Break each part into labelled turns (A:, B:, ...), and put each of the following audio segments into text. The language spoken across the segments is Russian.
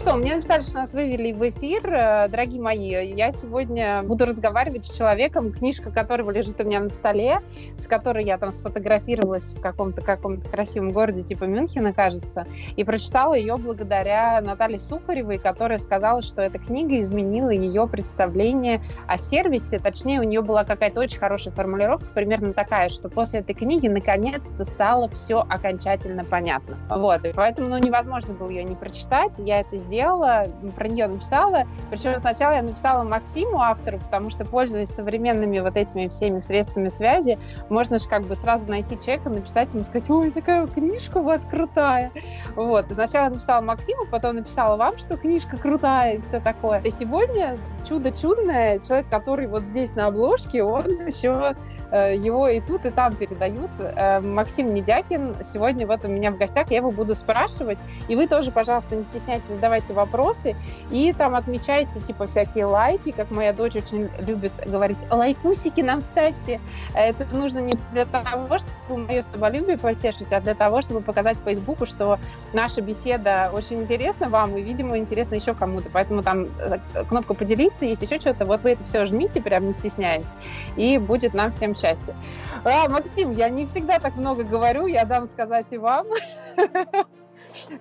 A: что, мне что нас вывели в эфир. Э, дорогие мои, я сегодня буду разговаривать с человеком, книжка которого лежит у меня на столе, с которой я там сфотографировалась в каком-то каком-то красивом городе типа Мюнхена, кажется, и прочитала ее благодаря Наталье Сухаревой, которая сказала, что эта книга изменила ее представление о сервисе. Точнее, у нее была какая-то очень хорошая формулировка, примерно такая, что после этой книги наконец-то стало все окончательно понятно. Вот, и поэтому ну, невозможно было ее не прочитать. Я это сделала, про нее написала. Причем сначала я написала Максиму, автору, потому что, пользуясь современными вот этими всеми средствами связи, можно же как бы сразу найти человека, написать ему, сказать, ой, такая книжка у вас крутая. Вот. сначала я написала Максиму, потом написала вам, что книжка крутая и все такое. И сегодня чудо чудное, человек, который вот здесь на обложке, он еще Э, его и тут, и там передают. Э, Максим Недякин сегодня вот у меня в гостях, я его буду спрашивать. И вы тоже, пожалуйста, не стесняйтесь, задавайте вопросы. И там отмечайте, типа, всякие лайки, как моя дочь очень любит говорить, лайкусики нам ставьте. Это нужно не для того, чтобы мое самолюбие потешить, а для того, чтобы показать Фейсбуку, что наша беседа очень интересна вам и, видимо, интересна еще кому-то. Поэтому там э, кнопка поделиться, есть еще что-то. Вот вы это все жмите, прям не стесняясь, и будет нам всем счастья. А, Максим, я не всегда так много говорю, я дам сказать и вам.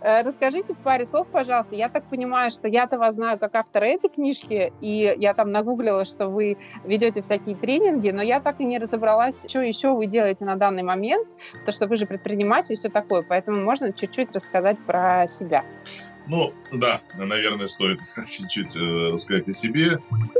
A: Э, расскажите в паре слов, пожалуйста. Я так понимаю, что я-то вас знаю как автора этой книжки, и я там нагуглила, что вы ведете всякие тренинги, но я так и не разобралась, что еще вы делаете на данный момент, то что вы же предприниматель и все такое. Поэтому можно чуть-чуть рассказать про себя.
B: Ну, да, наверное, стоит чуть-чуть э, рассказать о себе.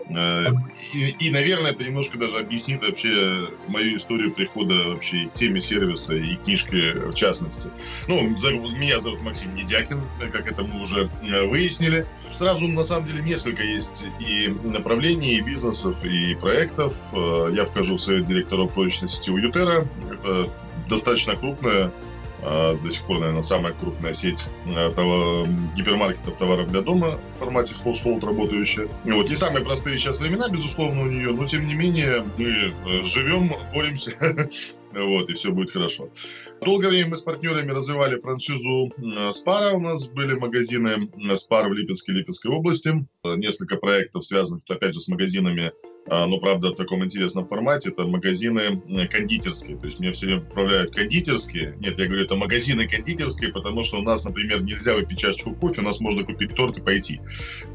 B: Э, и, и, наверное, это немножко даже объяснит вообще мою историю прихода вообще к теме сервиса и книжки в частности. Ну, меня зовут Максим Недякин, как это мы уже э, выяснили. Сразу, на самом деле, несколько есть и направлений, и бизнесов, и проектов. Я вхожу в совет директоров розничной у Ютера. Это достаточно крупная до сих пор, наверное, самая крупная сеть э, того, гипермаркетов товаров для дома в формате household работающая. Вот не самые простые сейчас времена, безусловно, у нее, но тем не менее мы э, живем, боремся, вот, и все будет хорошо. Долгое время мы с партнерами развивали франшизу Спара. У нас были магазины Спар в Липецкой, Липецкой области. Несколько проектов, связанных, опять же, с магазинами а, но, правда, в таком интересном формате, это магазины кондитерские. То есть меня все время управляют кондитерские. Нет, я говорю, это магазины кондитерские, потому что у нас, например, нельзя выпить чашечку кофе, у нас можно купить торт и пойти.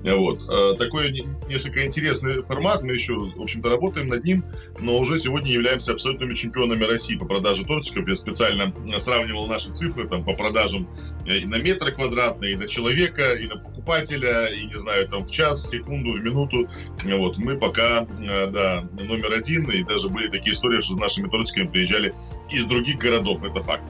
B: Вот. А, такой несколько интересный формат, мы еще, в общем-то, работаем над ним, но уже сегодня являемся абсолютными чемпионами России по продаже тортиков. Я специально сравнивал наши цифры там, по продажам э, и на метр квадратный, и на человека, и на покупателя, и, не знаю, там в час, в секунду, в минуту. Вот. Мы пока Э, да, номер один, и даже были такие истории, что с нашими тортиками приезжали из других городов, это факт.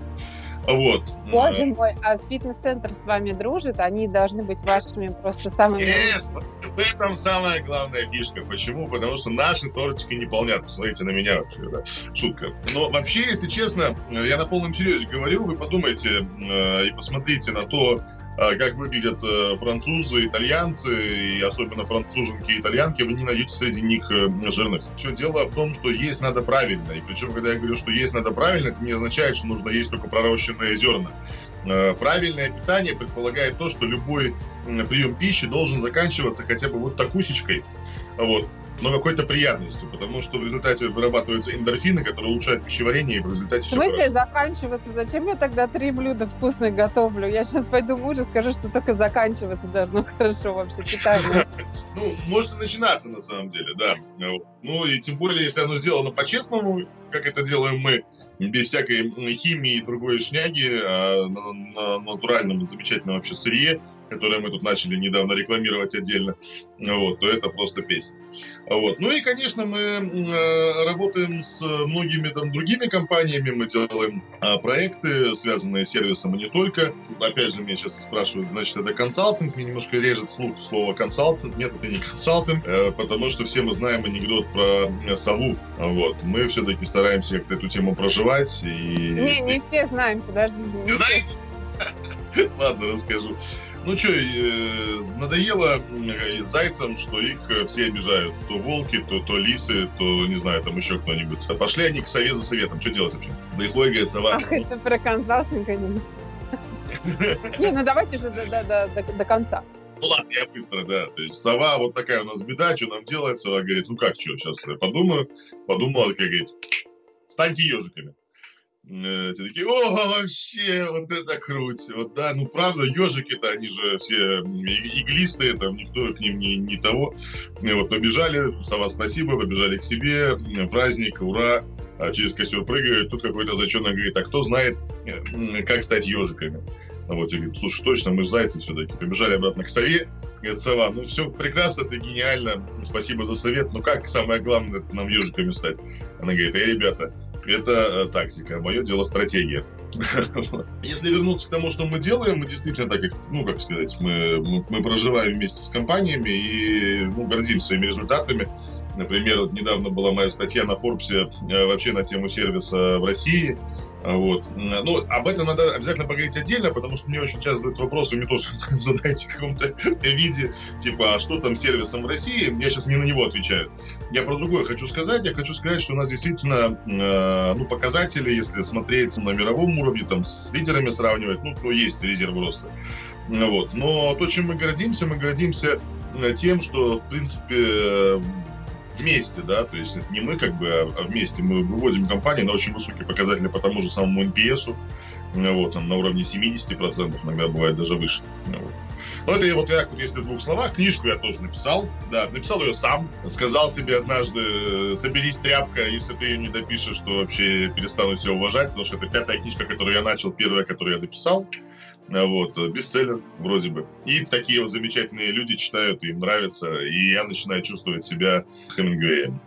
B: Вот.
A: Боже э, мой, а фитнес-центр с вами дружит, они должны быть вашими просто самыми... Yes,
B: в этом самая главная фишка. Почему? Потому что наши тортики не полнят. Посмотрите на меня вообще, да. Шутка. Но вообще, если честно, я на полном серьезе говорю, вы подумайте э, и посмотрите на то, как выглядят э, французы, итальянцы, и особенно француженки и итальянки, вы не найдете среди них э, жирных. Все дело в том, что есть надо правильно. И причем, когда я говорю, что есть надо правильно, это не означает, что нужно есть только пророщенные зерна. Э, правильное питание предполагает то, что любой прием пищи должен заканчиваться хотя бы вот такусечкой. Вот но какой-то приятностью, потому что в результате вырабатываются эндорфины, которые улучшают пищеварение, и в результате...
A: В смысле заканчиваться? Зачем я тогда три блюда вкусных готовлю? Я сейчас пойду мужу скажу, что только заканчиваться должно хорошо вообще питание.
B: Ну, может и начинаться на самом деле, да. Ну и тем более, если оно сделано по-честному, как это делаем мы, без всякой химии и другой шняги, а на натуральном замечательном вообще сырье, которое мы тут начали недавно рекламировать отдельно, вот, то это просто песня. Вот. Ну и, конечно, мы э, работаем с многими там другими компаниями, мы делаем э, проекты, связанные с сервисом, и не только. Опять же, меня сейчас спрашивают, значит, это консалтинг, мне немножко режет слух слово консалтинг. Нет, это не консалтинг, э, потому что все мы знаем анекдот про сову. Вот. Мы все-таки стараемся как-то эту тему проживать. И...
A: Не, не все знаем, подождите. Не
B: Знаете? Ладно, расскажу. Ну что, э, надоело зайцам, что их э, все обижают. То волки, то, то лисы, то, не знаю, там еще кто-нибудь. Пошли они к сове за советом. Что делать вообще? Приходит, говорит, сова.
A: Ах, это про консалтинг они. Не, ну давайте же до конца.
B: Ну ладно, я быстро, да. То есть сова, вот такая у нас беда, что нам делать? Сова говорит, ну как, что, сейчас подумаю. Подумала, как говорит, станьте ежиками. Э, те такие, о, вообще, вот это круть. Вот да, ну правда, ежики-то, они же все иглистые, там никто к ним не, не того. Вот побежали, сова спасибо, побежали к себе, праздник, ура, а через костер прыгают. Тут какой-то зачетный говорит, а кто знает, э, как стать ежиками? Вот, и говорит, слушай, точно, мы зайцы все-таки. Побежали обратно к сове. Говорит, сова, ну все прекрасно, ты гениально, спасибо за совет. Ну как самое главное нам ежиками стать? Она говорит, эй, ребята, это э, тактика, мое дело стратегия. Если вернуться к тому, что мы делаем, мы действительно так, ну, как сказать, мы, мы, мы проживаем вместе с компаниями и ну, гордимся своими результатами. Например, вот недавно была моя статья на Форбсе э, вообще на тему сервиса в России. Вот. Ну, об этом надо обязательно поговорить отдельно, потому что мне очень часто задают вопросы, мне тоже задайте в каком-то виде, типа, а что там с сервисом в России? Я сейчас не на него отвечаю. Я про другое хочу сказать. Я хочу сказать, что у нас действительно э, ну, показатели, если смотреть на мировом уровне, там, с лидерами сравнивать, ну, то есть резерв роста. Вот. Но то, чем мы гордимся, мы гордимся э, тем, что, в принципе, вместе, да, то есть это не мы как бы, а, а вместе мы выводим компанию на очень высокие показатели по тому же самому NPS, вот, он на уровне 70%, иногда бывает даже выше. Вот. Ну, это вот я, если в двух словах, книжку я тоже написал, да, написал ее сам, сказал себе однажды, соберись, тряпка, если ты ее не допишешь, то вообще перестану себя уважать, потому что это пятая книжка, которую я начал, первая, которую я дописал, вот, бестселлер вроде бы. И такие вот замечательные люди читают, им нравится, и я начинаю чувствовать себя Хемингуэем.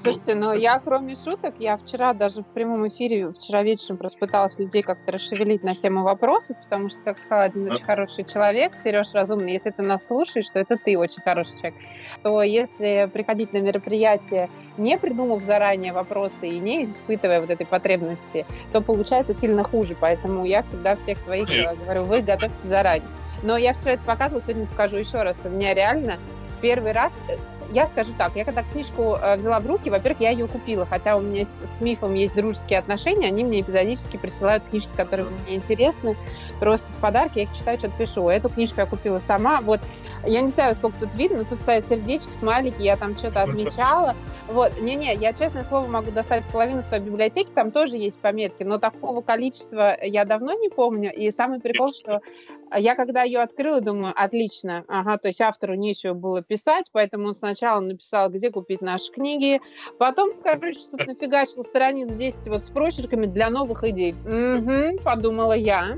A: Слушайте, ну я кроме шуток, я вчера даже в прямом эфире, вчера вечером просто пыталась людей как-то расшевелить на тему вопросов, потому что, как сказал один очень хороший человек, Сереж Разумный, если ты нас слушаешь, то это ты очень хороший человек, то если приходить на мероприятие, не придумав заранее вопросы и не испытывая вот этой потребности, то получается сильно хуже. Поэтому я всегда всех своих Есть. говорю, вы готовьте заранее. Но я вчера это показывала, сегодня покажу еще раз. У меня реально первый раз э, я скажу так, я когда книжку э, взяла в руки, во-первых, я ее купила, хотя у меня с МИФом есть дружеские отношения, они мне эпизодически присылают книжки, которые мне интересны, просто в подарки, я их читаю, что-то пишу. Эту книжку я купила сама, вот, я не знаю, сколько тут видно, но тут стоят сердечки, смайлики, я там что-то отмечала, вот, не-не, я, честное слово, могу достать половину своей библиотеки, там тоже есть пометки, но такого количества я давно не помню, и самый прикол, что я когда ее открыла, думаю, отлично, ага, то есть автору нечего было писать, поэтому он сначала написал, где купить наши книги, потом, короче, тут нафигачил страниц 10 вот с прочерками для новых идей. Угу, подумала я.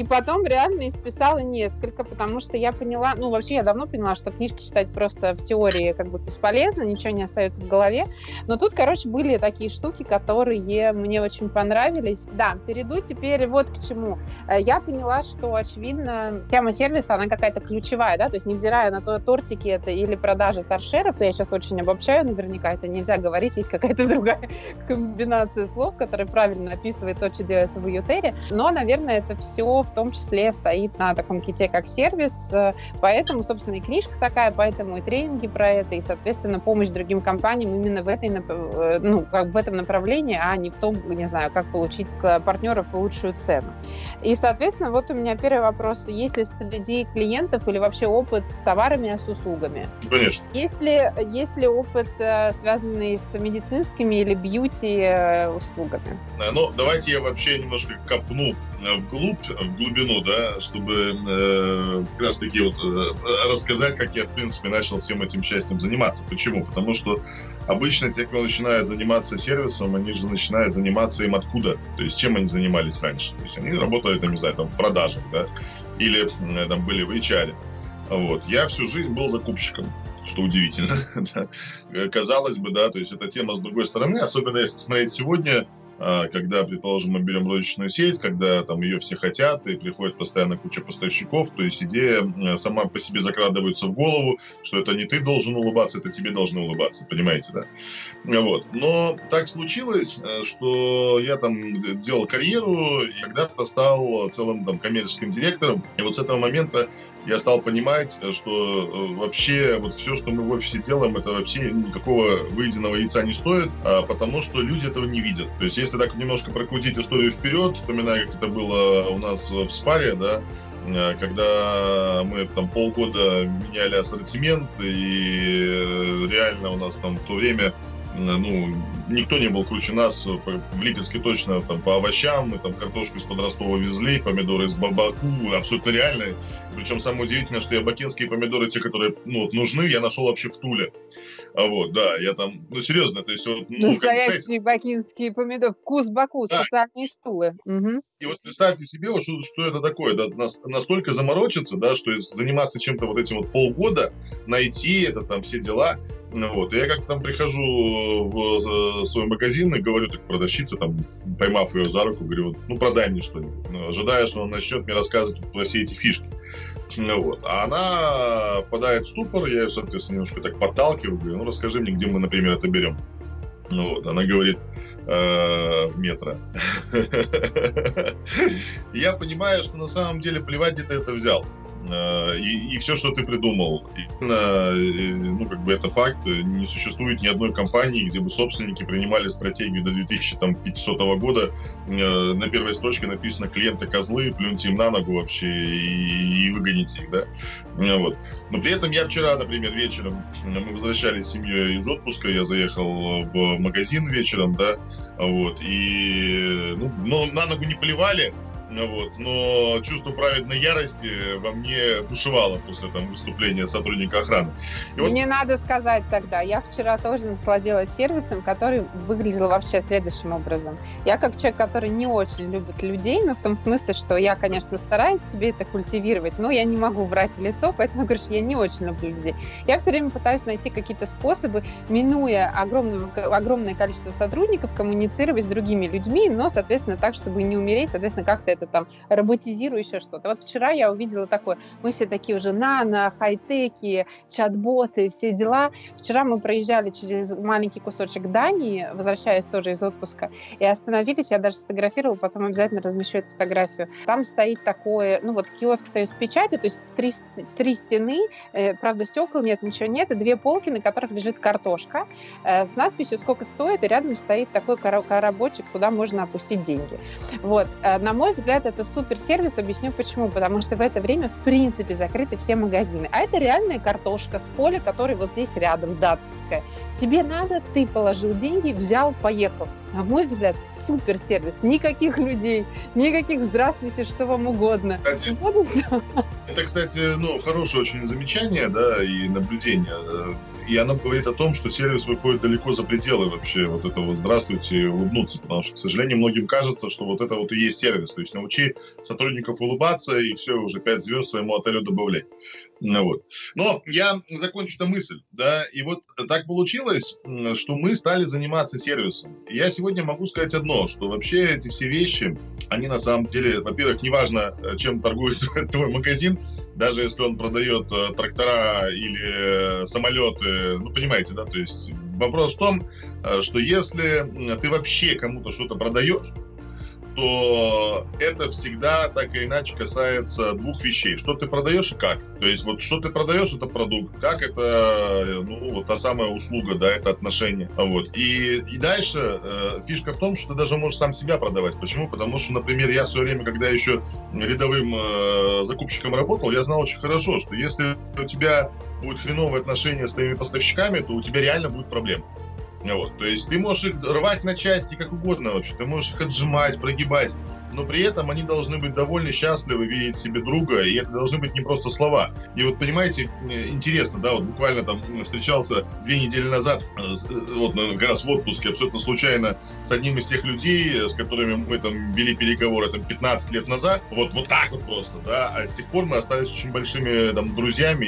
A: И потом реально исписала несколько, потому что я поняла, ну, вообще я давно поняла, что книжки читать просто в теории как бы бесполезно, ничего не остается в голове. Но тут, короче, были такие штуки, которые мне очень понравились. Да, перейду теперь вот к чему. Э, я поняла, что, очевидно, тема сервиса, она какая-то ключевая, да, то есть невзирая на то, тортики это или продажа торшеров, я сейчас очень обобщаю, наверняка это нельзя говорить, есть какая-то другая комбинация слов, которая правильно описывает то, что делается в Ютере, но, наверное, это все в том числе стоит на таком ките как сервис, э, поэтому, собственно, и книжка такая, поэтому и тренинги про это, и, соответственно, помощь другим компаниям именно в, этой, э, ну, как в этом направлении, а не в том, не знаю, как получить с партнеров лучшую цену. И, соответственно, вот у меня первый вопрос. Есть ли среди клиентов или вообще опыт с товарами, а с услугами?
B: Конечно.
A: Есть ли, есть ли опыт, э, связанный с медицинскими или бьюти услугами?
B: Ну, давайте я вообще немножко копну вглубь, глубину, да, чтобы э, как раз таки вот э, рассказать, как я, в принципе, начал всем этим счастьем заниматься. Почему? Потому что обычно те, кто начинает заниматься сервисом, они же начинают заниматься им откуда? То есть чем они занимались раньше? То есть они работали, там, не знаю, там, в продажах, да, или э, там были в HR. Вот. Я всю жизнь был закупщиком что удивительно. Казалось бы, да, то есть эта тема с другой стороны, особенно если смотреть сегодня, когда, предположим, мы берем розничную сеть, когда там ее все хотят, и приходит постоянно куча поставщиков, то есть идея сама по себе закрадывается в голову, что это не ты должен улыбаться, это тебе должны улыбаться, понимаете, да? Вот. Но так случилось, э, что я там делал карьеру, и когда-то стал целым там коммерческим директором, и вот с этого момента я стал понимать, э, что э, вообще вот все, что мы в офисе делаем, это вообще никакого выеденного яйца не стоит, а потому что люди этого не видят. То есть если так немножко прокрутить историю вперед, вспоминая, как это было у нас в Спаре, да, э, когда мы там полгода меняли ассортимент, и реально у нас там в то время ну, никто не был круче нас в Липецке точно там по овощам, мы там картошку из-под везли, помидоры из Бабаку, абсолютно реально. Причем самое удивительное, что я бакинские помидоры, те, которые ну, вот, нужны, я нашел вообще в Туле. А вот, да, я там, ну, серьезно, то есть... Вот,
A: ну, Настоящие как, бакинские помидоры, вкус Баку, да. специальные стулы. Угу.
B: И вот представьте себе, вот, что, что это такое, да, настолько заморочиться, да, что заниматься чем-то вот этим вот полгода, найти это, там, все дела, ну, вот. И я как там прихожу в свой магазин и говорю так продавщице, там, поймав ее за руку, говорю, ну, продай мне что-нибудь. Ну, ожидая, что он начнет мне рассказывать про все эти фишки. Ну, вот. А она впадает в ступор, я ее, соответственно, немножко так подталкиваю, говорю, ну, расскажи мне, где мы, например, это берем. Ну, вот. Она говорит, э, в метро. Я понимаю, что на самом деле плевать где ты это взял. Э, и, и все, что ты придумал. И, э, ну, как бы это факт. Не существует ни одной компании, где бы собственники принимали стратегию до 2500 года. Э, на первой строчке написано «клиенты козлы, плюньте им на ногу вообще и, и выгоните их». Да? Вот. Но при этом я вчера, например, вечером, мы возвращались с семьей из отпуска, я заехал в магазин вечером, да, вот, и ну, но на ногу не плевали, вот. Но чувство праведной ярости во мне бушевало после там, выступления сотрудника охраны.
A: И Мне вот... надо сказать тогда, я вчера тоже насладилась сервисом, который выглядел вообще следующим образом. Я как человек, который не очень любит людей, но в том смысле, что я, конечно, стараюсь себе это культивировать, но я не могу врать в лицо, поэтому говорю, что я не очень люблю людей. Я все время пытаюсь найти какие-то способы, минуя огромное, огромное количество сотрудников, коммуницировать с другими людьми, но, соответственно, так, чтобы не умереть, соответственно, как-то там роботизирую еще что-то. Вот вчера я увидела такое, мы все такие уже нано, хай-теки, чат-боты, все дела. Вчера мы проезжали через маленький кусочек Дании, возвращаясь тоже из отпуска, и остановились, я даже сфотографировала, потом обязательно размещу эту фотографию. Там стоит такое, ну вот киоск Союз печати, то есть три, три стены, э, правда стекол нет, ничего нет, и две полки, на которых лежит картошка э, с надписью «Сколько стоит», и рядом стоит такой коробочек, куда можно опустить деньги. Вот. Э, на мой взгляд, это супер сервис. Объясню почему. Потому что в это время, в принципе, закрыты все магазины. А это реальная картошка с поля, который вот здесь рядом, датская. Тебе надо, ты положил деньги, взял, поехал. На мой взгляд, супер сервис. Никаких людей, никаких здравствуйте, что вам угодно.
B: Кстати, это, кстати, ну, хорошее очень замечание, да, и наблюдение. И оно говорит о том, что сервис выходит далеко за пределы вообще вот этого «здравствуйте» улыбнуться, потому что, к сожалению, многим кажется, что вот это вот и есть сервис. То есть научи сотрудников улыбаться, и все, уже пять звезд своему отелю добавлять. Ну, вот. Но я закончу эту мысль, да, и вот так получилось, что мы стали заниматься сервисом. Я сегодня могу сказать одно, что вообще эти все вещи, они на самом деле, во-первых, неважно, э, чем торгует твой магазин, даже если он продает э, трактора или самолеты, ну, понимаете, да, то есть вопрос в том, э, что если ты вообще кому-то что-то продаешь, то это всегда так или иначе касается двух вещей. Что ты продаешь и как. То есть вот что ты продаешь, это продукт. Как это, ну, вот та самая услуга, да, это отношение. Вот. И, и дальше э, фишка в том, что ты даже можешь сам себя продавать. Почему? Потому что, например, я в свое время, когда еще рядовым э, закупщиком работал, я знал очень хорошо, что если у тебя будет хреновое отношение с твоими поставщиками, то у тебя реально будет проблема. Вот. То есть ты можешь их рвать на части как угодно вообще, ты можешь их отжимать, прогибать, но при этом они должны быть довольно счастливы видеть себе друга, и это должны быть не просто слова. И вот, понимаете, э, интересно, да, вот буквально там встречался две недели назад, э, э, вот как раз в отпуске, абсолютно случайно, с одним из тех людей, с которыми мы там вели переговоры там 15 лет назад, вот, вот так вот просто, да, а с тех пор мы остались очень большими там друзьями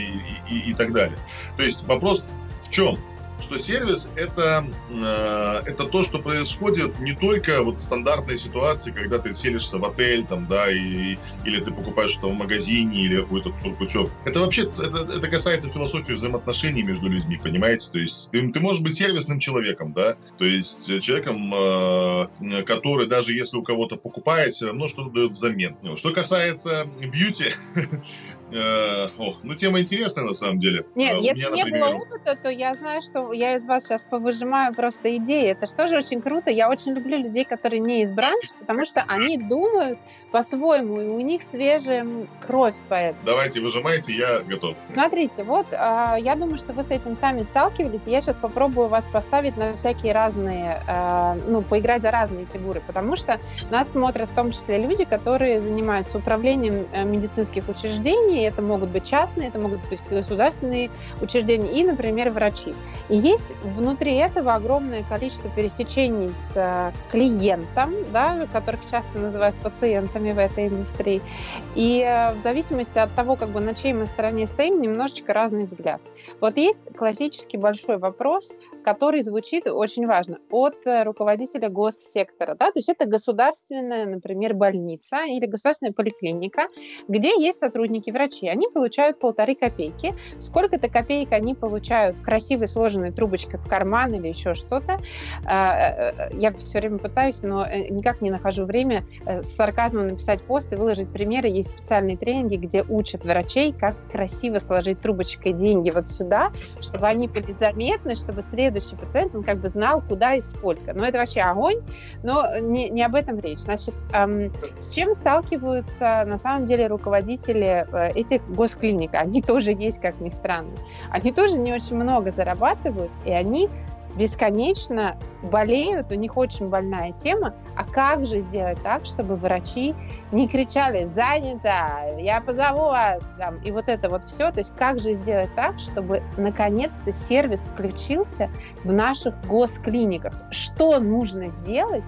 B: и, и, и так далее. То есть вопрос в чем? Что сервис это, э, это то, что происходит не только вот в стандартной ситуации, когда ты селишься в отель, там, да, и, или ты покупаешь что-то в магазине, или какую-то путевку. Это вообще, это, это касается философии взаимоотношений между людьми, понимаете? То есть ты, ты можешь быть сервисным человеком, да, то есть человеком, э, который даже если у кого-то покупает, все равно что-то дает взамен. Что касается бьюти, Э, ох, ну тема интересная на самом деле.
A: Нет, если не было опыта, то я знаю, что я из вас сейчас повыжимаю просто идеи. Это же тоже очень круто. Я очень люблю людей, которые не из бранжи, потому что они думают по-своему, и у них свежая кровь поэтому.
B: Давайте, выжимайте, я готов.
A: Смотрите, вот э, я думаю, что вы с этим сами сталкивались. Я сейчас попробую вас поставить на всякие разные, э, ну, поиграть за разные фигуры, потому что нас смотрят в том числе люди, которые занимаются управлением э, медицинских учреждений. Это могут быть частные, это могут быть государственные учреждения и, например, врачи. И есть внутри этого огромное количество пересечений с э, клиентом, да, которых часто называют пациентами в этой индустрии. И э, в зависимости от того, как бы на чьей мы стороне стоим, немножечко разный взгляд. Вот есть классический большой вопрос, который звучит очень важно, от э, руководителя госсектора. Да? То есть это государственная, например, больница или государственная поликлиника, где есть сотрудники врачи. Они получают полторы копейки. Сколько-то копеек они получают красивой сложенной трубочкой в карман или еще что-то. А, э, я все время пытаюсь, но э, никак не нахожу время с сарказмом написать пост и выложить примеры. Есть специальные тренинги, где учат врачей, как красиво сложить трубочкой деньги вот сюда, чтобы они были заметны, чтобы след следующий пациент, он как бы знал, куда и сколько. Но это вообще огонь, но не, не об этом речь. Значит, эм, с чем сталкиваются на самом деле руководители э, этих госклиник? Они тоже есть, как ни странно. Они тоже не очень много зарабатывают, и они бесконечно болеют, у них очень больная тема, а как же сделать так, чтобы врачи не кричали «занято», «я позову вас», там, и вот это вот все, то есть как же сделать так, чтобы наконец-то сервис включился в наших госклиниках, что нужно сделать,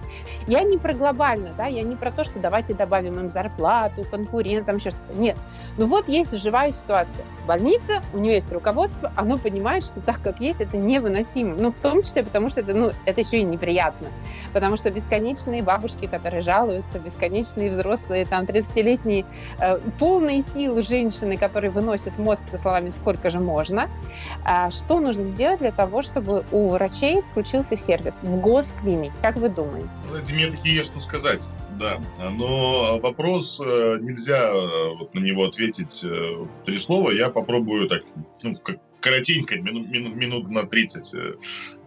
A: я не про глобально, да, я не про то, что давайте добавим им зарплату, конкурентам, еще что-то, нет, ну вот есть живая ситуация, больница, у нее есть руководство, оно понимает, что так, как есть, это невыносимо, ну, в том числе, потому что это, ну, это еще и неприятно, потому что бесконечные бабушки, которые жалуются, бесконечные взрослые, там, 30-летние, э, полные силы женщины, которые выносят мозг со словами «сколько же можно?», а что нужно сделать для того, чтобы у врачей включился сервис в госклинике? Как вы думаете?
B: Мне такие есть что сказать. Да, но вопрос э, нельзя э, вот на него ответить в три слова. Я попробую так, ну, как коротенько, минут, минут на 30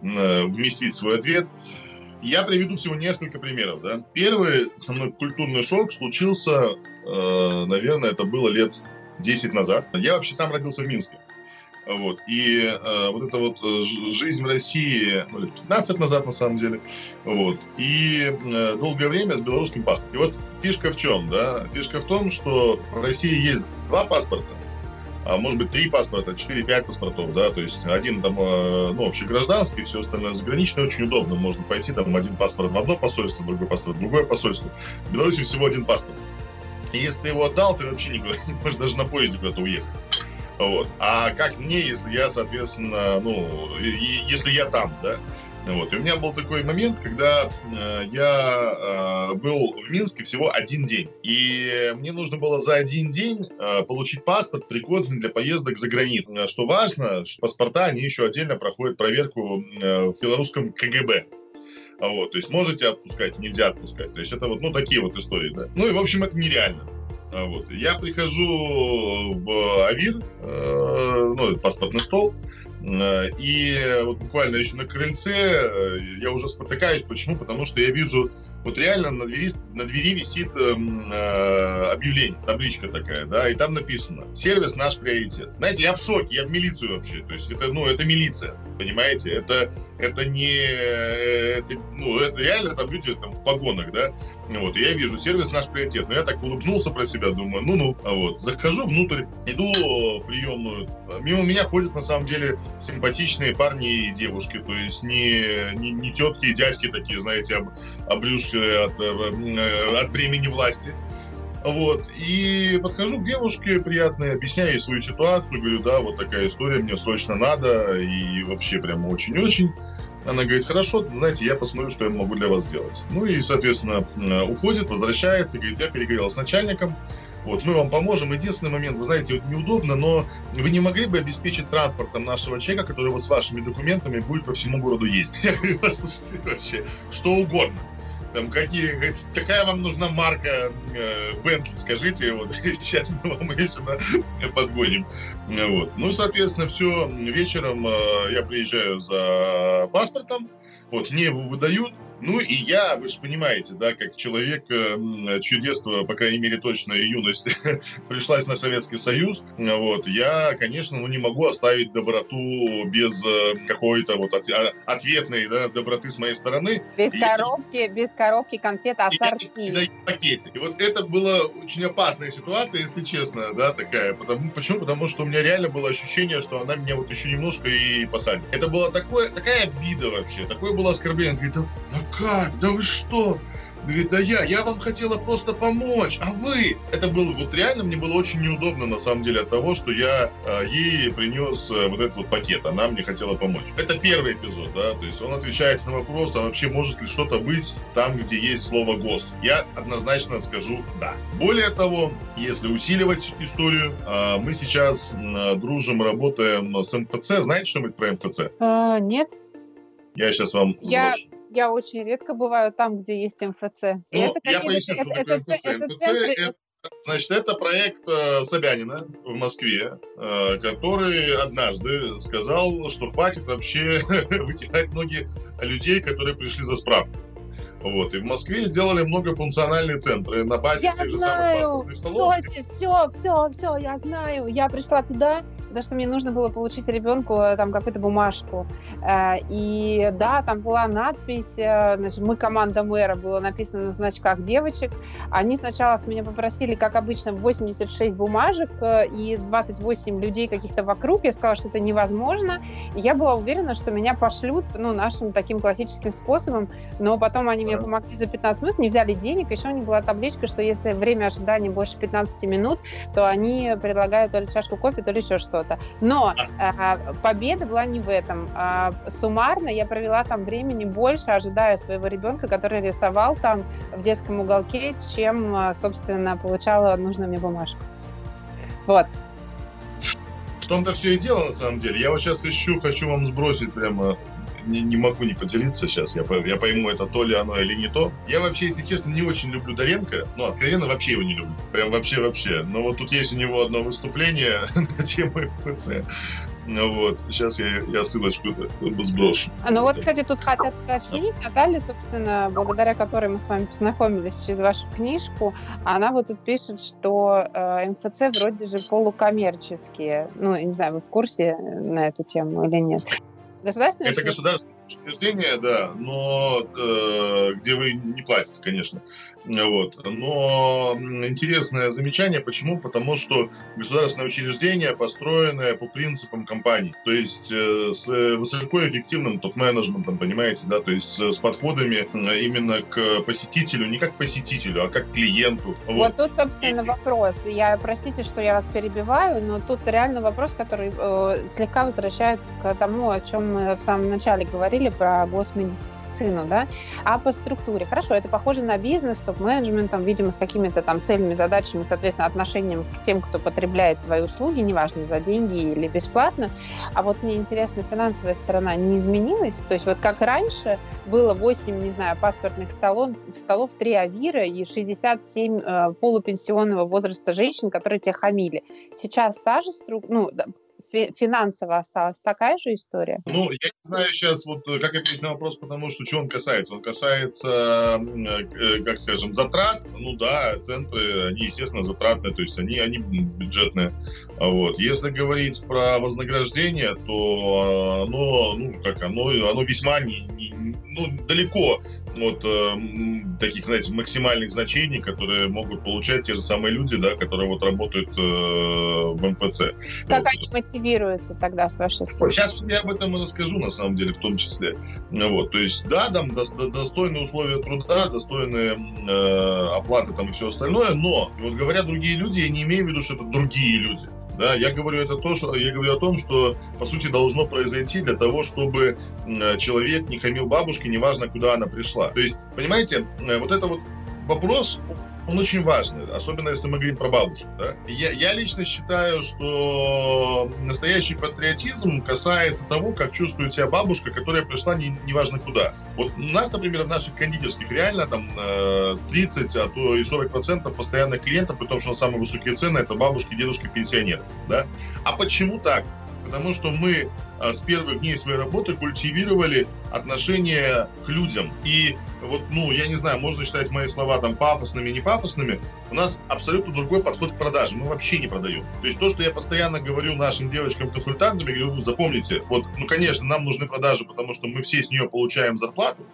B: вместить свой ответ. Я приведу всего несколько примеров. Да. Первый со мной культурный шок случился, наверное, это было лет 10 назад. Я вообще сам родился в Минске. Вот. И э, вот эта вот э, жизнь в России, ну, лет 15 назад, на самом деле, вот. И э, долгое время с белорусским паспортом. И вот фишка в чем, да? Фишка в том, что в России есть два паспорта, может быть, три паспорта, четыре-пять паспортов, да, то есть один там, э, ну, общегражданский, все остальное заграничное, очень удобно, можно пойти, там, один паспорт в одно посольство, другой паспорт в другое посольство. В Беларуси всего один паспорт. И если ты его отдал, ты вообще никуда не можешь даже на поезде куда-то уехать. Вот. А как мне, если я, соответственно, ну, и, если я там, да? Вот. И у меня был такой момент, когда э, я э, был в Минске всего один день. И мне нужно было за один день э, получить паспорт, пригодный для поездок за границу. Что важно, что паспорта, они еще отдельно проходят проверку э, в белорусском КГБ. Вот, то есть можете отпускать, нельзя отпускать. То есть это вот, ну, такие вот истории, да. Ну и, в общем, это нереально. А вот. Я прихожу в Авир, э, ну, паспортный стол, э, и вот буквально еще на крыльце э, я уже спотыкаюсь. Почему? Потому что я вижу вот реально на двери, на двери висит эм, э, объявление, табличка такая, да, и там написано «Сервис наш приоритет». Знаете, я в шоке, я в милицию вообще, то есть это, ну, это милиция, понимаете, это, это не, это, ну, это реально там люди там в погонах, да, вот, и я вижу «Сервис наш приоритет», но я так улыбнулся про себя, думаю, ну-ну, а вот, захожу внутрь, иду в приемную, мимо меня ходят, на самом деле, симпатичные парни и девушки, то есть не, не, не тетки и дядьки такие, знаете, об, обрюшки от, э, от бремени власти. Вот. И подхожу к девушке приятной, объясняю ей свою ситуацию, говорю, да, вот такая история, мне срочно надо, и вообще прямо очень-очень. Она говорит, хорошо, знаете, я посмотрю, что я могу для вас сделать. Ну и, соответственно, уходит, возвращается, говорит, я переговорил с начальником, вот, мы вам поможем. Единственный момент, вы знаете, вот неудобно, но вы не могли бы обеспечить транспортом нашего человека, который вот с вашими документами будет по всему городу ездить? Я говорю, послушайте, вообще, что угодно там какие, какая вам нужна марка э, Bentley, скажите, вот, сейчас мы вам ее сюда подгоним. Вот. Ну, соответственно, все, вечером э, я приезжаю за паспортом, вот, мне его выдают, Ну и я, вы же понимаете, да, как человек, э, чье детство, по крайней мере, точно и юность пришлась на Советский Союз, вот, я, конечно, ну, не могу оставить доброту без э, какой-то вот от, а, ответной да, доброты с моей стороны.
A: Без и, коробки, без коробки конфет ассорти. И,
B: и, пакете. И вот это была очень опасная ситуация, если честно, да, такая. Потому, почему? Потому что у меня реально было ощущение, что она меня вот еще немножко и посадит. Это была такое, такая обида вообще, такое было оскорбление. Говорит, да как? Да вы что? Говорит, да я, я вам хотела просто помочь, а вы? Это было вот реально, мне было очень неудобно на самом деле от того, что я э, ей принес э, вот этот вот пакет, она мне хотела помочь. Это первый эпизод, да, то есть он отвечает на вопрос, а вообще может ли что-то быть там, где есть слово ГОС? Я однозначно скажу да. Более того, если усиливать историю, э, мы сейчас э, дружим, работаем с МФЦ. Знаете что-нибудь про МФЦ?
A: А, нет.
B: Я сейчас вам
A: я, я очень редко бываю там, где есть МФЦ.
B: Ну, это я поясню, что это, МФЦ. Это, МФЦ центры... это, значит, это проект э, Собянина в Москве, э, который однажды сказал, что хватит вообще вытирать ноги людей, которые пришли за справку. Вот. И в Москве сделали многофункциональные центры на базе
A: я тех же знаю. самых паспортных столов. Стойте, все, все, все, я знаю. Я пришла туда, потому что мне нужно было получить ребенку э, там какую-то бумажку. Э, и да, там была надпись, э, значит, мы команда мэра, было написано на значках девочек. Они сначала с меня попросили, как обычно, 86 бумажек и 28 людей каких-то вокруг. Я сказала, что это невозможно. И я была уверена, что меня пошлют, ну, нашим таким классическим способом. Но потом они мне помогли за 15 минут, не взяли денег. Еще у них была табличка, что если время ожидания больше 15 минут, то они предлагают то ли чашку кофе, то ли еще что что-то. Но э, победа была не в этом. А, суммарно я провела там времени больше, ожидая своего ребенка, который рисовал там в детском уголке, чем, а, собственно, получала нужную мне бумажку. Вот.
B: В том-то все и дело, на самом деле. Я вот сейчас ищу, хочу вам сбросить прямо не, не могу не поделиться сейчас, я, я пойму, это то ли оно или не то. Я вообще, если честно, не очень люблю Доренко, ну, откровенно, вообще его не люблю. Прям вообще-вообще. Но вот тут есть у него одно выступление на тему ФПЦ. Ну вот, сейчас я, я ссылочку сброшу.
A: А, ну вот, кстати, тут хотят уточнить, Наталья, собственно, благодаря которой мы с вами познакомились через вашу книжку, она вот тут пишет, что э, МФЦ вроде же полукоммерческие. Ну, не знаю, вы в курсе на эту тему или нет?
B: Государственное Это учреждение, да, но э, где вы не платите, конечно. Вот. Но интересное замечание. Почему? Потому что государственное учреждение построенное по принципам компании. То есть э, с высокоэффективным топ-менеджментом, понимаете, да, то есть с подходами именно к посетителю, не как посетителю, а как клиенту.
A: Вот, вот тут, собственно, вопрос. Я, простите, что я вас перебиваю, но тут реально вопрос, который э, слегка возвращает к тому, о чем мы в самом начале говорили про госмедицину медицину, да, а по структуре. Хорошо, это похоже на бизнес, топ-менеджментом, видимо, с какими-то там целями, задачами, соответственно, отношением к тем, кто потребляет твои услуги, неважно, за деньги или бесплатно. А вот мне интересно, финансовая сторона не изменилась? То есть вот как раньше было 8, не знаю, паспортных столов, столов 3 авира и 67 э, полупенсионного возраста женщин, которые тебе хамили. Сейчас та же структура, ну, финансово осталась такая же история?
B: Ну, я не знаю сейчас, вот э, как ответить на вопрос, потому что что он касается? Он касается, э, как скажем, затрат. Ну да, центры, они, естественно, затратные, то есть они, они бюджетные. Вот. Если говорить про вознаграждение, то оно, ну, как оно, оно весьма не, не, ну, далеко от э, таких, знаете, максимальных значений, которые могут получать те же самые люди, да, которые вот работают э, в МФЦ.
A: Как вот. они мотивируются тогда, с вашей стороны?
B: Сейчас я об этом и расскажу, на самом деле, в том числе. Вот, то есть, да, там до, до, достойные условия труда, достойные э, оплаты там и все остальное, но, вот говорят другие люди, я не имею в виду, что это другие люди. Да, я говорю это то, что я говорю о том, что по сути должно произойти для того, чтобы человек не хамил бабушке, неважно куда она пришла. То есть, понимаете, э, вот это вот вопрос он очень важный, особенно если мы говорим про бабушек. Да? Я, я лично считаю, что настоящий патриотизм касается того, как чувствует себя бабушка, которая пришла не, неважно куда. Вот у нас, например, в наших кондитерских реально там 30, э, а то и 40 процентов постоянных клиентов, при том, что самые высокие цены это бабушки, дедушки, пенсионеры. Да? А почему так? Потому что мы а, с первых дней своей работы культивировали отношение к людям. И вот, ну, я не знаю, можно считать мои слова там пафосными, не пафосными. У нас абсолютно другой подход к продаже. Мы вообще не продаем. То есть то, что я постоянно говорю нашим девочкам-консультантам, я говорю, запомните, вот, ну, конечно, нам нужны продажи, потому что мы все с нее получаем зарплату,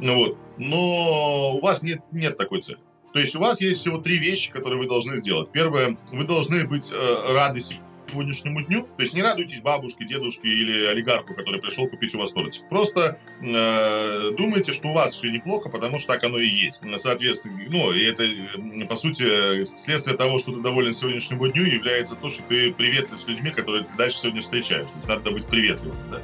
B: ну, вот, но у вас нет, нет такой цели. То есть у вас есть всего три вещи, которые вы должны сделать. Первое, вы должны быть э, рады сегодняшнему дню. То есть не радуйтесь бабушке, дедушке или олигарху, который пришел купить у вас тортик. Просто э, думайте, что у вас все неплохо, потому что так оно и есть. Соответственно, ну, и это, по сути, следствие того, что ты доволен сегодняшнему дню, является то, что ты приветлив с людьми, которые ты дальше сегодня встречаешь. То есть надо быть приветливым. Да?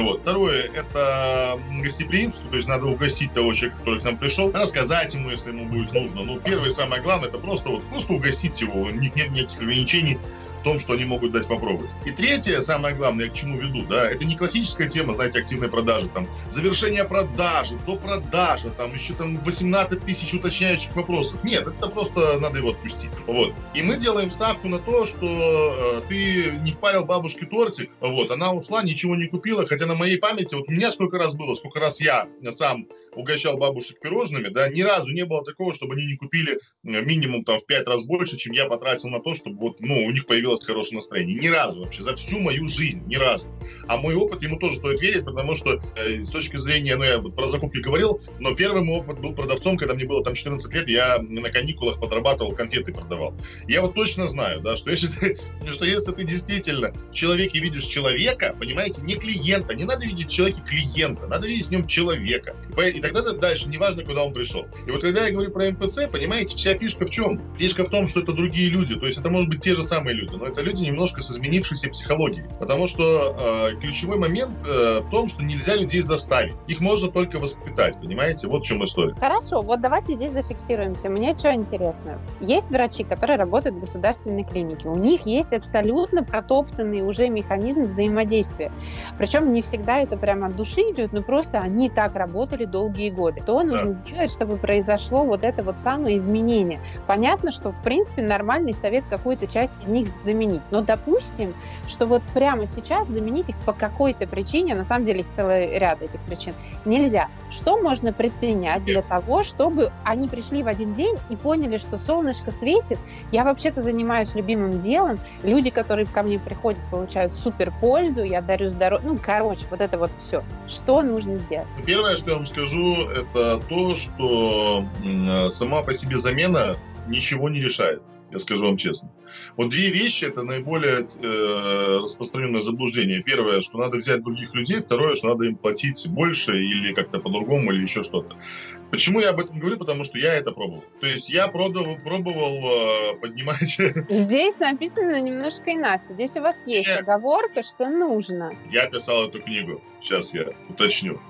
B: Вот. Второе – это гостеприимство, то есть надо угостить того человека, который к нам пришел, рассказать ему, если ему будет нужно. Ну, первое самое главное – это просто, вот, просто угостить его. Нет никаких ограничений том, что они могут дать попробовать. И третье, самое главное, я к чему веду, да, это не классическая тема, знаете, активной продажи, там, завершение продажи, до продажи, там, еще там 18 тысяч уточняющих вопросов. Нет, это просто надо его отпустить. Вот. И мы делаем ставку на то, что э, ты не впарил бабушке тортик, вот, она ушла, ничего не купила, хотя на моей памяти, вот у меня сколько раз было, сколько раз я сам угощал бабушек пирожными, да, ни разу не было такого, чтобы они не купили э, минимум там в пять раз больше, чем я потратил на то, чтобы вот, ну, у них появилось хорошее настроение. Ни разу вообще, за всю мою жизнь, ни разу. А мой опыт ему тоже стоит верить, потому что э, с точки зрения, ну, я про закупки говорил, но первый мой опыт был продавцом, когда мне было там 14 лет, я на каникулах подрабатывал, конфеты продавал. Я вот точно знаю, да, что если ты, что если ты действительно в человеке видишь человека, понимаете, не клиента, не надо видеть в человеке клиента, надо видеть в нем человека. И и тогда дальше, неважно, куда он пришел. И вот когда я говорю про МФЦ, понимаете, вся фишка в чем? Фишка в том, что это другие люди. То есть это может быть те же самые люди, но это люди немножко с изменившейся психологией. Потому что э, ключевой момент э, в том, что нельзя людей заставить. Их можно только воспитать, понимаете? Вот в чем история.
A: Хорошо, вот давайте здесь зафиксируемся. Мне что интересно. Есть врачи, которые работают в государственной клинике. У них есть абсолютно протоптанный уже механизм взаимодействия. Причем не всегда это прямо от души идет, но просто они так работали долго долгие годы, то нужно да. сделать, чтобы произошло вот это вот самое изменение. Понятно, что, в принципе, нормальный совет какую-то часть из них заменить. Но допустим, что вот прямо сейчас заменить их по какой-то причине, на самом деле их целый ряд этих причин, нельзя. Что можно предпринять для того, чтобы они пришли в один день и поняли, что солнышко светит, я вообще-то занимаюсь любимым делом, люди, которые ко мне приходят, получают супер пользу, я дарю здоровье, ну, короче, вот это вот все. Что нужно сделать?
B: Первое, что я вам скажу, скажу, это то, что сама по себе замена ничего не решает. Я скажу вам честно. Вот две вещи это наиболее э, распространенное заблуждение. Первое, что надо взять других людей, второе, что надо им платить больше или как-то по-другому или еще что-то. Почему я об этом говорю? Потому что я это пробовал. То есть я пробовал, пробовал э, поднимать...
A: Здесь написано немножко иначе. Здесь у вас есть я... оговорка, что нужно.
B: Я писал эту книгу. Сейчас я уточню.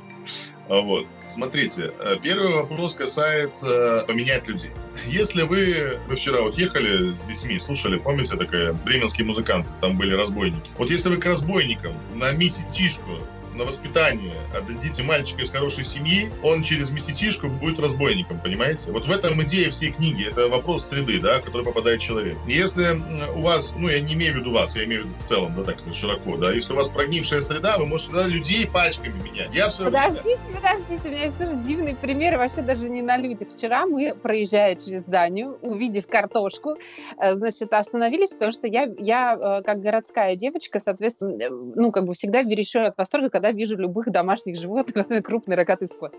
B: А вот. Смотрите, э, первый вопрос касается поменять людей. Если вы, вчера вот ехали с детьми, слушали, помните, такая бременские музыканты, там были разбойники. Вот если вы к разбойникам на месячишку на воспитание отдадите мальчика из хорошей семьи, он через месячишку будет разбойником, понимаете? Вот в этом идея всей книги. Это вопрос среды, да, который попадает человек. Если у вас, ну, я не имею в виду вас, я имею в виду в целом, да, так широко, да, если у вас прогнившая среда, вы можете да, людей пачками менять. Я
A: все подождите, подождите, у меня есть тоже дивный пример, вообще даже не на людях. Вчера мы, проезжая через Данию, увидев картошку, э, значит, остановились, потому что я, я э, как городская девочка, соответственно, ну, как бы всегда верещу от восторга, когда вижу любых домашних животных, особенно крупный рогатый скот.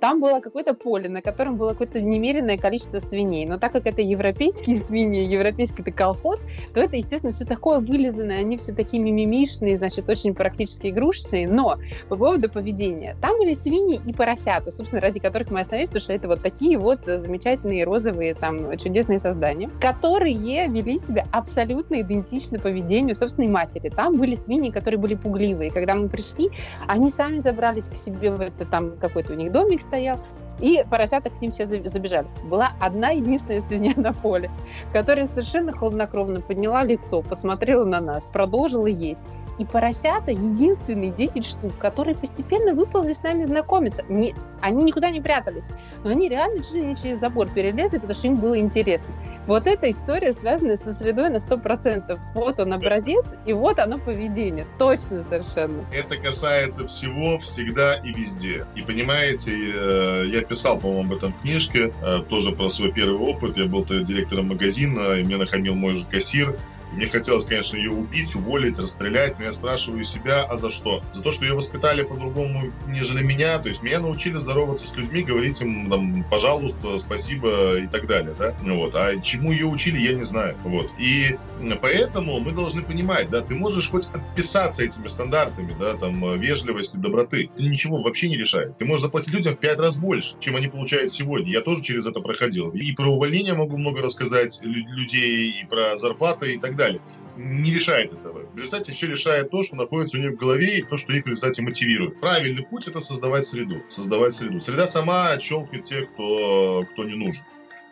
A: Там было какое-то поле, на котором было какое-то немеренное количество свиней. Но так как это европейские свиньи, европейский это колхоз, то это, естественно, все такое вылизанное, они все такие мимимишные, значит, очень практически игрушечные. Но по поводу поведения. Там были свиньи и поросята, собственно, ради которых мы остановились, потому что это вот такие вот замечательные розовые там чудесные создания, которые вели себя абсолютно идентично поведению собственной матери. Там были свиньи, которые были пугливые. Когда мы пришли, они сами забрались к себе в это, там какой-то у них домик стоял, и поросята к ним все забежали. Была одна единственная свинья на поле, которая совершенно хладнокровно подняла лицо, посмотрела на нас, продолжила есть. И поросята единственные 10 штук, которые постепенно выползли с нами знакомиться. Не, они никуда не прятались, но они реально чуть ли не через забор перелезли, потому что им было интересно. Вот эта история связана со средой на 100%. Вот он образец, и вот оно поведение. Точно совершенно.
B: Это касается всего, всегда и везде. И понимаете, э, я писал, по-моему, об этом книжке, э, тоже про свой первый опыт. Я был директором магазина, и меня находил мой же кассир. Мне хотелось, конечно, ее убить, уволить, расстрелять, но я спрашиваю себя, а за что? За то, что ее воспитали по-другому, нежели меня, то есть меня научили здороваться с людьми, говорить им, там, пожалуйста, спасибо и так далее, да, вот, а чему ее учили, я не знаю, вот, и поэтому мы должны понимать, да, ты можешь хоть отписаться этими стандартами, да, там, вежливости, доброты, ты ничего вообще не решает, ты можешь заплатить людям в пять раз больше, чем они получают сегодня, я тоже через это проходил, и про увольнение могу много рассказать людей, и про зарплаты и так далее, далее. Не решает этого. В результате все решает то, что находится у них в голове и то, что их в результате мотивирует. Правильный путь – это создавать среду. Создавать среду. Среда сама отщелкивает тех, кто, кто не нужен.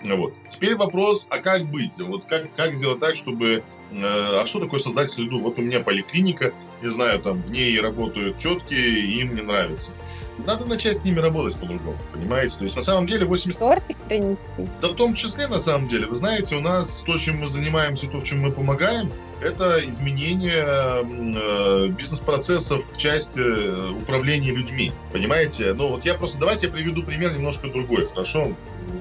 B: Вот. Теперь вопрос, а как быть? Вот как, как сделать так, чтобы... Э, а что такое создать среду? Вот у меня поликлиника, не знаю, там в ней работают тетки, им не нравится надо начать с ними работать по-другому, понимаете? То есть на самом деле 80...
A: Тортик принести.
B: Да в том числе, на самом деле, вы знаете, у нас то, чем мы занимаемся, то, в чем мы помогаем, это изменение э, бизнес-процессов в части э, управления людьми. Понимаете? Ну вот я просто, давайте я приведу пример немножко другой, хорошо?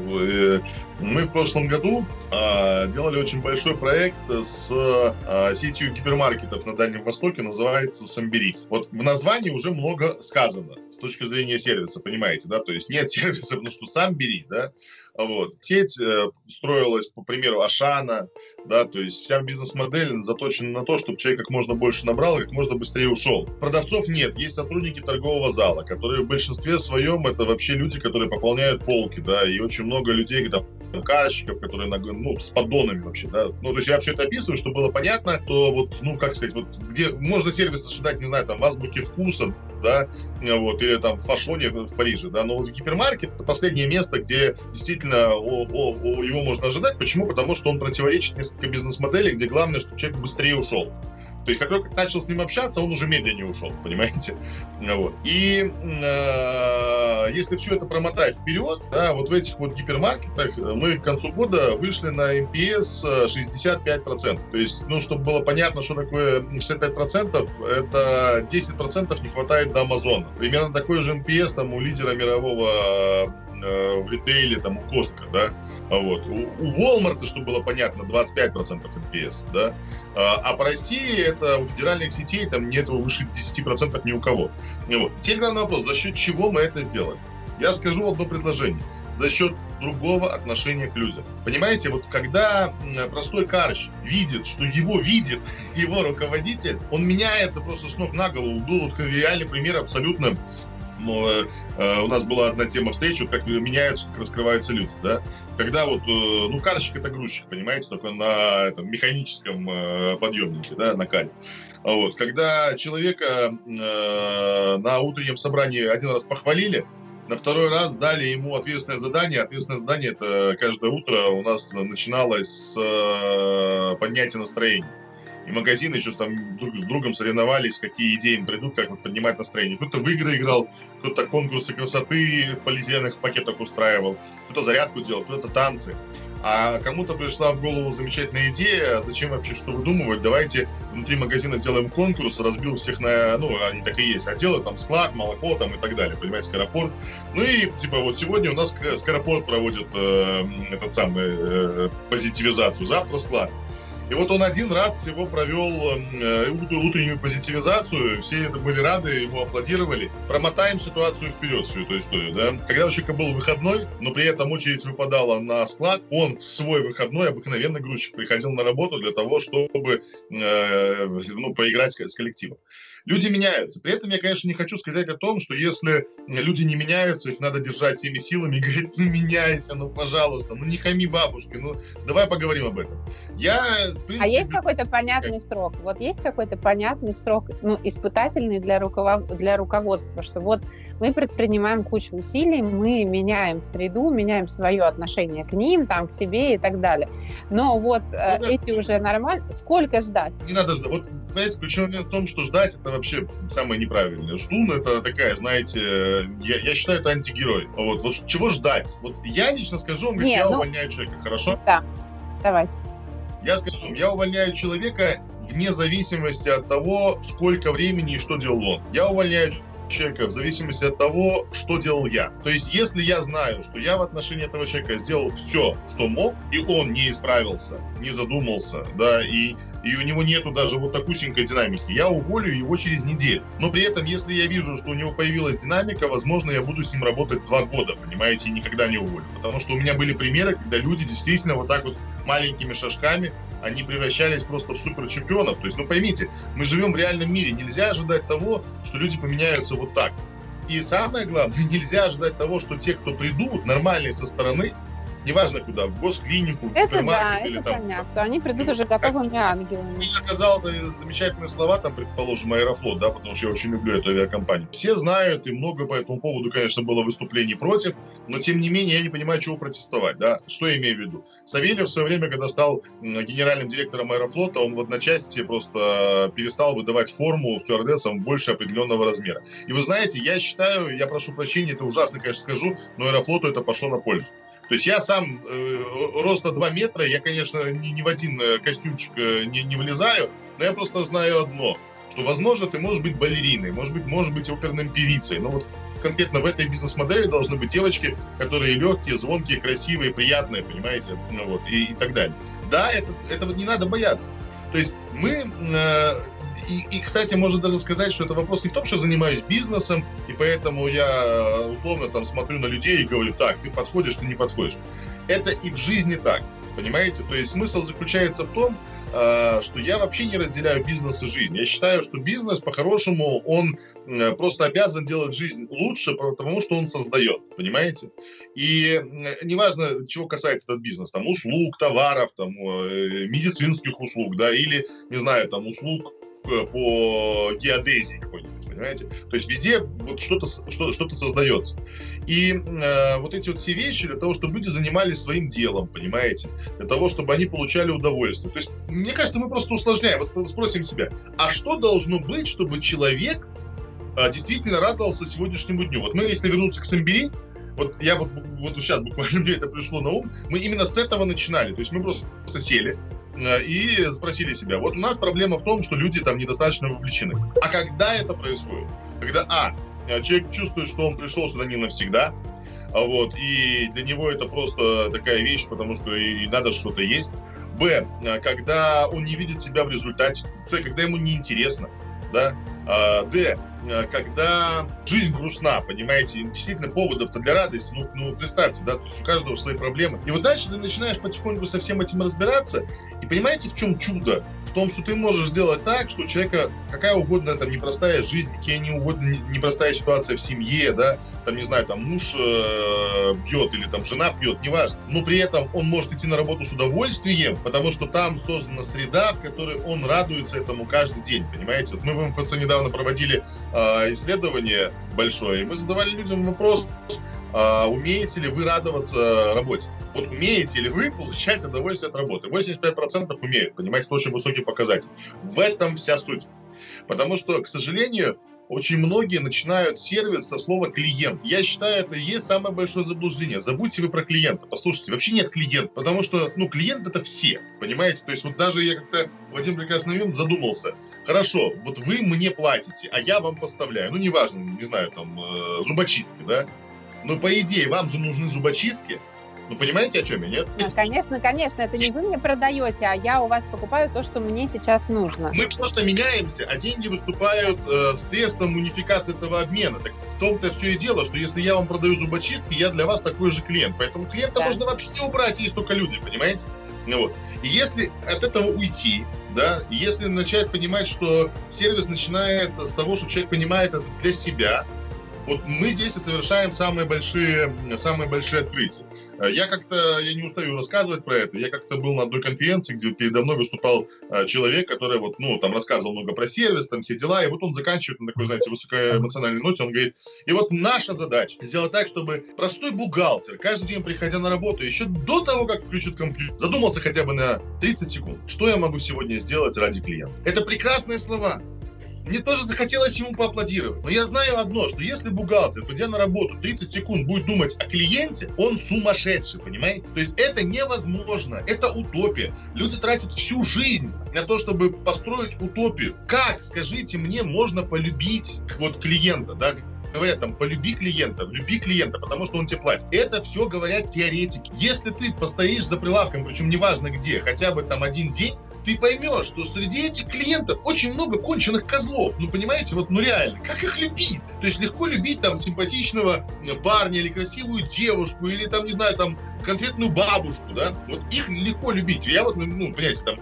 B: Э, мы в прошлом году э, делали очень большой проект с э, сетью гипермаркетов на Дальнем Востоке, называется Самберик. Вот в названии уже много сказано с точки зрения сервиса, понимаете, да? То есть нет сервиса, потому что сам бери, да? Вот. Сеть э, строилась по примеру Ашана, да, то есть вся бизнес-модель заточена на то, чтобы человек как можно больше набрал и как можно быстрее ушел. Продавцов нет, есть сотрудники торгового зала, которые в большинстве своем это вообще люди, которые пополняют полки, да, и очень много людей, там, карточков, которые на, ну, с поддонами вообще, да. Ну, то есть я все это описываю, чтобы было понятно, то вот, ну, как сказать, вот где можно сервис ожидать, не знаю, там, в азбуке вкуса, да, вот, или там в фашоне в Париже, да, но вот гипермаркет это последнее место, где действительно о, о, о, его можно ожидать. Почему? Потому что он противоречит бизнес-моделей, где главное, чтобы человек быстрее ушел. То есть, как только начал с ним общаться, он уже медленнее ушел, понимаете? Вот. И э, если все это промотать вперед, да, вот в этих вот гипермаркетах мы к концу года вышли на MPS 65%. То есть, ну, чтобы было понятно, что такое 65%, это 10% не хватает до Амазона. Примерно такой же NPS там у лидера мирового Э, в ритейле, там, у Костка, да, вот. У, у Walmart, чтобы было понятно, 25% NPS, да, а, а по России это у федеральных сетей там нету выше 10% ни у кого. Вот. Теперь главный вопрос, за счет чего мы это сделали? Я скажу одно предложение за счет другого отношения к людям. Понимаете, вот когда простой карщ видит, что его видит его руководитель, он меняется просто с ног на голову. Был вот реальный пример абсолютно Э, э, у нас была одна тема встречи, как меняются, как раскрываются люди, да. Когда вот, э, ну, карщик это грузчик, понимаете, только на этом механическом подъемнике, да, на каре. А вот, когда человека на утреннем собрании один раз похвалили, на второй раз дали ему ответственное задание. Ответственное задание это каждое утро у нас начиналось с поднятия настроения и магазины еще там друг с другом соревновались, какие идеи им придут, как вот поднимать настроение. Кто-то в игры играл, кто-то конкурсы красоты в полиэтиленовых пакетах устраивал, кто-то зарядку делал, кто-то танцы. А кому-то пришла в голову замечательная идея, а зачем вообще что выдумывать, давайте внутри магазина сделаем конкурс, разбил всех на, ну, они так и есть, отделы, там, склад, молоко, там, и так далее, понимаете, скоропорт. Ну и, типа, вот сегодня у нас скоропорт проводит э, этот самый э, позитивизацию, завтра склад. И вот он один раз всего провел э, утреннюю позитивизацию, все это были рады, ему аплодировали. Промотаем ситуацию вперед, всю эту историю, да. Когда у человека был выходной, но при этом очередь выпадала на склад, он в свой выходной, обыкновенный грузчик, приходил на работу для того, чтобы э, ну, поиграть с коллективом. Люди меняются. При этом я, конечно, не хочу сказать о том, что если люди не меняются, их надо держать всеми силами и говорить, ну меняйся, ну пожалуйста, ну не хами бабушке, ну давай поговорим об этом. Я,
A: принципе, а есть какой-то понятный срок? Вот есть какой-то понятный срок, ну, испытательный для, руковод... для руководства, что вот мы предпринимаем кучу усилий, мы меняем среду, меняем свое отношение к ним, там, к себе и так далее. Но вот э, ну, эти уже нормально. Сколько ждать?
B: Не надо ждать. Вот, понимаете, ключевой момент в том, что ждать это вообще самое неправильное. Ждун это такая, знаете, я, я считаю, это антигерой. Вот, вот чего ждать? Вот я лично скажу, он говорит, Нет, я ну... увольняю человека, хорошо?
A: Да. Давайте.
B: Я скажу, я увольняю человека вне зависимости от того, сколько времени и что делал он. Я увольняю человека в зависимости от того, что делал я. То есть, если я знаю, что я в отношении этого человека сделал все, что мог, и он не исправился, не задумался, да, и, и у него нету даже вот такусенькой динамики, я уволю его через неделю. Но при этом, если я вижу, что у него появилась динамика, возможно, я буду с ним работать два года, понимаете, и никогда не уволю. Потому что у меня были примеры, когда люди действительно вот так вот маленькими шажками они превращались просто в супер чемпионов. То есть, ну поймите, мы живем в реальном мире, нельзя ожидать того, что люди поменяются вот так. И самое главное, нельзя ожидать того, что те, кто придут, нормальные со стороны, неважно куда, в госклинику, в
A: это да, или это там... понятно. Они придут уже готовыми ангелами.
B: Я сказал замечательные слова, там, предположим, Аэрофлот, да, потому что я очень люблю эту авиакомпанию. Все знают, и много по этому поводу, конечно, было выступлений против, но, тем не менее, я не понимаю, чего протестовать, да. Что я имею в виду? Савельев в свое время, когда стал генеральным директором Аэрофлота, он в одночасье просто перестал выдавать форму стюардессам больше определенного размера. И вы знаете, я считаю, я прошу прощения, это ужасно, конечно, скажу, но Аэрофлоту это пошло на пользу. То есть я сам э, роста 2 метра, я, конечно, ни, ни в один э, костюмчик э, не, не влезаю, но я просто знаю одно, что, возможно, ты можешь быть балериной, может быть, можешь быть оперным певицей, но вот конкретно в этой бизнес-модели должны быть девочки, которые легкие, звонкие, красивые, приятные, понимаете, вот, и, и так далее. Да, это, этого не надо бояться. То есть мы э, и, и, кстати, можно даже сказать, что это вопрос не в том, что занимаюсь бизнесом, и поэтому я условно там смотрю на людей и говорю, так, ты подходишь, ты не подходишь. Это и в жизни так, понимаете? То есть смысл заключается в том, а, что я вообще не разделяю бизнес и жизнь. Я считаю, что бизнес, по-хорошему, он просто обязан делать жизнь лучше, потому что он создает, понимаете? И неважно, чего касается этот бизнес, там услуг, товаров, там э, медицинских услуг, да, или, не знаю, там услуг по геодезии какой-нибудь, понимаете? То есть везде вот что-то что, что создается. И э, вот эти вот все вещи для того, чтобы люди занимались своим делом, понимаете? Для того, чтобы они получали удовольствие. То есть, мне кажется, мы просто усложняем. Вот спросим себя, а что должно быть, чтобы человек э, действительно радовался сегодняшнему дню? Вот мы, если вернуться к Самбери, вот я вот, вот сейчас буквально мне это пришло на ум, мы именно с этого начинали. То есть мы просто сели, Э, и спросили себя, вот у нас проблема в том, что люди там недостаточно вовлечены. А когда это происходит? Когда, а, э, человек чувствует, что он пришел сюда не навсегда, а вот, и для него это просто такая вещь, потому что и надо что-то есть. Б, э, когда он не видит себя в результате. С, когда ему неинтересно, да. А, Д, Э, когда жизнь грустна, понимаете, действительно поводов-то для радости, ну, ну представьте, да, то есть у каждого свои проблемы. И вот дальше ты начинаешь потихоньку со всем этим разбираться, и понимаете, в чем чудо? В том, что ты можешь сделать так, что у человека какая угодно там непростая жизнь, какие не угодно непростая ситуация в семье, да, там, не знаю, там муж э, бьет или там жена пьет, неважно, но при этом он может идти на работу с удовольствием, потому что там создана среда, в которой он радуется этому каждый день, понимаете? Вот мы в МФЦ недавно проводили э, исследование большое, и мы задавали людям вопрос, э, умеете ли вы радоваться работе? Вот умеете ли вы получать удовольствие от работы? 85% умеют, понимаете, это очень высокий показатель. В этом вся суть. Потому что, к сожалению, очень многие начинают сервис со слова клиент. Я считаю, это и есть самое большое заблуждение. Забудьте вы про клиента. Послушайте, вообще нет клиента, потому что, ну, клиент это все, понимаете? То есть вот даже я как-то в один прекрасный момент задумался. Хорошо, вот вы мне платите, а я вам поставляю. Ну, неважно, не знаю, там, э, зубочистки, да? Но по идее, вам же нужны зубочистки, ну, понимаете, о чем я, нет?
A: А, конечно, конечно. Это не вы мне продаете, а я у вас покупаю то, что мне сейчас нужно.
B: Мы просто меняемся, а деньги выступают э, средством унификации этого обмена. Так в том-то все и дело, что если я вам продаю зубочистки, я для вас такой же клиент. Поэтому клиента да. можно вообще убрать, есть только люди, понимаете? Ну, вот. И если от этого уйти, да, если начать понимать, что сервис начинается с того, что человек понимает это для себя, вот мы здесь и совершаем самые большие, самые большие открытия. Э, я как-то, я не устаю рассказывать про это, я как-то был на одной конференции, где передо мной выступал э, человек, который вот, ну, там рассказывал много про сервис, там все дела, и вот он заканчивает на такой, знаете, высокоэмоциональной ноте, он говорит, и вот наша задача сделать так, чтобы простой бухгалтер, каждый день приходя на работу, еще до того, как включит компьютер, задумался хотя бы на 30 секунд, что я могу сегодня сделать ради клиента. Это прекрасные слова, мне тоже захотелось ему поаплодировать. Но я знаю одно, что если бухгалтер, придя на работу 30 секунд, будет думать о клиенте, он сумасшедший, понимаете? То есть это невозможно, это утопия. Люди тратят всю жизнь на то, чтобы построить утопию. Как, скажите мне, можно полюбить вот клиента, да, говорят там, полюби клиента, люби клиента, потому что он тебе платит. Это все говорят теоретики. Если ты постоишь за прилавком, причем неважно где, хотя бы там один день, ты поймешь, что среди этих клиентов очень много конченых козлов. Ну, понимаете, вот, ну реально, как их любить? То есть легко любить там симпатичного э, парня или красивую девушку, или там, не знаю, там конкретную бабушку, да? Вот их легко любить. Я вот, ну, понимаете, там,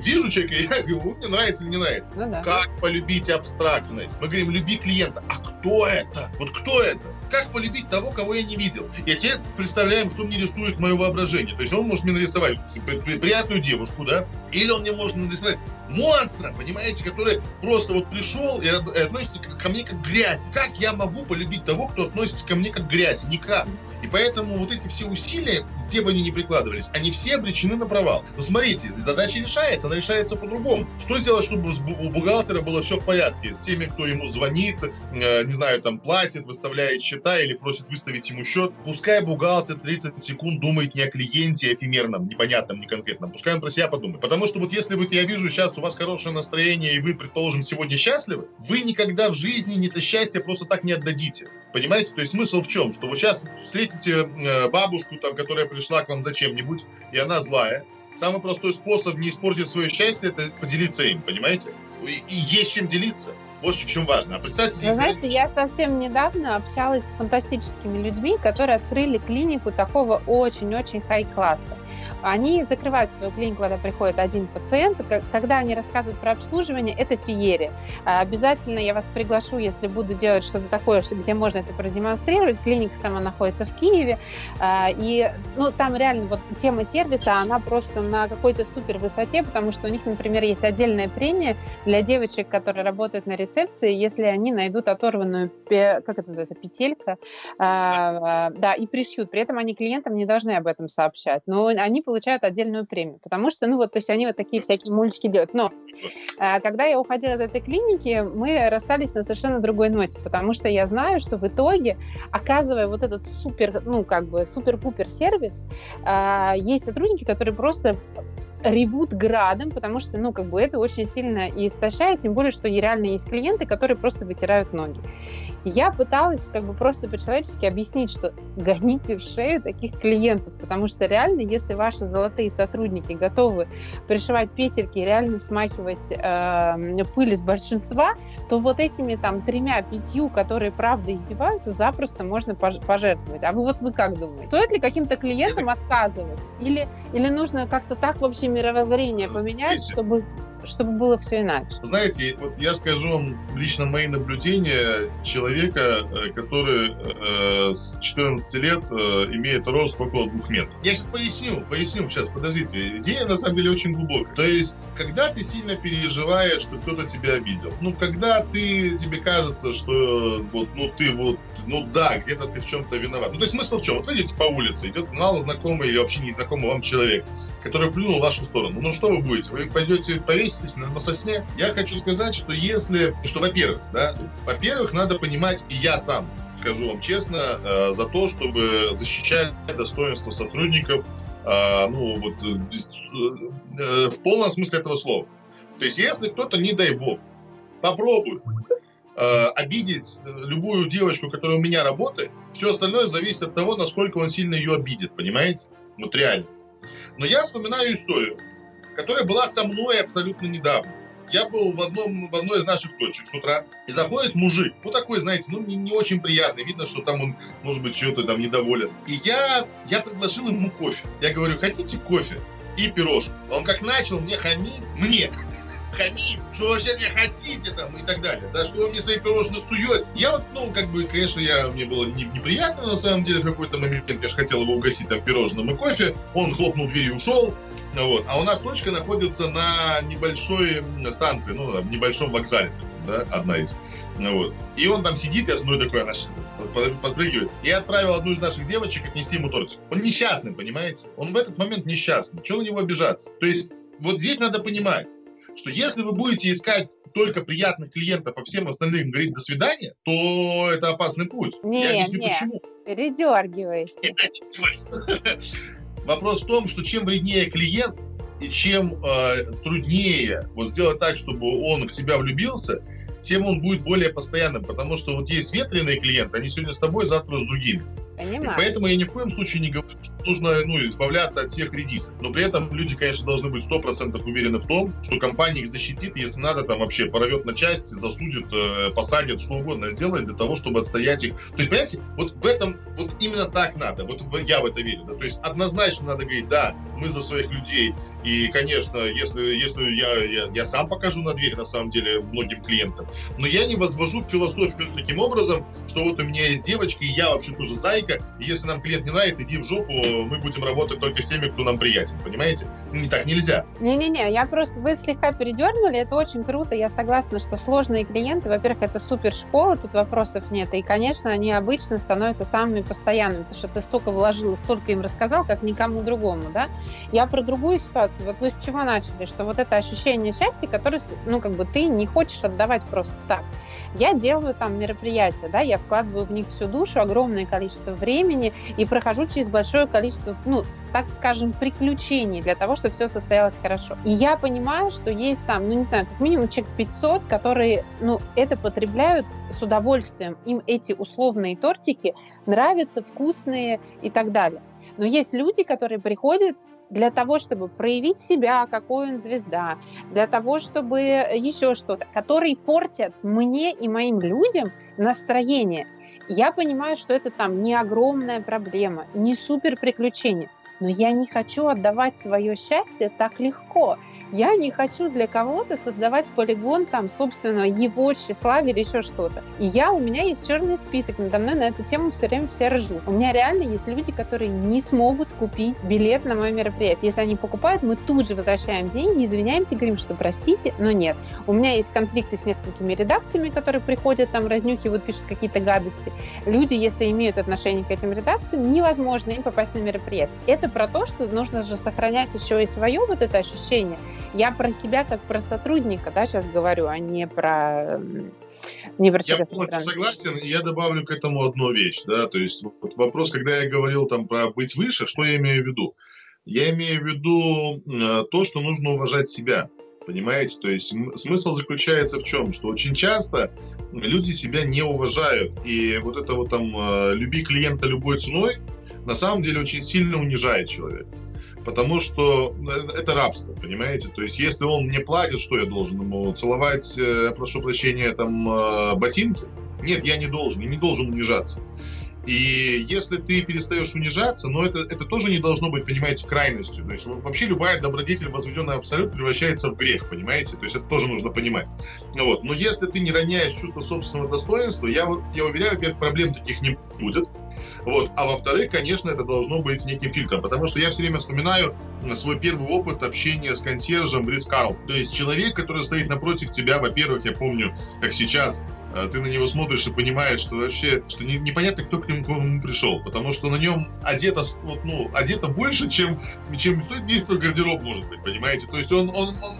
B: вижу человека, и я говорю, мне нравится или не нравится. Ну, да. Как полюбить абстрактность? Мы говорим, люби клиента. А кто это? Вот кто это? Как полюбить того, кого я не видел? Я теперь представляем, что мне рисует мое воображение. То есть он может мне нарисовать приятную девушку, да? Или он мне может нарисовать монстра, понимаете, который просто вот пришел и относится ко мне как грязь. Как я могу полюбить того, кто относится ко мне как грязь? Никак. И поэтому вот эти все усилия, где бы они ни прикладывались, они все обречены на провал. Но смотрите, задача решается, она решается по-другому. Что сделать, чтобы у бухгалтера было все в порядке? С теми, кто ему звонит, э, не знаю, там платит, выставляет счета или просит выставить ему счет. Пускай бухгалтер 30 секунд думает не о клиенте эфемерном, непонятном, не конкретном. Пускай он про себя подумает. Потому что вот если вот я вижу сейчас у вас хорошее настроение и вы, предположим, сегодня счастливы, вы никогда в жизни не это счастье просто так не отдадите. Понимаете? То есть смысл в чем? Что вот сейчас встретите э, бабушку, там, которая пришла к вам за чем-нибудь, и она злая. Самый простой способ не испортить свое счастье – это поделиться им, понимаете? И есть чем делиться. Вот в чем важно. А представьте...
A: Вы знаете, я совсем недавно общалась с фантастическими людьми, которые открыли клинику такого очень-очень хай-класса. Они закрывают свою клинику, когда приходит один пациент. Когда они рассказывают про обслуживание, это феерия. А, обязательно я вас приглашу, если буду делать что-то такое, где можно это продемонстрировать. Клиника сама находится в Киеве. А, и ну, там реально вот тема сервиса, она просто на какой-то супер высоте, потому что у них, например, есть отдельная премия для девочек, которые работают на рецепции, если они найдут оторванную, как это называется, петелька, а, да, и пришьют. При этом они клиентам не должны об этом сообщать. Но они получают отдельную премию, потому что, ну вот, то есть они вот такие всякие мультики делают. Но э, когда я уходила от этой клиники, мы расстались на совершенно другой ноте, потому что я знаю, что в итоге, оказывая вот этот супер, ну как бы супер-пупер сервис, э, есть сотрудники, которые просто ревут градом, потому что, ну, как бы это очень сильно истощает, тем более, что реально есть клиенты, которые просто вытирают ноги. Я пыталась как бы просто по-человечески объяснить, что гоните в шею таких клиентов, потому что реально, если ваши золотые сотрудники готовы пришивать петельки реально смахивать э, пыль из большинства, то вот этими там тремя-пятью, которые правда издеваются, запросто можно пожертвовать. А вы вот вы как думаете? Стоит ли каким-то клиентам отказывать? Или, или нужно как-то так вообще мировоззрение поменять, чтобы чтобы было все иначе.
B: Знаете, вот я скажу вам лично мои наблюдения человека, э, который э, с 14 лет э, имеет рост около двух метров. Я сейчас поясню, поясню, сейчас, подождите. Идея на самом деле очень глубокая. То есть, когда ты сильно переживаешь, что кто-то тебя обидел, ну, когда ты, тебе кажется, что вот, ну, ты вот, ну, да, где-то ты в чем-то виноват. Ну, то есть, смысл в чем? Вот вы идете по улице, идет мало знакомый или вообще незнакомый вам человек, который плюнул в вашу сторону. Ну, что вы будете? Вы пойдете повеситесь на, на сосне? Я хочу сказать, что если, что, во-первых, да, во-первых, надо понимать, и я сам скажу вам честно, э, за то, чтобы защищать достоинство сотрудников, э, ну, вот, э, э, в полном смысле этого слова. То есть, если кто-то, не дай бог, попробует э, обидеть любую девочку, которая у меня работает, все остальное зависит от того, насколько он сильно ее обидит, понимаете? Вот реально. Но я вспоминаю историю, которая была со мной абсолютно недавно. Я был в, одном, в одной из наших точек с утра, и заходит мужик, ну такой, знаете, ну не, не очень приятный, видно, что там он, может быть, чего-то там недоволен. И я, я предложил ему кофе. Я говорю, хотите кофе? И пирожку. Он как начал мне хамить, мне, хамить, что вы вообще мне хотите там и так далее, да, что вы мне свои пирожные суете. Я вот, ну, как бы, конечно, я, мне было не, неприятно на самом деле в какой-то момент, я же хотел его угостить там пирожным и кофе, он хлопнул дверью и ушел, вот. А у нас точка находится на небольшой станции, ну, в небольшом вокзале, да, одна из. Вот. И он там сидит, я смотрю такой, наш, подпрыгивает. Я отправил одну из наших девочек отнести ему тортик. Он несчастный, понимаете? Он в этот момент несчастный. Чего на него обижаться? То есть, вот здесь надо понимать, что если вы будете искать только приятных клиентов, а всем остальным говорить «до свидания», то это опасный путь.
A: Не, Я объясню, не, почему. передергивай.
B: Вопрос в том, что чем вреднее клиент, и чем э, труднее вот сделать так, чтобы он в тебя влюбился, тем он будет более постоянным, потому что вот есть ветреные клиенты, они сегодня с тобой, завтра с другими. Понимаю. И поэтому я ни в коем случае не говорю, что нужно ну, избавляться от всех редисов. Но при этом люди, конечно, должны быть 100% уверены в том, что компания их защитит, если надо, там вообще порвет на части, засудит, э, посадит, что угодно сделает для того, чтобы отстоять их. То есть, понимаете, вот в этом, вот именно так надо. Вот я в это верю. Да? То есть однозначно надо говорить, да, мы за своих людей. И, конечно, если, если я, я, я сам покажу на дверь, на самом деле, многим клиентам, но я не возвожу философию таким образом, что вот у меня есть девочка, и я вообще тоже зайка, и если нам клиент не нравится, иди в жопу, мы будем работать только с теми, кто нам приятен, понимаете? Не так нельзя.
A: Не-не-не, я просто, вы слегка передернули, это очень круто, я согласна, что сложные клиенты, во-первых, это супер школа, тут вопросов нет, и, конечно, они обычно становятся самыми постоянными, потому что ты столько вложил, столько им рассказал, как никому другому, да? Я про другую ситуацию, вот вы с чего начали, что вот это ощущение счастья, которое, ну, как бы ты не хочешь отдавать просто так. Я делаю там мероприятия, да, я вкладываю в них всю душу, огромное количество времени и прохожу через большое количество, ну, так скажем, приключений для того, чтобы все состоялось хорошо. И я понимаю, что есть там, ну, не знаю, как минимум человек 500, которые, ну, это потребляют с удовольствием. Им эти условные тортики нравятся, вкусные и так далее. Но есть люди, которые приходят для того, чтобы проявить себя, какой он звезда, для того, чтобы еще что-то, которые портят мне и моим людям настроение. Я понимаю, что это там не огромная проблема, не супер приключение, но я не хочу отдавать свое счастье так легко. Я не хочу для кого-то создавать полигон там, собственно, его тщеславия или еще что-то. И я, у меня есть черный список, надо мной на эту тему все время все ржут. У меня реально есть люди, которые не смогут купить билет на мое мероприятие. Если они покупают, мы тут же возвращаем деньги, извиняемся, говорим, что простите, но нет. У меня есть конфликты с несколькими редакциями, которые приходят, там, разнюхивают, пишут какие-то гадости. Люди, если имеют отношение к этим редакциям, невозможно им попасть на мероприятие. Это про то, что нужно же сохранять еще и свое вот это ощущение. Я про себя как про сотрудника, да, сейчас говорю, а не про
B: не про Я полностью согласен, и я добавлю к этому одну вещь, да, то есть вот вопрос, когда я говорил там про быть выше, что я имею в виду? Я имею в виду э, то, что нужно уважать себя, понимаете? То есть смысл заключается в чем? Что очень часто люди себя не уважают, и вот это вот там э, «люби клиента любой ценой» на самом деле очень сильно унижает человека потому что э, это рабство, понимаете? То есть, если он мне платит, что я должен ему целовать, э, прошу прощения, там, э, ботинки? Нет, я не должен, я не должен унижаться. И если ты перестаешь унижаться, но это, это тоже не должно быть, понимаете, крайностью. То есть вообще любая добродетель, возведенная абсолют, превращается в грех, понимаете? То есть это тоже нужно понимать. Вот. Но если ты не роняешь чувство собственного достоинства, я, я уверяю, во-первых, проблем таких не будет. Вот. А во-вторых, конечно, это должно быть неким фильтром, потому что я все время вспоминаю свой первый опыт общения с консьержем Рис Карл. То есть человек, который стоит напротив тебя, во-первых, я помню, как сейчас, ты на него смотришь и понимаешь, что вообще, что не, непонятно, кто к нему, пришел, потому что на нем одето, вот, ну, одето больше, чем, чем весь твой гардероб может быть, понимаете? То есть он, он, он,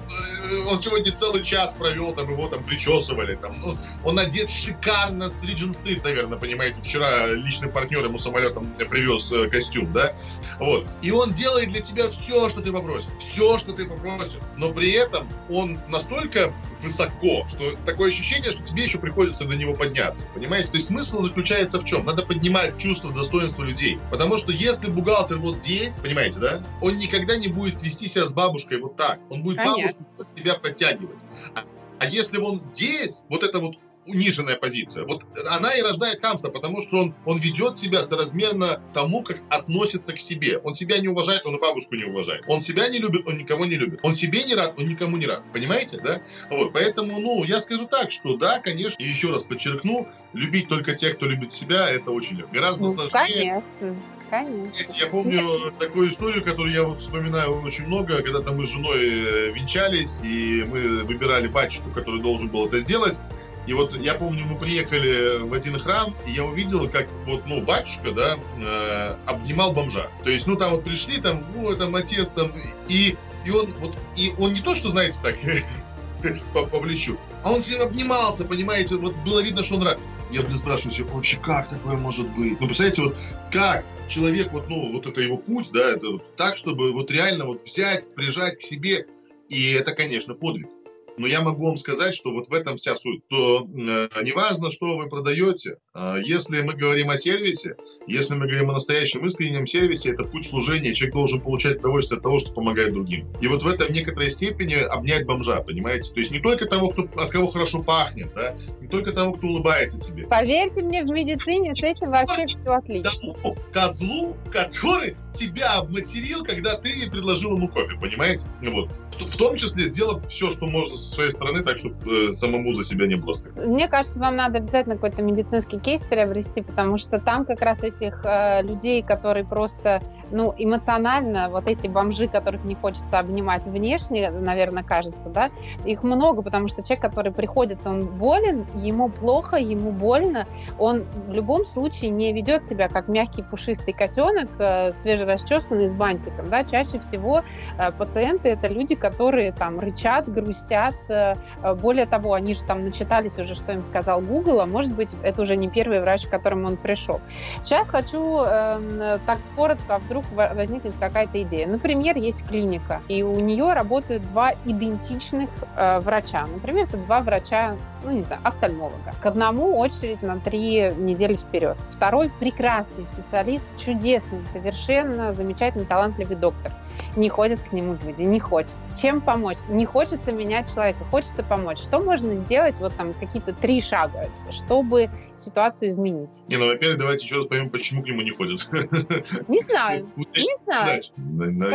B: э, он сегодня целый час провел, там его там причесывали, там, ну, он одет шикарно с Regent Street, наверное, понимаете, вчера личный партнер ему самолетом привез э, костюм, да, вот, и он делает для тебя все, что ты попросишь, все, что ты попросишь, но при этом он настолько высоко, что такое ощущение, что тебе еще приходится до него подняться, понимаете? То есть смысл заключается в чем? Надо поднимать чувство достоинства людей, потому что если бухгалтер вот здесь, понимаете, да, он никогда не будет вести себя с бабушкой вот так, он будет Понятно. бабушку себя подтягивать. А, а если он здесь, вот это вот униженная позиция. Вот она и рождает хамство, потому что он, он ведет себя соразмерно тому, как относится к себе. Он себя не уважает, он и бабушку не уважает. Он себя не любит, он никого не любит. Он себе не рад, он никому не рад. Понимаете, да? Вот, поэтому, ну, я скажу так, что да, конечно, и еще раз подчеркну, любить только тех, кто любит себя, это очень легко. Гораздо ну, сложнее.
A: Конечно. Конечно.
B: Я помню такую историю, которую я вот вспоминаю очень много, когда-то мы с женой э, венчались, и мы выбирали батюшку, который должен был это сделать. И вот я помню, мы приехали в один храм, и я увидел, как вот, ну, батюшка, да, э, обнимал бомжа. То есть, ну, там вот пришли, там, ну, там, отец, там, и и он вот, и он не то, что, знаете, так, по, по плечу, а он с ним обнимался, понимаете, вот было видно, что он рад. Я, блин, спрашиваю себя, вообще, как такое может быть? Ну, представляете, вот как человек, вот, ну, вот это его путь, да, это вот так, чтобы вот реально вот взять, прижать к себе, и это, конечно, подвиг но я могу вам сказать, что вот в этом вся суть. То э, неважно, что вы продаете, э, если мы говорим о сервисе, если мы говорим о настоящем искреннем сервисе, это путь служения, человек должен получать удовольствие от того, что помогает другим. И вот в этом в некоторой степени обнять бомжа, понимаете? То есть не только того, кто, от кого хорошо пахнет, да, не только того, кто улыбается тебе.
A: Поверьте мне, в медицине с этим вообще все отлично.
B: Козлу, козлу, который тебя обматерил, когда ты предложил ему кофе, понимаете? Вот. В, в том числе сделав все, что можно своей стороны, так, чтобы э, самому за себя не было стыдно.
A: Мне кажется, вам надо обязательно какой-то медицинский кейс приобрести, потому что там как раз этих э, людей, которые просто, ну, эмоционально, вот эти бомжи, которых не хочется обнимать внешне, наверное, кажется, да, их много, потому что человек, который приходит, он болен, ему плохо, ему больно, он в любом случае не ведет себя как мягкий пушистый котенок, э, свежерасчесанный с бантиком, да, чаще всего э, пациенты это люди, которые там рычат, грустят, э, более того, они же там начитались уже, что им сказал Google, а может быть, это уже не первый врач, к которому он пришел. Сейчас хочу э, так коротко, а вдруг возникнет какая-то идея. Например, есть клиника, и у нее работают два идентичных э, врача. Например, это два врача, ну не знаю, офтальмолога. К одному очередь на три недели вперед. Второй прекрасный специалист, чудесный, совершенно замечательный, талантливый доктор не ходят к нему люди, не хочет. Чем помочь? Не хочется менять человека, хочется помочь. Что можно сделать, вот там какие-то три шага, чтобы ситуацию изменить?
B: Не, ну, во-первых, давайте еще раз поймем, почему к нему не ходят.
A: Не знаю, не знаю.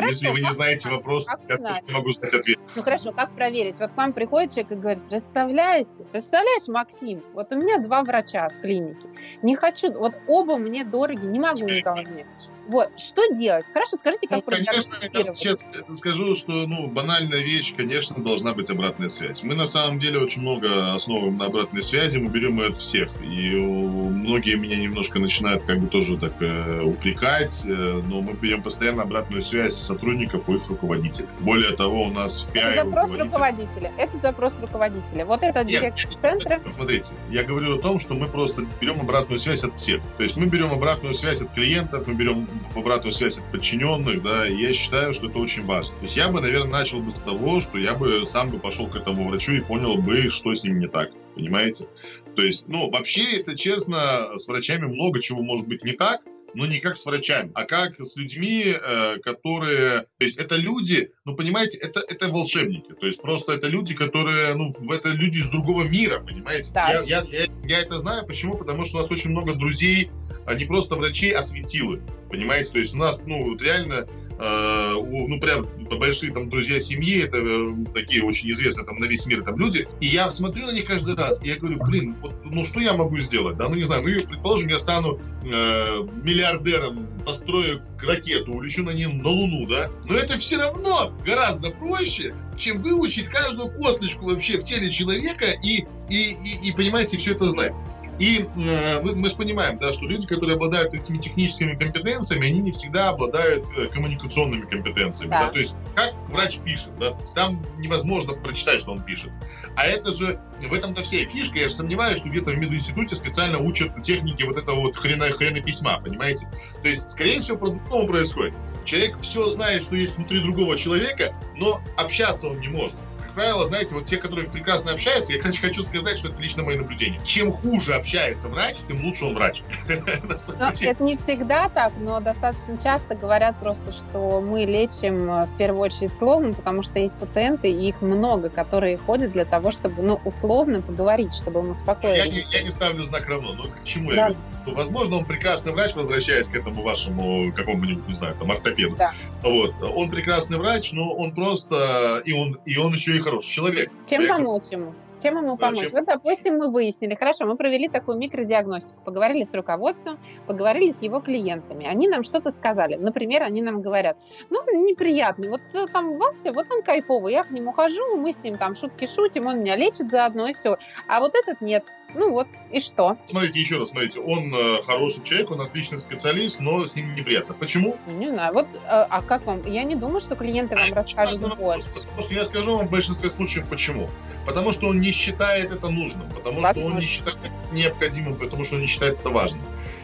B: Если вы не знаете вопрос, я не могу знать ответ.
A: Ну хорошо, как проверить? Вот к вам приходит человек и говорит, представляете, представляешь, Максим, вот у меня два врача в клинике, не хочу, вот оба мне дороги, не могу никого нет. Вот, что делать? Хорошо, скажите, как
B: ну, конечно, я сейчас скажу, что, ну, банальная вещь, конечно, должна быть обратная связь. Мы, на самом деле, очень много основываем на обратной связи, мы берем ее от всех. И многие меня немножко начинают как бы тоже так э, упрекать, э, но мы берем постоянно обратную связь сотрудников у их руководителей. Более того, у нас
A: Это запрос руководителя. Это запрос руководителя. Вот это директор центра.
B: Смотрите, я говорю о том, что мы просто берем обратную связь от всех. То есть мы берем обратную связь от клиентов, мы берем обратную связь от подчиненных, да, и я считаю, что это очень важно. То есть я бы, наверное, начал бы с того, что я бы сам бы пошел к этому врачу и понял бы, что с ним не так, понимаете? То есть, ну, вообще, если честно, с врачами много чего может быть не так, но не как с врачами, а как с людьми, э, которые... То есть это люди, ну, понимаете, это, это волшебники. То есть просто это люди, которые, ну, это люди из другого мира, понимаете? Да. Я, я, я, я это знаю, почему? Потому что у нас очень много друзей, а не просто врачей, а светилы. Понимаете? То есть у нас, ну, вот реально, ну, прям большие там друзья семьи, это э, такие очень известные там на весь мир там люди. И я смотрю на них каждый раз, и я говорю, блин, вот, ну, что я могу сделать? Да, ну, не знаю, ну, предположим, я стану э, миллиардером, построю ракету, улечу на нем на Луну, да? Но это все равно гораздо проще, чем выучить каждую косточку вообще в теле человека и, и, и, и понимаете, все это знать. И э, мы же понимаем, да, что люди, которые обладают этими техническими компетенциями, они не всегда обладают э, коммуникационными компетенциями. Да. Да? То есть, как врач пишет, да, там невозможно прочитать, что он пишет. А это же, в этом-то вся фишка. Я же сомневаюсь, что где-то в мединституте специально учат техники вот этого вот хрена, хрена письма, понимаете? То есть, скорее всего, по-другому происходит. Человек все знает, что есть внутри другого человека, но общаться он не может правило, знаете, вот те, которые прекрасно общаются, я, кстати, хочу сказать, что это лично мое наблюдение. Чем хуже общается врач, тем лучше он врач.
A: Но это не всегда так, но достаточно часто говорят просто, что мы лечим э, в первую очередь словом, потому что есть пациенты, и их много, которые ходят для того, чтобы, ну, условно поговорить, чтобы им успокоить.
B: Я не, я не ставлю знак равно, но к чему да. я веду? Что, возможно, он прекрасный врач, возвращаясь к этому вашему какому-нибудь, не знаю, там, ортопеду. Да. Вот. Он прекрасный врач, но он просто, и он, и он еще и хороший человек.
A: Чем Поэтому... помочь ему? Чем ему помочь? Чем... Вот, допустим, мы выяснили, хорошо, мы провели такую микродиагностику, поговорили с руководством, поговорили с его клиентами. Они нам что-то сказали. Например, они нам говорят, ну, неприятный, вот э, там Вася, вот он кайфовый, я к нему хожу, мы с ним там шутки шутим, он меня лечит заодно и все. А вот этот нет. Ну вот, и что?
B: Смотрите, еще раз, смотрите, он э, хороший человек, он отличный специалист, но с ним неприятно. Почему?
A: Ну, не знаю, вот, а, а как вам? Я не думаю, что клиенты вам расскажут больше.
B: Потому что я скажу вам в большинстве случаев почему. Потому что он не считает это нужным, потому Возможно. что он не считает необходимым, потому что он не считает это важным.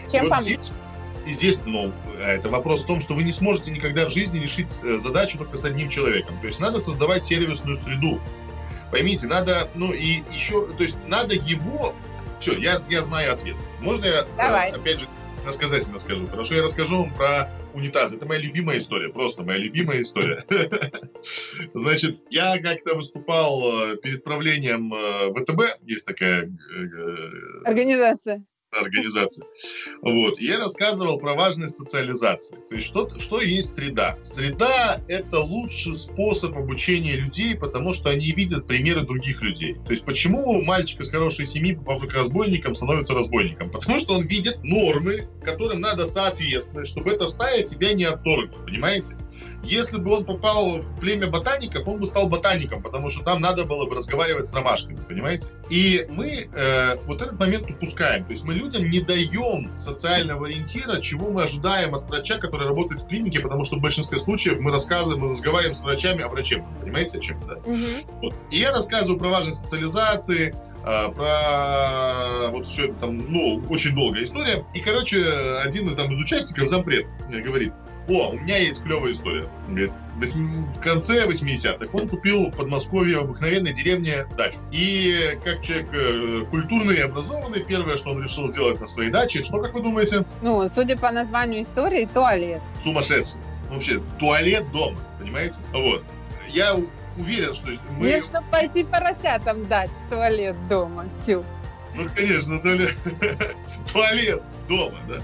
A: Чем и вот здесь,
B: и здесь, ну, это вопрос в том, что вы не сможете никогда в жизни решить э, задачу только с одним человеком. То есть надо создавать сервисную среду. Поймите, надо, ну и еще, то есть надо его... Все, я, я знаю ответ. Можно я, э,
A: Давай.
B: опять же, рассказательно скажу? Хорошо, я расскажу вам про унитаз. Это моя любимая история, просто моя любимая история. Значит, я как-то выступал э, перед правлением ВТБ, есть такая...
A: Организация
B: организации. Вот. я рассказывал про важность социализации. То есть что, что есть среда? Среда — это лучший способ обучения людей, потому что они видят примеры других людей. То есть почему мальчик из хорошей семьи, попав к разбойникам, становится разбойником? Потому что он видит нормы, которым надо соответствовать, чтобы эта стая тебя не отторгла, понимаете? Если бы он попал в племя ботаников, он бы стал ботаником, потому что там надо было бы разговаривать с ромашками, понимаете? И мы э, вот этот момент упускаем. То есть мы людям не даем социального ориентира, чего мы ожидаем от врача, который работает в клинике, потому что в большинстве случаев мы рассказываем, мы разговариваем с врачами, а врачем, понимаете, о чем, да? Угу. Вот. И я рассказываю про важность социализации, э, про вот все это там, ну, очень долгая история. И, короче, один из, там, из участников, зампред, говорит, о, у меня есть клевая история. Говорит, в конце 80-х он купил в Подмосковье в обыкновенной деревне дачу. И как человек э, культурный и образованный, первое, что он решил сделать на своей даче, что, как вы думаете?
A: Ну, судя по названию истории, туалет.
B: Сумасшедший. Ну, вообще, туалет дома, понимаете? Вот. Я уверен, что мы...
A: Мне, чтобы пойти поросятам дать туалет дома, тю.
B: Ну, конечно, туалет, туалет дома, да?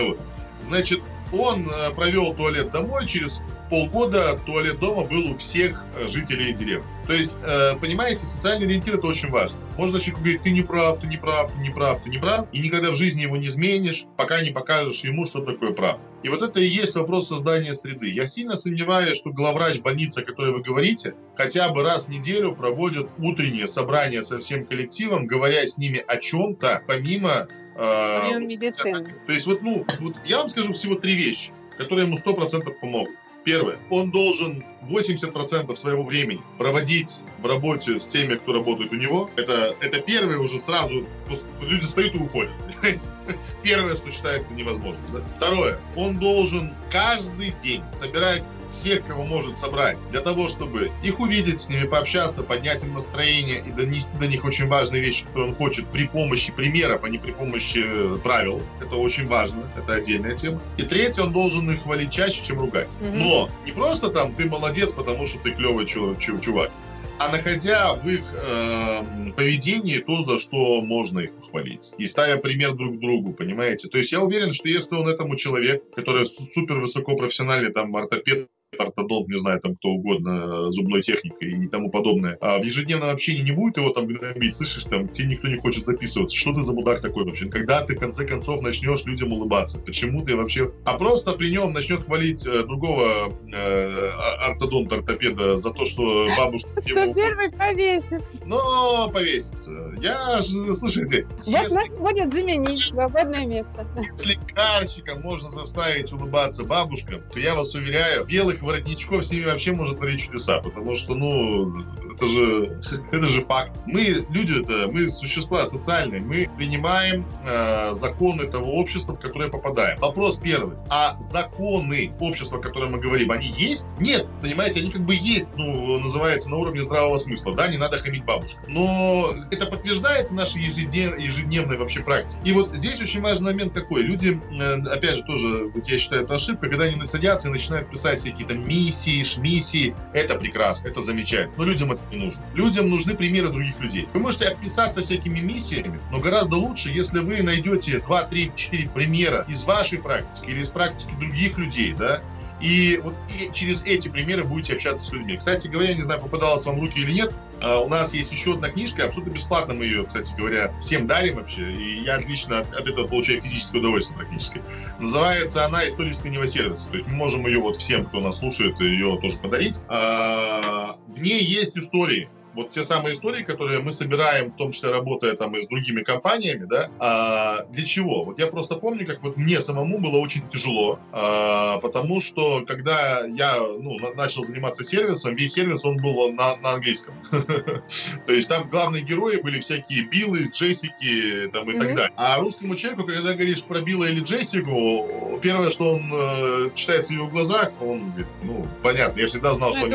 B: Вот. Значит, он э, провел туалет домой, через полгода туалет дома был у всех э, жителей деревни. То есть, э, понимаете, социальный ориентир это очень важно. Можно человеку говорить, ты не прав, ты не прав, ты не прав, ты не прав, и никогда в жизни его не изменишь, пока не покажешь ему, что такое прав. И вот это и есть вопрос создания среды. Я сильно сомневаюсь, что главврач больницы, о которой вы говорите, хотя бы раз в неделю проводит утреннее собрание со всем коллективом, говоря с ними о чем-то, помимо
A: Прием медицины.
B: То есть вот, ну, вот я вам скажу всего три вещи, которые ему сто процентов помогут. Первое. Он должен 80% своего времени проводить в работе с теми, кто работает у него. Это, это первое уже сразу. Люди встают и уходят. Понимаете? Первое, что считается невозможным. Да? Второе. Он должен каждый день собирать всех, кого может собрать, для того, чтобы их увидеть, с ними пообщаться, поднять им настроение и донести до них очень важные вещи, которые он хочет при помощи примеров, а не при помощи э, правил. Это очень важно, это отдельная тема. И третье, он должен их хвалить чаще, чем ругать. Mm-hmm. Но не просто там ты молодец, потому что ты клевый чувак, а находя в их э, поведении то, за что можно их похвалить. И ставя пример друг другу, понимаете? То есть я уверен, что если он этому человеку, который супер высокопрофессиональный там ортопед, ортодонт, не знаю, там кто угодно, зубной техникой и тому подобное, а в ежедневном общении не будет его там гнобить, слышишь, там, тебе никто не хочет записываться, что ты за мудак такой вообще? Когда ты, в конце концов, начнешь людям улыбаться? Почему ты вообще... А просто при нем начнет хвалить э, другого э, ортодонта, ортопеда за то, что бабушка.
A: Кто первый повесится.
B: Но повесится. Я же, слушайте...
A: Вот нас будет заменить свободное место.
B: Если лекарщиком можно заставить улыбаться бабушкам, то я вас уверяю, белых белых воротничков с ними вообще может творить чудеса, потому что, ну, это же, это же факт. Мы, люди это, мы существа социальные, мы принимаем э, законы того общества, в которое попадаем. Вопрос первый. А законы общества, о котором мы говорим, они есть? Нет, понимаете, они как бы есть, ну, называется на уровне здравого смысла, да, не надо хамить бабушку. Но это подтверждается нашей ежеднев, ежедневной вообще практикой. И вот здесь очень важный момент какой. Люди, э, опять же, тоже, вот я считаю, это ошибка, когда они садятся и начинают писать всякие какие-то миссии, шмиссии. Это прекрасно, это замечательно. Но людям это не нужно. Людям нужны примеры других людей. Вы можете описаться всякими миссиями, но гораздо лучше, если вы найдете 2, 3, 4 примера из вашей практики или из практики других людей, да, и вот и через эти примеры будете общаться с людьми. Кстати говоря, не знаю, попадалась вам в руки или нет, а у нас есть еще одна книжка, абсолютно бесплатно мы ее, кстати говоря, всем дарим вообще, и я отлично от, от этого получаю физическое удовольствие практически. Называется она «История искреннего сервиса», то есть мы можем ее вот всем, кто нас слушает, ее тоже подарить. А, в ней есть истории Вот те самые истории, которые мы собираем, в том числе работая там и с другими компаниями, да, а, для чего? Вот я просто помню, как вот мне самому было очень тяжело, а, потому что когда я ну, начал заниматься сервисом, весь сервис, он был на, на английском. То есть там главные герои были всякие Биллы, Джессики там, и так далее. А русскому человеку, когда говоришь про Билла или Джессику, первое, что он э, читается в его глазах, он говорит, ну, понятно, я всегда знал, что
A: они...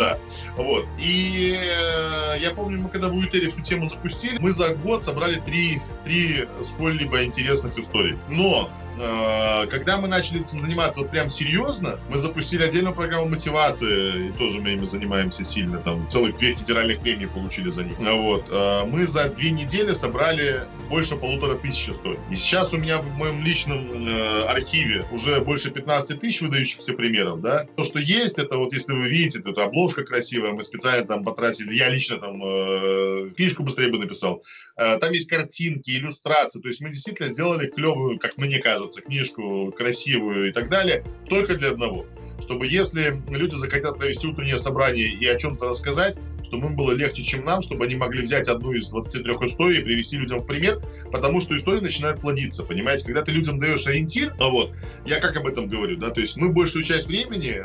A: да.
B: Вот. И э, я помню, мы когда в Уитере всю тему запустили, мы за год собрали три, три сколь-либо интересных историй. Но когда мы начали этим заниматься вот прям серьезно, мы запустили отдельную программу мотивации, и тоже мы ими занимаемся сильно, там целых две федеральных премии получили за них. Вот. Э, мы за две недели собрали больше полутора тысяч историй. И сейчас у меня в моем личном э, архиве уже больше 15 тысяч выдающихся примеров, да. То, что есть, это вот если вы видите, тут обложка красивая, мы специально там потратили, я лично там книжку быстрее бы написал. Там есть картинки, иллюстрации, то есть мы действительно сделали клевую, как мне кажется, книжку красивую и так далее, только для одного. Чтобы если люди захотят провести утреннее собрание и о чем-то рассказать, чтобы им было легче, чем нам, чтобы они могли взять одну из 23 историй и привести людям в пример, потому что истории начинают плодиться, понимаете? Когда ты людям даешь ориентир, а вот, я как об этом говорю, да, то есть мы большую часть времени,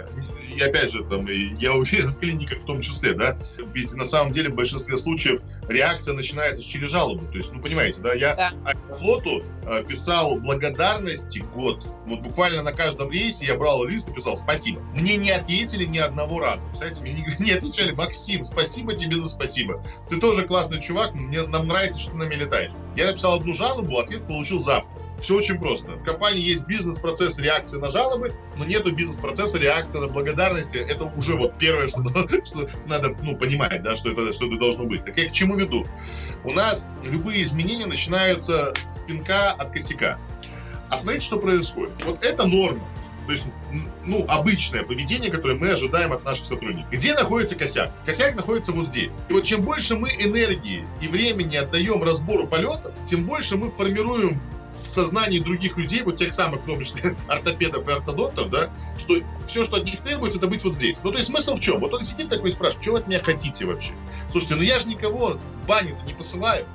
B: и опять же, там, и я уверен, в клиниках в том числе, да, ведь на самом деле в большинстве случаев реакция начинается через жалобу, то есть, ну, понимаете, да, я да. флоту э, писал благодарности год, вот буквально на каждом рейсе я брал лист и писал спасибо. Мне не ответили ни одного раза, представляете, мне не, не отвечали, Максим, спасибо, спасибо тебе за спасибо. Ты тоже классный чувак, мне, нам нравится, что ты нами летаешь. Я написал одну жалобу, ответ получил завтра. Все очень просто. В компании есть бизнес-процесс реакции на жалобы, но нету бизнес-процесса реакции на благодарности. Это уже вот первое, что, что надо ну, понимать, да, что, это, что это должно быть. Так я к чему веду? У нас любые изменения начинаются с пинка от косяка. А смотрите, что происходит. Вот это норма. То есть, ну, обычное поведение, которое мы ожидаем от наших сотрудников. Где находится косяк? Косяк находится вот здесь. И вот чем больше мы энергии и времени отдаем разбору полетов, тем больше мы формируем сознании других людей, вот тех самых, числе, ортопедов и ортодонтов, да, что все, что от них требуется, это быть вот здесь. Ну, то есть смысл в чем? Вот он сидит такой и спрашивает, что вы от меня хотите вообще? Слушайте, ну я же никого в баню-то не посылаю.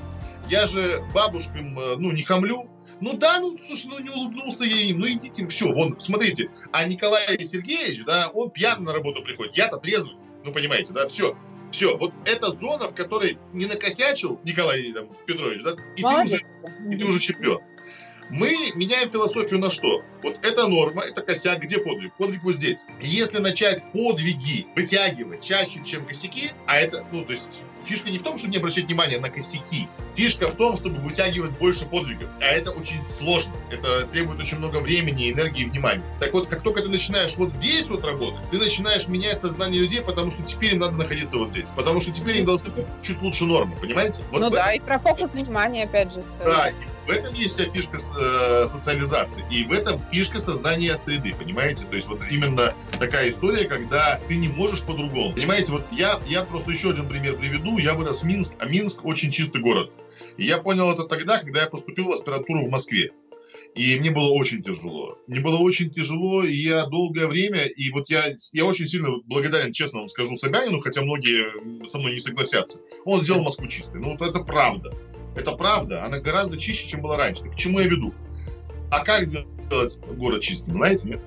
B: Я же бабушкам, э, ну, не хамлю, ну да, ну слушай, ну не улыбнулся я им, ну идите, все, вон, смотрите. А Николай Сергеевич, да, он пьяный на работу приходит, я-то трезвый, ну понимаете, да, все. Все, вот эта зона, в которой не накосячил Николай там, Петрович, да, и ты, уже, и ты уже чемпион. Мы меняем философию на что? Вот это норма, это косяк, где подвиг? Подвиг вот здесь. Если начать подвиги вытягивать чаще, чем косяки, а это, ну, то есть Фишка не в том, чтобы не обращать внимание на косяки. Фишка в том, чтобы вытягивать больше подвигов. А это очень сложно. Это требует очень много времени, энергии и внимания. Так вот, как только ты начинаешь вот здесь вот работать, ты начинаешь менять сознание людей, потому что теперь им надо находиться вот здесь. Потому что теперь им должны быть чуть лучше нормы, понимаете? Вот
A: ну да, этом... и про фокус внимания, опять же.
B: Да, в этом есть вся фишка э, социализации. И в этом фишка создания среды, понимаете? То есть вот именно такая история, когда ты не можешь по-другому. Понимаете, вот я, я просто еще один пример приведу. Я вырос в Минск, а Минск очень чистый город. И я понял это тогда, когда я поступил в аспирантуру в Москве. И мне было очень тяжело. Мне было очень тяжело, и я долгое время, и вот я, я очень сильно благодарен, честно вам скажу, Собянину, хотя многие со мной не согласятся. Он сделал Москву чистой. Ну, вот это правда. Это правда, она гораздо чище, чем была раньше. к чему я веду? А как сделать город чистым, знаете, нет?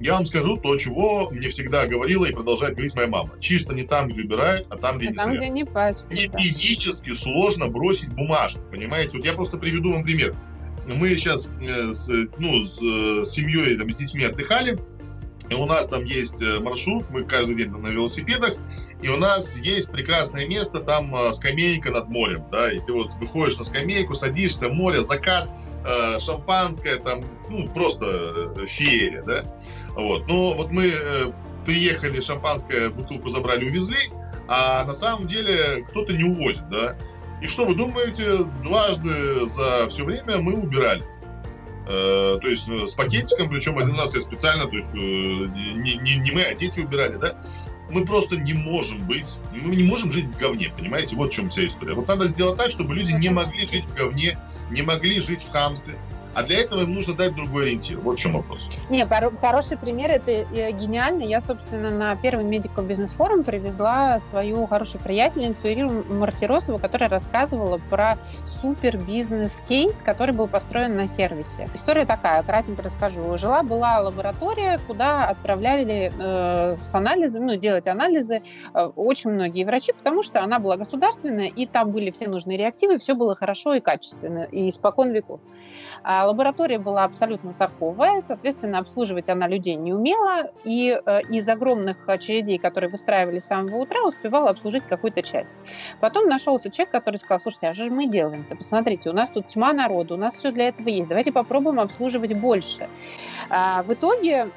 B: Я вам скажу то, чего мне всегда говорила и продолжает говорить моя мама. Чисто не там, где убирают, а там, где а не там, где не пачкают. Мне да. физически сложно бросить бумажку, понимаете? Вот я просто приведу вам пример. Мы сейчас э, с, ну, с, э, с семьей, там, с детьми отдыхали, и у нас там есть э, маршрут, мы каждый день там на велосипедах, и у нас есть прекрасное место, там э, скамейка над морем, да, и ты вот выходишь на скамейку, садишься, море, закат, э, шампанское, там, ну, просто феерия, да, вот. Ну, вот мы приехали, шампанское, бутылку забрали, увезли, а на самом деле кто-то не увозит, да. И что вы думаете, дважды за все время мы убирали. Э, то есть э, с пакетиком, причем один раз я специально, то есть э, не, не, не мы, а дети убирали, да, мы просто не можем быть, мы не можем жить в говне, понимаете? Вот в чем вся история. Вот надо сделать так, чтобы люди не могли жить в говне, не могли жить в хамстве, А для этого им нужно дать другой ориентир. Вот в чем вопрос.
A: Не, хороший пример, это э, гениально. Я, собственно, на первый Medical Business Forum привезла свою хорошую приятельницу Ирину Мартиросову, которая рассказывала про супер бизнес-кейс, который был построен на сервисе. История такая, кратенько расскажу. Жила-была лаборатория, куда отправляли э, с анализом, ну, делать анализы э, очень многие врачи, потому что она была государственная, и там были все нужные реактивы, все было хорошо и качественно, и испокон веков. А лаборатория была абсолютно совковая, соответственно, обслуживать она людей не умела, и э, из огромных очередей, которые выстраивали с самого утра, успевала обслужить какую-то часть. Потом нашелся человек, который сказал, слушайте, а же мы делаем-то? Посмотрите, у нас тут тьма народу, у нас все для этого есть, давайте попробуем обслуживать больше. А, в итоге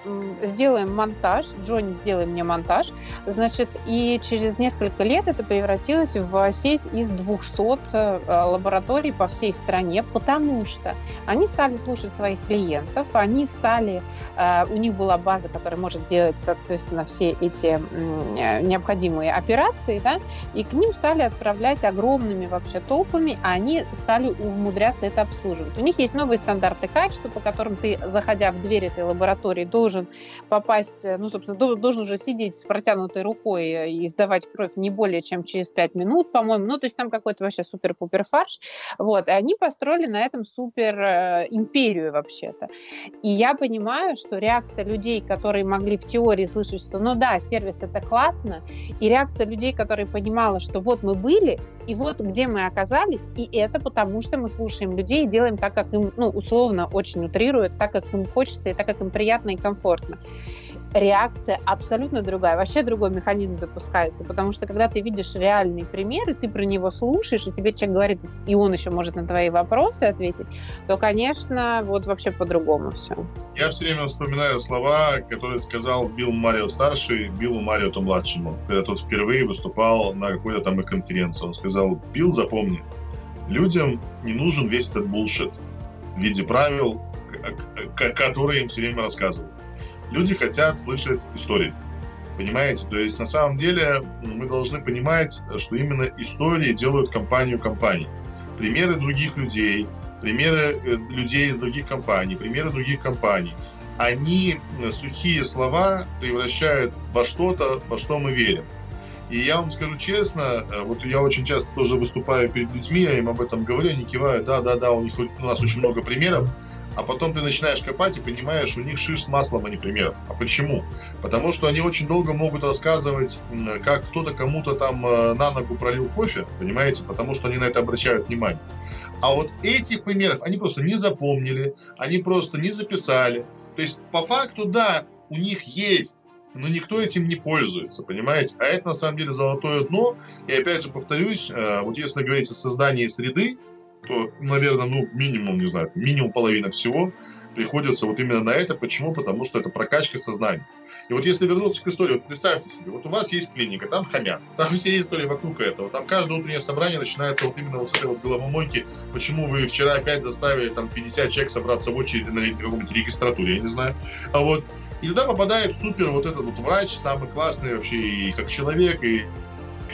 A: сделаем монтаж, Джонни, сделай мне монтаж, значит, и через несколько лет это превратилось в сеть из 200 э, лабораторий по всей стране, потому что они стали слушать своих клиентов, они стали, э, у них была база, которая может делать, соответственно, все эти э, необходимые операции, да, и к ним стали отправлять огромными вообще толпами, а они стали умудряться это обслуживать. У них есть новые стандарты качества, по которым ты, заходя в дверь этой лаборатории, должен попасть, э, ну, собственно, должен уже сидеть с протянутой рукой и сдавать кровь не более чем через 5 минут, по-моему. Ну, то есть там какой-то вообще супер-пупер фарш. Вот. И они построили на этом супер Э, империю вообще-то. И я понимаю, что реакция людей, которые могли в теории слышать, что ну да, сервис это классно, и реакция людей, которые понимала, что вот мы были, и вот где мы оказались, и это потому, что мы слушаем людей и делаем так, как им, ну, условно, очень утрируют, так, как им хочется, и так, как им приятно и комфортно реакция абсолютно другая, вообще другой механизм запускается, потому что когда ты видишь реальный пример, и ты про него слушаешь, и тебе человек говорит, и он еще может на твои вопросы ответить, то, конечно, вот вообще по-другому все.
B: Я все время вспоминаю слова, которые сказал Билл Марио старший Биллу Марио то младшему, когда тот впервые выступал на какой-то там конференции. Он сказал, Билл, запомни, людям не нужен весь этот булшит в виде правил, которые им все время рассказывают люди хотят слышать истории. Понимаете? То есть на самом деле мы должны понимать, что именно истории делают компанию компанией. Примеры других людей, примеры э, людей из других компаний, примеры других компаний. Они э, сухие слова превращают во что-то, во что мы верим. И я вам скажу честно, э, вот я очень часто тоже выступаю перед людьми, я им об этом говорю, они кивают, да, да, да, у них у нас очень много примеров, а потом ты начинаешь копать и понимаешь, у них шиш с маслом, а не пример. А почему? Потому что они очень долго могут рассказывать, как кто-то кому-то там э, на ногу пролил кофе, понимаете, потому что они на это обращают внимание. А вот этих примеров они просто не запомнили, они просто не записали. То есть, по факту, да, у них есть, но никто этим не пользуется, понимаете? А это на самом деле золотое дно. И опять же повторюсь, э, вот если говорить о создании среды, то, наверное, ну, минимум, не знаю, минимум половина всего приходится вот именно на это. Почему? Потому что это прокачка сознания. И вот если вернуться к истории, вот представьте себе, вот у вас есть клиника, там хамят, там все истории вокруг этого, там каждое утреннее собрание начинается вот именно вот с этой вот головомойки, почему вы вчера опять заставили там 50 человек собраться в очередь на каком-нибудь регистратуре, я не знаю, а вот и туда попадает супер вот этот вот врач, самый классный вообще и как человек, и,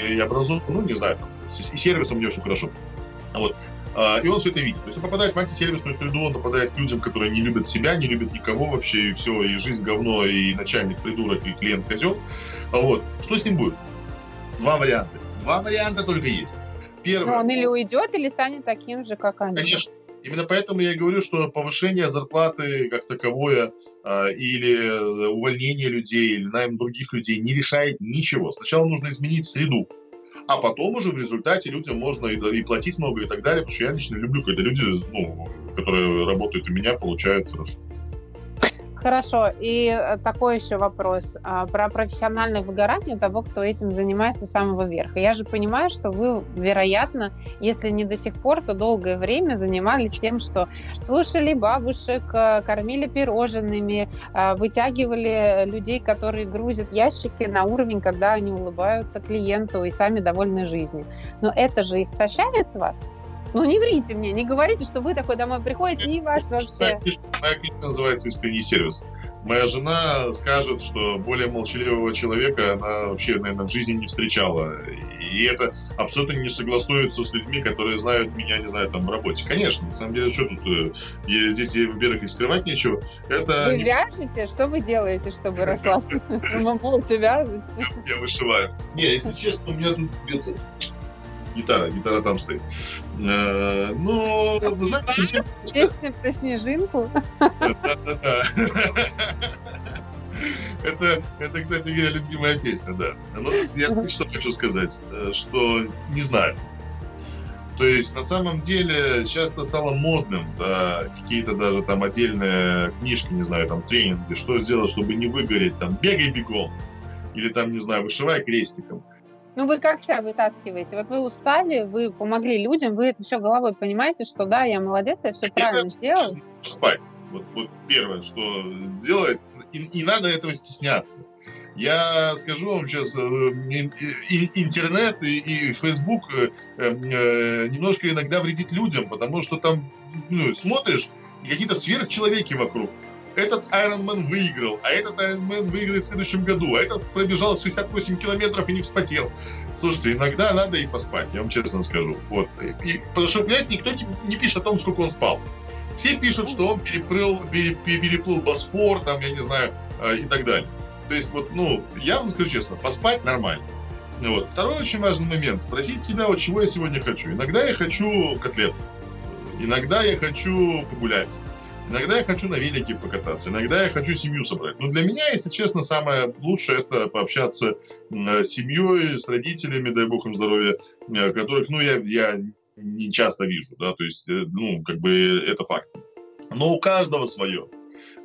B: и образованный, ну, не знаю, там, и сервисом у него все хорошо. Вот. А, и он все это видит. То есть он попадает в антисервисную среду, он попадает к людям, которые не любят себя, не любят никого вообще, и все, и жизнь говно, и начальник придурок, и клиент козел. А вот. Что с ним будет? Два варианта. Два варианта только есть.
A: Первый. Но он или уйдет, или станет таким же, как они.
B: Конечно. Именно поэтому я и говорю, что повышение зарплаты как таковое э, или увольнение людей, или найм других людей не решает ничего. Сначала нужно изменить среду а потом уже в результате людям можно и, и платить много и так далее, потому что я лично люблю, когда люди, ну, которые работают у меня, получают хорошо.
A: Хорошо. И э, такой еще вопрос а, про профессиональное выгорание того, кто этим занимается с самого верха. Я же понимаю, что вы, вероятно, если не до сих пор, то долгое время занимались тем, что слушали бабушек, э, кормили пирожными, а, вытягивали людей, которые грузят ящики на уровень, когда они улыбаются клиенту и сами довольны жизнью. Но это же истощает вас? Ну, не врите мне, не говорите, что вы такой домой приходите, и вас вообще...
B: Моя книжка называется «Искренний сервис». Моя жена скажет, что более молчаливого человека она вообще, наверное, в жизни не встречала. И это абсолютно не согласуется с людьми, которые знают меня, не знаю, там, в работе. Конечно, на самом деле, что тут... Э, я, здесь, во-первых, и скрывать нечего. Это
A: вы вяжете? Что вы делаете, чтобы расслабиться? Молча вяжете?
B: Я вышиваю. Не, если честно, у меня тут где-то гитара, гитара там стоит. Э, ну, вы
A: знаете... Песня про снежинку? Да-да-да.
B: Это, это, кстати говоря, любимая песня, да. Но я что хочу сказать, э, что не знаю. То есть, на самом деле, часто стало модным, да, какие-то даже там отдельные книжки, не знаю, там, тренинги, что сделать, чтобы не выгореть, там, бегай бегом, или там, не знаю, вышивай крестиком.
A: Ну, вы как себя вытаскиваете? Вот вы устали, вы помогли людям, вы это все головой понимаете, что да, я молодец, я все правильно сделал.
B: Спать. Вот, вот первое, что делает, и не надо этого стесняться. Я скажу вам сейчас, э, интернет и, и Facebook э, э, немножко иногда вредит людям, потому что там ну, смотришь, какие-то сверхчеловеки вокруг этот Ironman выиграл, а этот Ironman выиграет в следующем году, а этот пробежал 68 километров и не вспотел. Слушайте, иногда надо и поспать, я вам честно скажу. Вот. И, потому что, понимаете, никто не, пишет о том, сколько он спал. Все пишут, что он переплыл, переплыл Босфор, там, я не знаю, э, и так далее. То есть, вот, ну, я вам скажу честно, поспать нормально. Вот. Второй очень важный момент. Спросить себя, вот чего я сегодня хочу. Иногда я хочу котлет. Иногда я хочу погулять. Иногда я хочу на велике покататься, иногда я хочу семью собрать. Но для меня, если честно, самое лучшее это пообщаться с семьей, с родителями, дай бог им здоровья, э, которых, ну, я, я не часто вижу, да, то есть, э, ну, как бы это факт. Но у каждого свое.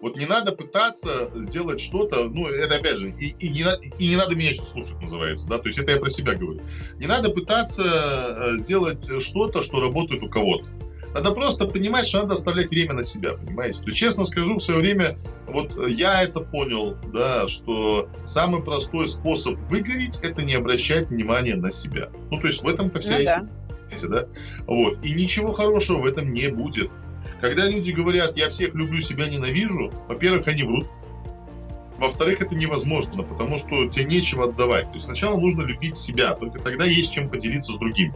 B: Вот не надо пытаться сделать что-то, ну, это опять же, и, и, не, и не надо меня еще слушать, называется, да, то есть это я про себя говорю. Не надо пытаться э, сделать что-то, что работает у кого-то. Надо просто понимать, что надо оставлять время на себя, понимаете? То честно скажу, в свое время вот я это понял, да, что самый простой способ выгореть – это не обращать внимания на себя. Ну, то есть в этом-то вся ну, да. да? Вот. И ничего хорошего в этом не будет. Когда люди говорят, я всех люблю, себя ненавижу, во-первых, они врут. Во-вторых, это невозможно, потому что тебе нечего отдавать. То есть сначала нужно любить себя, только тогда есть чем поделиться с другим.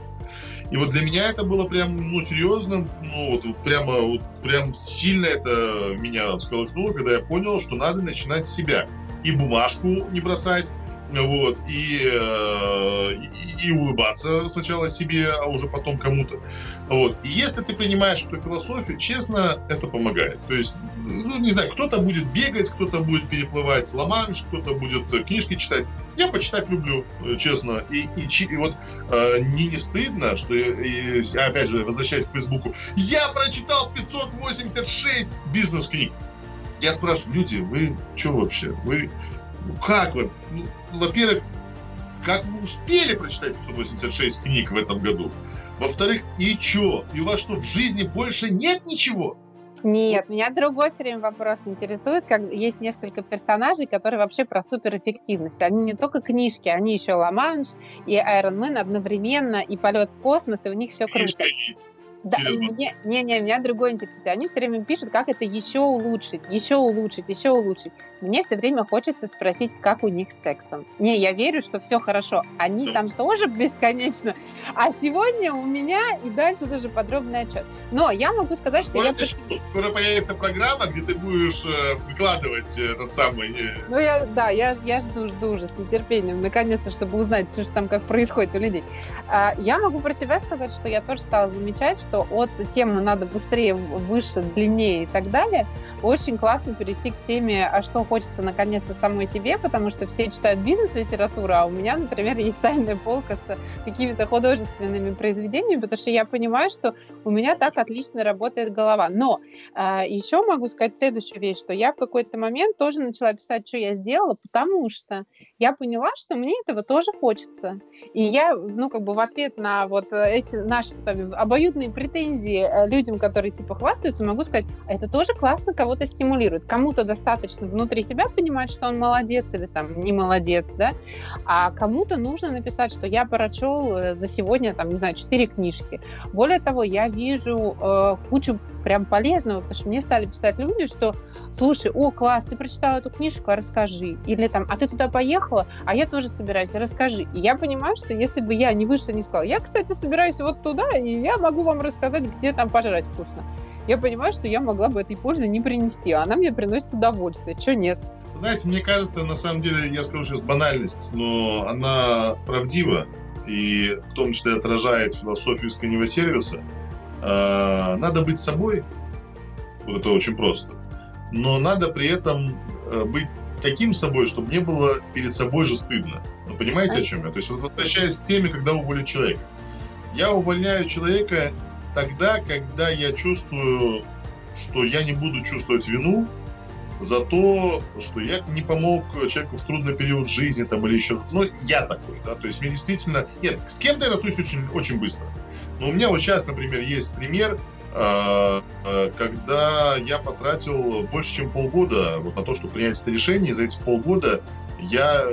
B: И вот для меня это было прям, ну, серьезно, ну, вот прямо, вот прям сильно это меня всколыхнуло, когда я понял, что надо начинать с себя. И бумажку не бросать, вот, и, э, и, и улыбаться сначала себе, а уже потом кому-то. Вот. И если ты принимаешь эту философию, честно, это помогает. То есть, ну, не знаю, кто-то будет бегать, кто-то будет переплывать Ла-Манш, кто-то будет книжки читать. Я почитать люблю, э, честно. И, и, и вот э, мне не стыдно, что, и, опять же, возвращаясь к Фейсбуку, я прочитал 586 бизнес-книг. Я спрашиваю, люди, вы что вообще? Вы как вы? Ну, во-первых, как вы успели прочитать 586 книг в этом году? Во-вторых, и чё? И у вас что, в жизни больше нет ничего?
A: Нет, меня другой все время вопрос интересует, как есть несколько персонажей, которые вообще про суперэффективность. Они не только книжки, они еще Ла-Манш и Iron Man одновременно, и полет в космос, и у них все круто. Да, мне, не, не, меня другое интересует. Они все время пишут, как это еще улучшить, еще улучшить, еще улучшить. Мне все время хочется спросить, как у них с сексом. Не, я верю, что все хорошо. Они там тоже бесконечно. А сегодня у меня и дальше тоже подробный отчет. Но я могу сказать, что
B: скоро
A: я...
B: Ты, скоро появится программа, где ты будешь э, выкладывать э, этот самый... Э...
A: Ну, я, да, я, я жду, жду уже с нетерпением, наконец-то, чтобы узнать, что же там, как происходит у людей. А, я могу про себя сказать, что я тоже стала замечать, что от темы надо быстрее, выше, длиннее и так далее, очень классно перейти к теме, а что хочется наконец-то самой тебе, потому что все читают бизнес-литературу, а у меня, например, есть тайная полка с какими-то художественными произведениями, потому что я понимаю, что у меня так отлично работает голова. Но э, еще могу сказать следующую вещь, что я в какой-то момент тоже начала писать, что я сделала, потому что я поняла, что мне этого тоже хочется. И я, ну, как бы в ответ на вот эти наши с вами обоюдные претензии э, людям, которые типа хвастаются, могу сказать, это тоже классно кого-то стимулирует. Кому-то достаточно внутри внутри себя понимать, что он молодец или там не молодец, да, а кому-то нужно написать, что я прочел э, за сегодня, там, не знаю, четыре книжки. Более того, я вижу э, кучу прям полезного, потому что мне стали писать люди, что слушай, о, класс, ты прочитала эту книжку, а расскажи. Или там, а ты туда поехала, а я тоже собираюсь, расскажи. И я понимаю, что если бы я не вышла, не сказала, я, кстати, собираюсь вот туда, и я могу вам рассказать, где там пожрать вкусно. Я понимаю, что я могла бы этой пользы не принести, а она мне приносит удовольствие. Что нет?
B: Знаете, мне кажется, на самом деле, я скажу сейчас банальность, но она правдива и в том числе отражает философию искреннего сервиса. А, надо быть собой, вот это очень просто но надо при этом э, быть таким собой, чтобы не было перед собой же стыдно. Вы понимаете, о чем я? То есть, вот возвращаясь к теме, когда уволить человека. Я увольняю человека тогда, когда я чувствую, что я не буду чувствовать вину за то, что я не помог человеку в трудный период жизни там, или еще... Ну, я такой, да, то есть мне действительно... Нет, с кем-то я растусь очень, очень быстро. Но у меня вот сейчас, например, есть пример, а, а, когда я потратил больше, чем полгода вот на то, чтобы принять это решение, и за эти полгода я,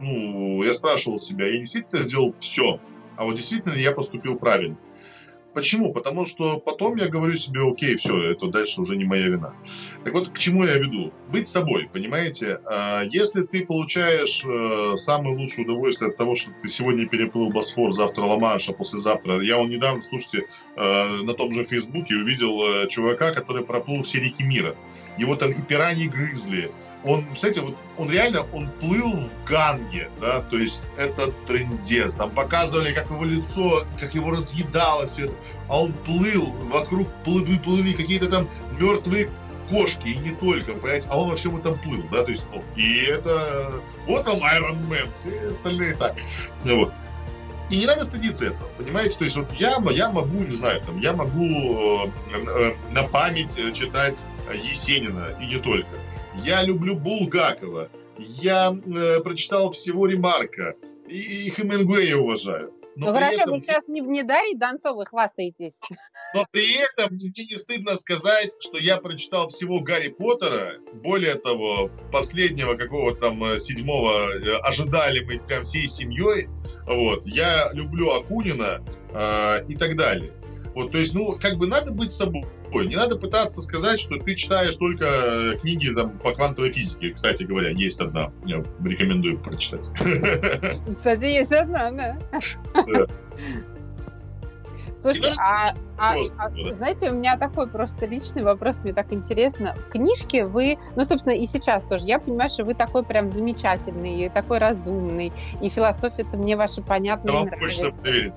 B: ну, я спрашивал себя, я действительно сделал все, а вот действительно я поступил правильно. Почему? Потому что потом я говорю себе, окей, все, это дальше уже не моя вина. Так вот, к чему я веду? Быть собой, понимаете? А, если ты получаешь э, самое лучшее удовольствие от того, что ты сегодня переплыл Босфор, завтра Ла-Манш, а послезавтра... Я он недавно, слушайте, э, на том же Фейсбуке увидел э, чувака, который проплыл все реки мира. Его там и пираньи грызли, он, кстати, вот он реально, он плыл в Ганге, да, то есть это трендец. Там показывали, как его лицо, как его разъедало все это. А он плыл, вокруг плыли, плыли какие-то там мертвые кошки, и не только, понимаете, а он во всем этом плыл, да, то есть, ну, и это, вот он Iron Man, все остальные так, ну, вот. И не надо стыдиться этого, понимаете? То есть вот я, я могу, не знаю, там, я могу э, э, на память читать Есенина, и не только. Я люблю Булгакова. Я э, прочитал всего Ремарка. И, и Хемингуэя уважаю.
A: Но ну хорошо, этом... вы сейчас не, не Дарьей Донцовой хвастаетесь.
B: Но при этом мне не стыдно сказать, что я прочитал всего Гарри Поттера, более того, последнего какого-то там э, седьмого э, ожидали мы прям всей семьей. Вот. Я люблю Акунина э, и так далее. Вот, то есть, ну, как бы надо быть собой. Не надо пытаться сказать, что ты читаешь только э, книги там, по квантовой физике. Кстати говоря, есть одна. Я рекомендую прочитать.
A: Кстати, есть одна, да. Слушайте, а, а, а знаете, у меня такой просто личный вопрос, мне так интересно. В книжке вы, ну, собственно, и сейчас тоже, я понимаю, что вы такой прям замечательный, и такой разумный, и философия-то мне ваша понятна. Вам хочется поверить.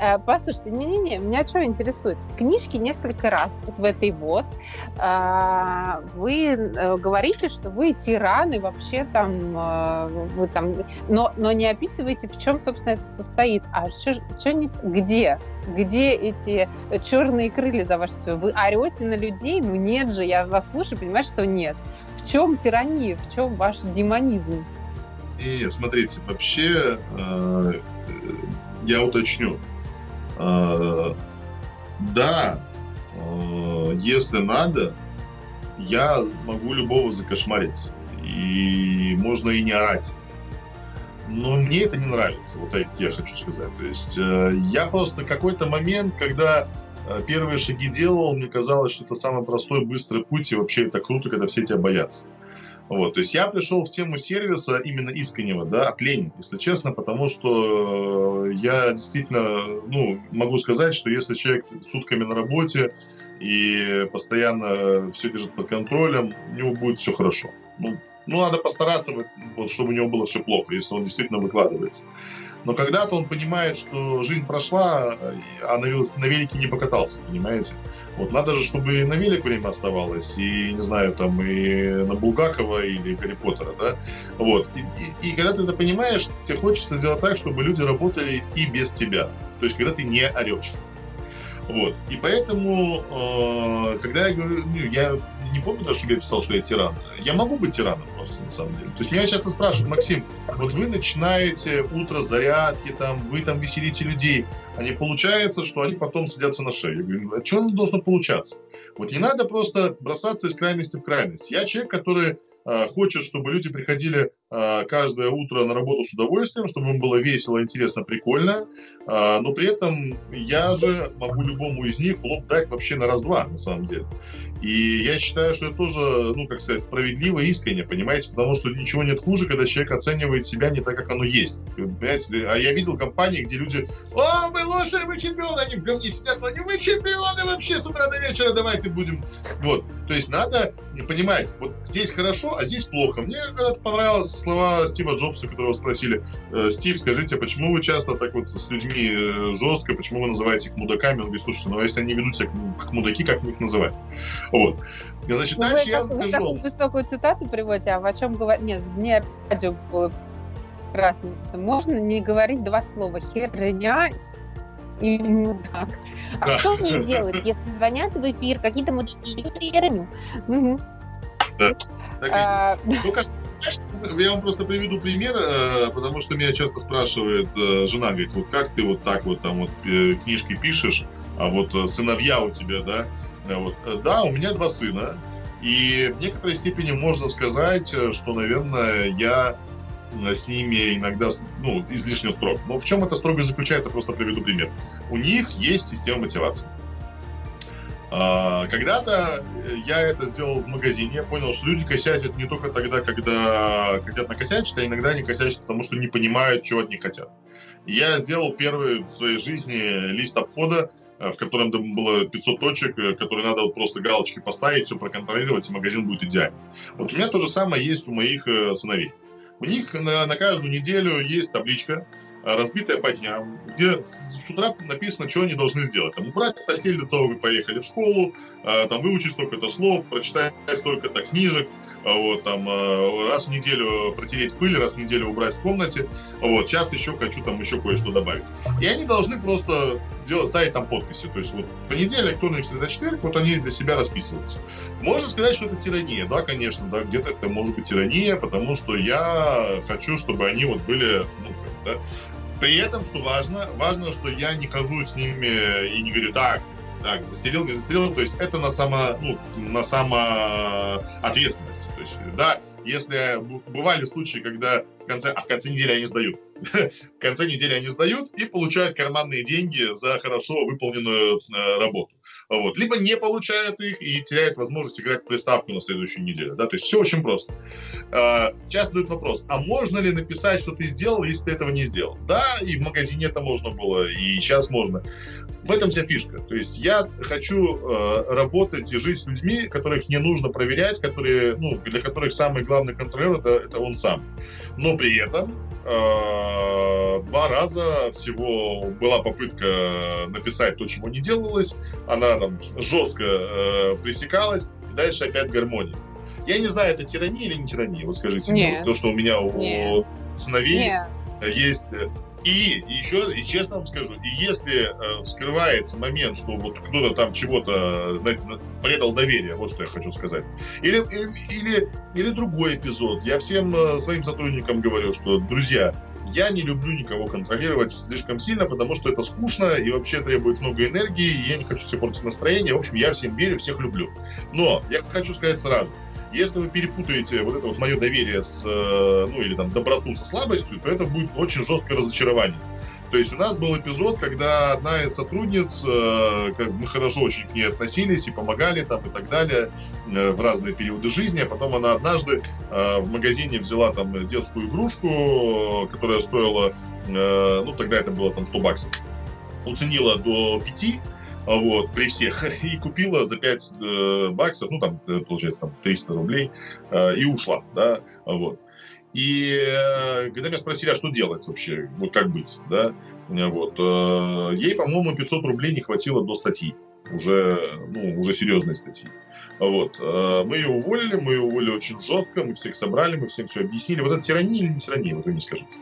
A: Э, послушайте, не-не-не, меня что интересует? В книжке несколько раз, вот в этой вот, э, вы э, говорите, что вы тираны, вообще там, вы там, но, но не описываете, в чем, собственно, это состоит. А что, что не, где? Где эти черные крылья за ваше свое? Вы орете на людей? Ну нет же, я вас слушаю, понимаю, что нет. В чем тирания? В чем ваш демонизм?
B: И смотрите, вообще э, я уточню. Э, да, э, если надо, я могу любого закошмарить. И можно и не орать. Но мне это не нравится, вот это я хочу сказать. То есть э, я просто какой-то момент, когда первые шаги делал, мне казалось, что это самый простой, быстрый путь, и вообще это круто, когда все тебя боятся. Вот, то есть я пришел в тему сервиса именно искреннего, да, от лени, если честно, потому что э, я действительно, ну, могу сказать, что если человек сутками на работе и постоянно все держит под контролем, у него будет все хорошо. Ну, ну надо постараться, вот, чтобы у него было все плохо, если он действительно выкладывается. Но когда-то он понимает, что жизнь прошла, а на, на велике не покатался, понимаете? Вот надо же, чтобы и на велик время оставалось, и, не знаю, там, и на Булгакова или Гарри Поттера, да? Вот. И, и, и когда ты это понимаешь, тебе хочется сделать так, чтобы люди работали и без тебя. То есть, когда ты не орешь. Вот. И поэтому, э, когда я говорю, ну, я не помню даже, чтобы я писал, что я тиран. Я могу быть тираном просто, на самом деле. То есть меня часто спрашивают, Максим, вот вы начинаете утро зарядки, там, вы там веселите людей, а не получается, что они потом садятся на шею. Я говорю, а что должно получаться? Вот не надо просто бросаться из крайности в крайность. Я человек, который э, хочет, чтобы люди приходили каждое утро на работу с удовольствием, чтобы им было весело, интересно, прикольно, э, но при этом я же могу любому из них в лоб дать вообще на раз-два, на самом деле. И я считаю, что это тоже, ну, как сказать, справедливо и искренне, понимаете, потому что ничего нет хуже, когда человек оценивает себя не так, как оно есть. Понимаете? А я видел компании, где люди, о, мы лучшие, мы чемпионы, они в говне сидят, но они мы чемпионы вообще с утра до вечера, давайте будем. Вот. То есть надо понимать, вот здесь хорошо, а здесь плохо. Мне когда-то понравились слова Стива Джобса, которого спросили, «Э, Стив, скажите, а почему вы часто так вот с людьми э, жестко, почему вы называете их мудаками? Он говорит, слушайте, ну а если они ведут себя как мудаки, как мне их называть? Вот.
A: Значит, дальше я так, скажу. Вы такую высокую цитату приводите, а о чем говорить? Нет, мне радио было прекрасно. Можно не говорить два слова. Херня и мудак. А да. что мне делать, если звонят в эфир какие-то мудаки? Угу.
B: Да. А... Только, я вам просто приведу пример, э, потому что меня часто спрашивает э, жена, говорит, вот как ты вот так вот там вот э, книжки пишешь, а вот сыновья у тебя, да, вот. Да, у меня два сына, и в некоторой степени можно сказать, что, наверное, я с ними иногда ну, излишне строг. Но в чем это строго заключается, просто приведу пример. У них есть система мотивации. А, когда-то я это сделал в магазине, я понял, что люди косячат не только тогда, когда хотят накосячить, а иногда они косячат, потому что не понимают, чего от них хотят. я сделал первый в своей жизни лист обхода, Э, в котором было 500 точек, э, которые надо просто галочки поставить, все проконтролировать, и магазин будет идеальный. Вот у меня то же самое есть у моих э, сыновей. У них на, на каждую неделю есть табличка, разбитая по дням, где с утра написано, что они должны сделать. Там, убрать постель до того, как поехали в школу, там, выучить столько-то слов, прочитать столько-то книжек, вот, там, раз в неделю протереть пыль, раз в неделю убрать в комнате, вот, сейчас еще хочу там еще кое-что добавить. И они должны просто делать, ставить там подписи. То есть вот понедельник, вторник, среда, четверг, вот они для себя расписываются. Можно сказать, что это тирания. Да, конечно, да, где-то это может быть тирания, потому что я хочу, чтобы они вот были, ну, да. При этом, что важно, важно, что я не хожу с ними и не говорю, так, так, застрелил, не застрелил, то есть это на само, ну, на самоответственность. То есть, да, если бывали случаи, когда конце, а в конце недели они сдают. в конце недели они сдают и получают карманные деньги за хорошо выполненную э, работу. Вот. Либо не получают их и теряют возможность играть в приставку на следующую неделю. Да? То есть все очень просто. Э, часто задают вопрос, а можно ли написать, что ты сделал, если ты этого не сделал? Да, и в магазине это можно было, и сейчас можно. В этом вся фишка. То есть я хочу э, работать и жить с людьми, которых не нужно проверять, которые, ну, для которых самый главный контролер это, это он сам. Но при этом э, два раза всего была попытка написать то, чего не делалось. Она там жестко э, пресекалась. И дальше опять гармония. Я не знаю, это тирания или не тирания, вот скажите. Нет. То, что у меня у Нет. сыновей Нет. есть и еще, и честно вам скажу, и если э, вскрывается момент, что вот кто-то там чего-то, знаете, предал доверие, вот что я хочу сказать. Или, или, или другой эпизод. Я всем э, своим сотрудникам говорю, что, друзья, я не люблю никого контролировать слишком сильно, потому что это скучно и вообще требует много энергии, и я не хочу себе портить настроение. В общем, я всем верю, всех люблю. Но я хочу сказать сразу, если вы перепутаете вот это вот мое доверие с, э, ну или там доброту со слабостью, то это будет очень жесткое разочарование. То есть у нас был эпизод, когда одна из сотрудниц, э, как мы хорошо очень к ней относились и помогали там и так далее э, в разные периоды жизни, а потом она однажды в магазине взяла там детскую игрушку, которая стоила, ну тогда это было там 100 баксов, уценила до 5, вот, при всех, и купила за 5 э, баксов, ну, там, э, получается, там, 300 рублей, э, и ушла, да, вот. И э, когда меня спросили, а что делать вообще, вот как быть, да, вот, э, ей, по-моему, 500 рублей не хватило до статьи, уже, ну, уже серьезной статьи. Вот. Э, мы ее уволили, мы ее уволили очень жестко, мы всех собрали, мы всем все объяснили. Вот это тирания или не тирания, вот вы не скажете.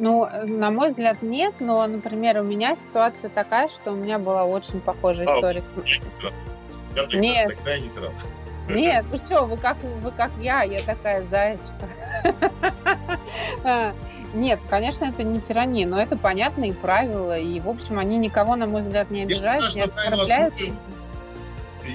A: Ну, на мой взгляд, нет, но, например, у меня ситуация такая, что у меня была очень похожая а, история. С... Нет. Тогда я не тиран. Нет, вы что, вы как, вы как я, я такая зайчка. А, нет, конечно, это не тирания, но это понятные правила, и, в общем, они никого, на мой взгляд, не обижают, не оскорбляют.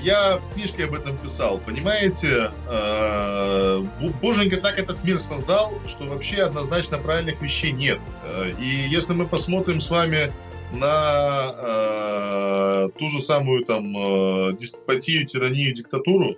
B: Я в книжке об этом писал. Понимаете, э, Боженька так этот мир создал, что вообще однозначно правильных вещей нет. Э, и если мы посмотрим с вами на э, ту же самую там деспотию, тиранию, диктатуру,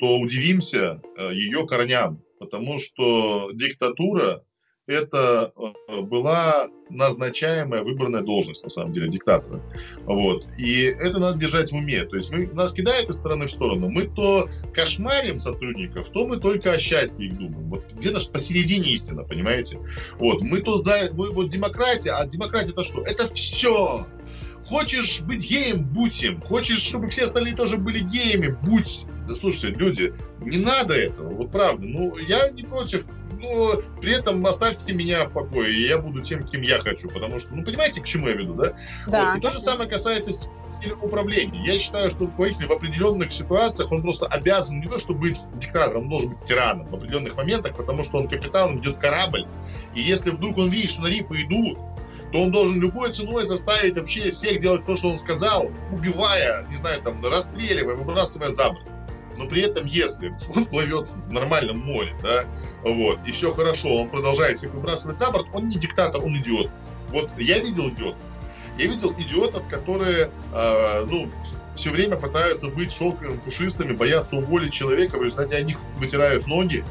B: то удивимся ее корням, потому что диктатура это э, была назначаемая выбранная должность, на самом деле, диктатора. Вот. И это надо держать в уме. То есть мы, нас кидает из стороны в сторону. Мы то кошмарим сотрудников, то мы только о счастье их думаем. Вот где-то посередине истина, понимаете? Вот. Мы то за... Мы, вот демократия, а демократия это что? Это все! Хочешь быть геем, будь им. Хочешь, чтобы все остальные тоже были геями, будь. Да слушайте, люди, не надо этого, вот правда. Ну, я не против но при этом оставьте меня в покое, и я буду тем, кем я хочу, потому что, ну, понимаете, к чему я веду, да? да. Вот. И то же самое касается стиля управления. Я считаю, что руководитель в определенных ситуациях, он просто обязан не то, чтобы быть диктатором, он должен быть тираном в определенных моментах, потому что он капитан, он ведет корабль, и если вдруг он видит, что на рифы идут, то он должен любой ценой заставить вообще всех делать то, что он сказал, убивая, не знаю, там, расстреливая, выбрасывая за борт но при этом, если он плывет в нормальном море, да, вот, и все хорошо, он продолжает всех выбрасывать за борт, он не диктатор, он идиот. Вот я видел идиотов. Я видел идиотов, которые, э, ну, все время пытаются быть шелковыми, пушистыми, боятся уволить человека, в результате они вытирают ноги,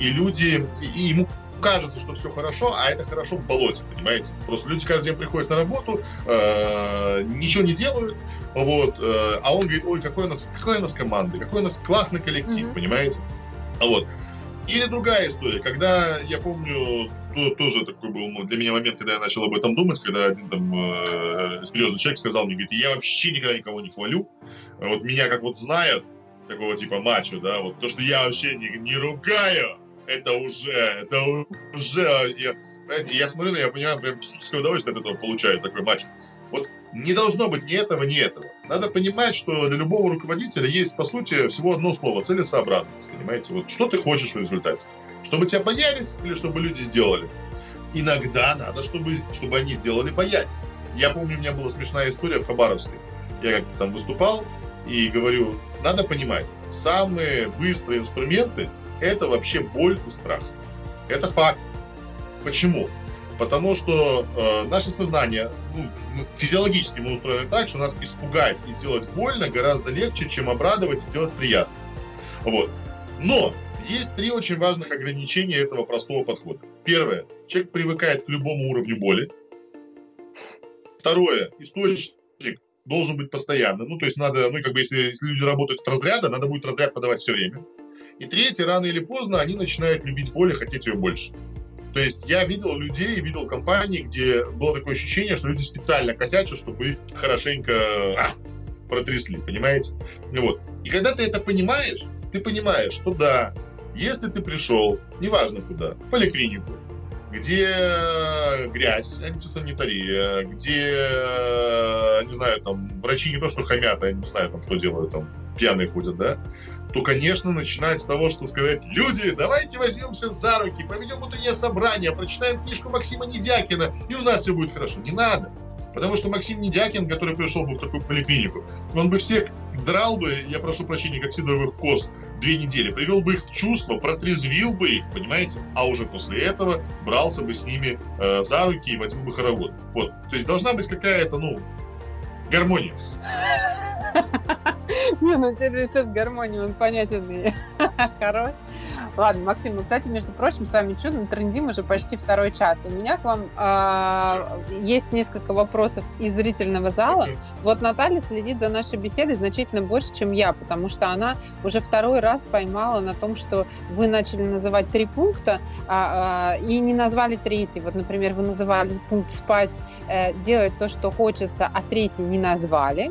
B: и люди, и ему кажется, что все хорошо, а это хорошо в болоте, понимаете? Просто люди каждый день приходят на работу, э, ничего не делают, вот, э, а он говорит, ой, какой у нас, какой у нас команда, какой у нас классный коллектив, mm-hmm. понимаете? А вот. Или другая история, когда, я помню, то, тоже такой был для меня момент, когда я начал об этом думать, когда один там э, серьезный человек сказал мне, говорит, я вообще никогда никого не хвалю, вот меня как вот знают, такого типа мачо, да, вот то, что я вообще не, не ругаю, это уже, это уже, я, знаете, я смотрю я понимаю, прям физическое удовольствие от этого получаю, такой матч. Вот не должно быть ни этого, ни этого. Надо понимать, что для любого руководителя есть, по сути, всего одно слово – целесообразность. Понимаете? Вот что ты хочешь в результате? Чтобы тебя боялись или чтобы люди сделали? Иногда надо, чтобы, чтобы они сделали боять. Я помню, у меня была смешная история в Хабаровске. Я как-то там выступал и говорю, надо понимать, самые быстрые инструменты это вообще боль и страх. Это факт. Почему? Потому что э, наше сознание, ну, физиологически мы устроены так, что нас испугать и сделать больно гораздо легче, чем обрадовать и сделать приятно. Вот. Но есть три очень важных ограничения этого простого подхода. Первое. Человек привыкает к любому уровню боли. Второе. Источник должен быть постоянным. Ну, то есть надо, ну, как бы, если, если люди работают от разряда, надо будет разряд подавать все время. И третье, рано или поздно они начинают любить боль и хотеть ее больше. То есть я видел людей, видел компании, где было такое ощущение, что люди специально косячат, чтобы их хорошенько а, протрясли, понимаете? Ну вот. И когда ты это понимаешь, ты понимаешь, что да, если ты пришел, неважно куда, в поликлинику, где грязь, антисанитария, где, не знаю, там, врачи не то что хамят, а не знаю, там, что делают, там, пьяные ходят, да, то, конечно, начинать с того, что сказать, люди, давайте возьмемся за руки, поведем утреннее собрание, прочитаем книжку Максима Недякина, и у нас все будет хорошо. Не надо. Потому что Максим Недякин, который пришел бы в такую поликлинику, он бы всех драл бы, я прошу прощения, как сидоровых коз, две недели, привел бы их в чувство, протрезвил бы их, понимаете? А уже после этого брался бы с ними э, за руки и водил бы хоровод. Вот. То есть должна быть какая-то, ну, гармония.
A: Не, ну рецепт гармонии, он понятен мне. Хорош. Ладно, Максим, ну, кстати, между прочим, с вами чудно трендим уже почти второй час. У меня к вам э, есть несколько вопросов из зрительного зала. Okay. Вот Наталья следит за нашей беседой значительно больше, чем я, потому что она уже второй раз поймала на том, что вы начали называть три пункта а, а, и не назвали третий. Вот, например, вы называли пункт спать, э, делать то, что хочется, а третий не назвали.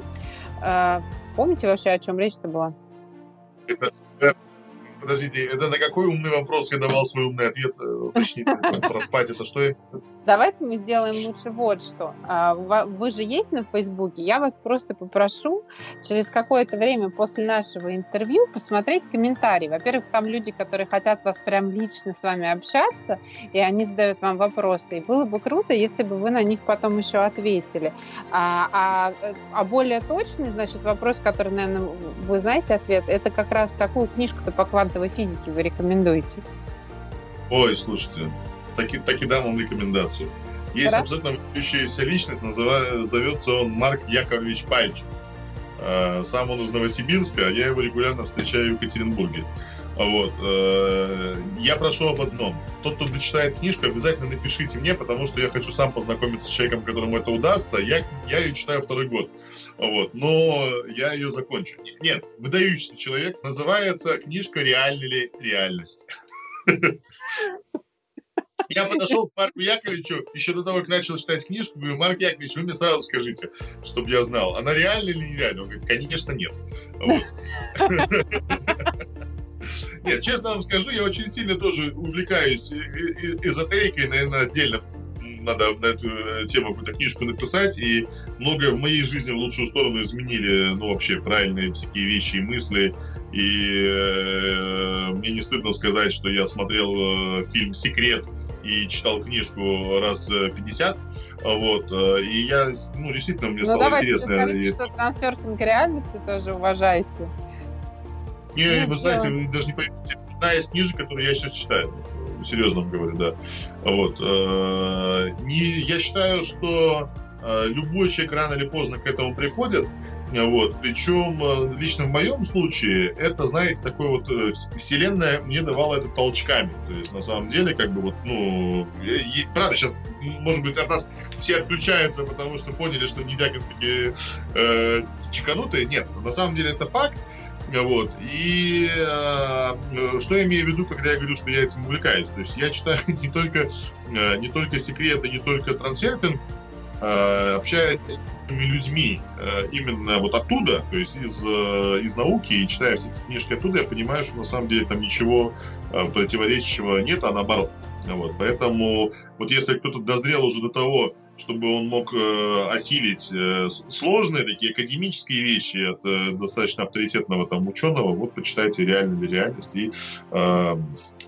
A: Э, помните вообще, о чем речь-то была?
B: Подождите, это на какой умный вопрос я давал свой умный ответ? Э, уточните, проспать это что?
A: Давайте мы сделаем лучше вот что. А, вы же есть на Фейсбуке. Я вас просто попрошу через какое-то время после нашего интервью посмотреть комментарии. Во-первых, там люди, которые хотят вас прям лично с вами общаться, и они задают вам вопросы. И было бы круто, если бы вы на них потом еще ответили. А, а, а более точный, значит, вопрос, который, наверное, вы знаете ответ, это как раз какую книжку-то по квантовой физике вы рекомендуете?
B: Ой, слушайте, таки, таки дам вам рекомендацию. Есть Хорошо. абсолютно выдающаяся личность, называется, он Марк Яковлевич Пальчик. Э, сам он из Новосибирска, а я его регулярно встречаю в Екатеринбурге. Вот. Э, я прошу об одном. Тот, кто дочитает книжку, обязательно напишите мне, потому что я хочу сам познакомиться с человеком, которому это удастся. Я, я ее читаю второй год. Вот. Но я ее закончу. Нет, выдающийся человек. Называется книжка «Реальна ли реальность?» Я подошел к Марку Яковлевичу еще до того, как начал читать книжку, говорю, Марк Яковлевич, вы мне сразу скажите, чтобы я знал, она реальна или нереальна? Он говорит, конечно, нет. Нет, честно вам скажу, я очень сильно тоже увлекаюсь эзотерикой, наверное, отдельно надо на эту э, тему какую-то книжку написать, и многое в моей жизни в лучшую сторону изменили, ну, вообще, правильные всякие вещи и мысли, и э, мне не стыдно сказать, что я смотрел э, фильм «Секрет», и читал книжку раз 50, вот, э, и я, ну, действительно, мне ну, стало давайте интересно. Ну,
A: давайте что трансерфинг реальности тоже уважаете.
B: Не, вы знаете, вы даже не поймете, одна из книжек, которые я сейчас читаю, серьезно говорю, да. Вот. Э, не, я считаю, что э, любой человек рано или поздно к этому приходит, вот. Причем э, лично в моем случае это, знаете, такой вот вселенная мне давала это толчками. То есть на самом деле, как бы вот, ну, и, правда, сейчас, может быть, от нас все отключаются, потому что поняли, что Недякин такие э, чеканутые. Нет, на самом деле это факт. Вот. И э, что я имею в виду, когда я говорю, что я этим увлекаюсь? То есть я читаю не только, э, не только секреты, не только трансерфинг, э, общаюсь людьми э, именно вот оттуда, то есть из, э, из науки, и читая все эти книжки оттуда, я понимаю, что на самом деле там ничего э, противоречащего нет, а наоборот. Вот, поэтому вот если кто-то дозрел уже до того, чтобы он мог э, осилить э, сложные такие академические вещи от э, достаточно авторитетного там ученого, вот почитайте реальную реальность и, э,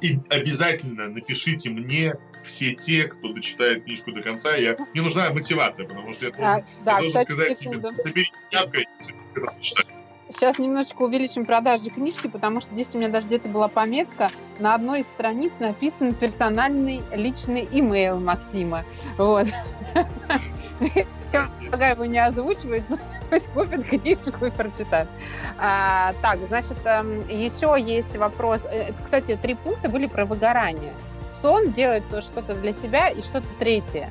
B: и обязательно напишите мне все те, кто дочитает книжку до конца. Я... Мне нужна мотивация, потому что я должен, да, я должен сказать секунду. себе, соберите тряпкой и
A: прочитать. Сейчас немножечко увеличим продажи книжки, потому что здесь у меня даже где-то была пометка. На одной из страниц написан персональный личный имейл Максима. Вот. Я предлагаю его не озвучивать, пусть купит книжку и прочитает. А, так, значит, эм, еще есть вопрос. Э, кстати, три пункта были про выгорание сон, делать что-то для себя и что-то третье.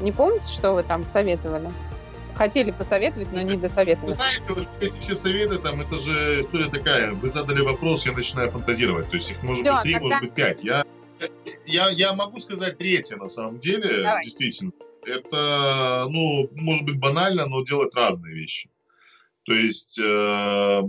A: Не помните, что вы там советовали? Хотели посоветовать, но не досоветовали.
B: Вы знаете, вот эти все советы, там, это же история такая. Вы задали вопрос, я начинаю фантазировать. То есть их может Все, быть три, тогда... может быть пять. Я, я, я могу сказать третье, на самом деле, Давай. действительно. Это, ну, может быть банально, но делать разные вещи. То есть, э,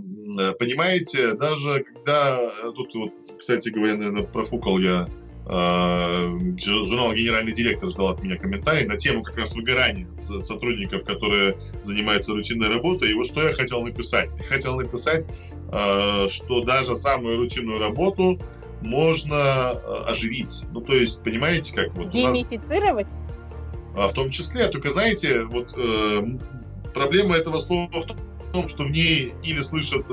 B: понимаете, даже когда тут вот, кстати говоря, наверное, профукал я Э, журнал «Генеральный директор» ждал от меня комментарий на тему как раз выгорания сотрудников, которые занимаются рутинной работой. И вот что я хотел написать. Я хотел написать, э, что даже самую рутинную работу можно э, оживить. Ну, то есть, понимаете, как вот...
A: Геймифицировать?
B: В том числе. Только, знаете, вот проблема этого слова в том, что в ней или слышат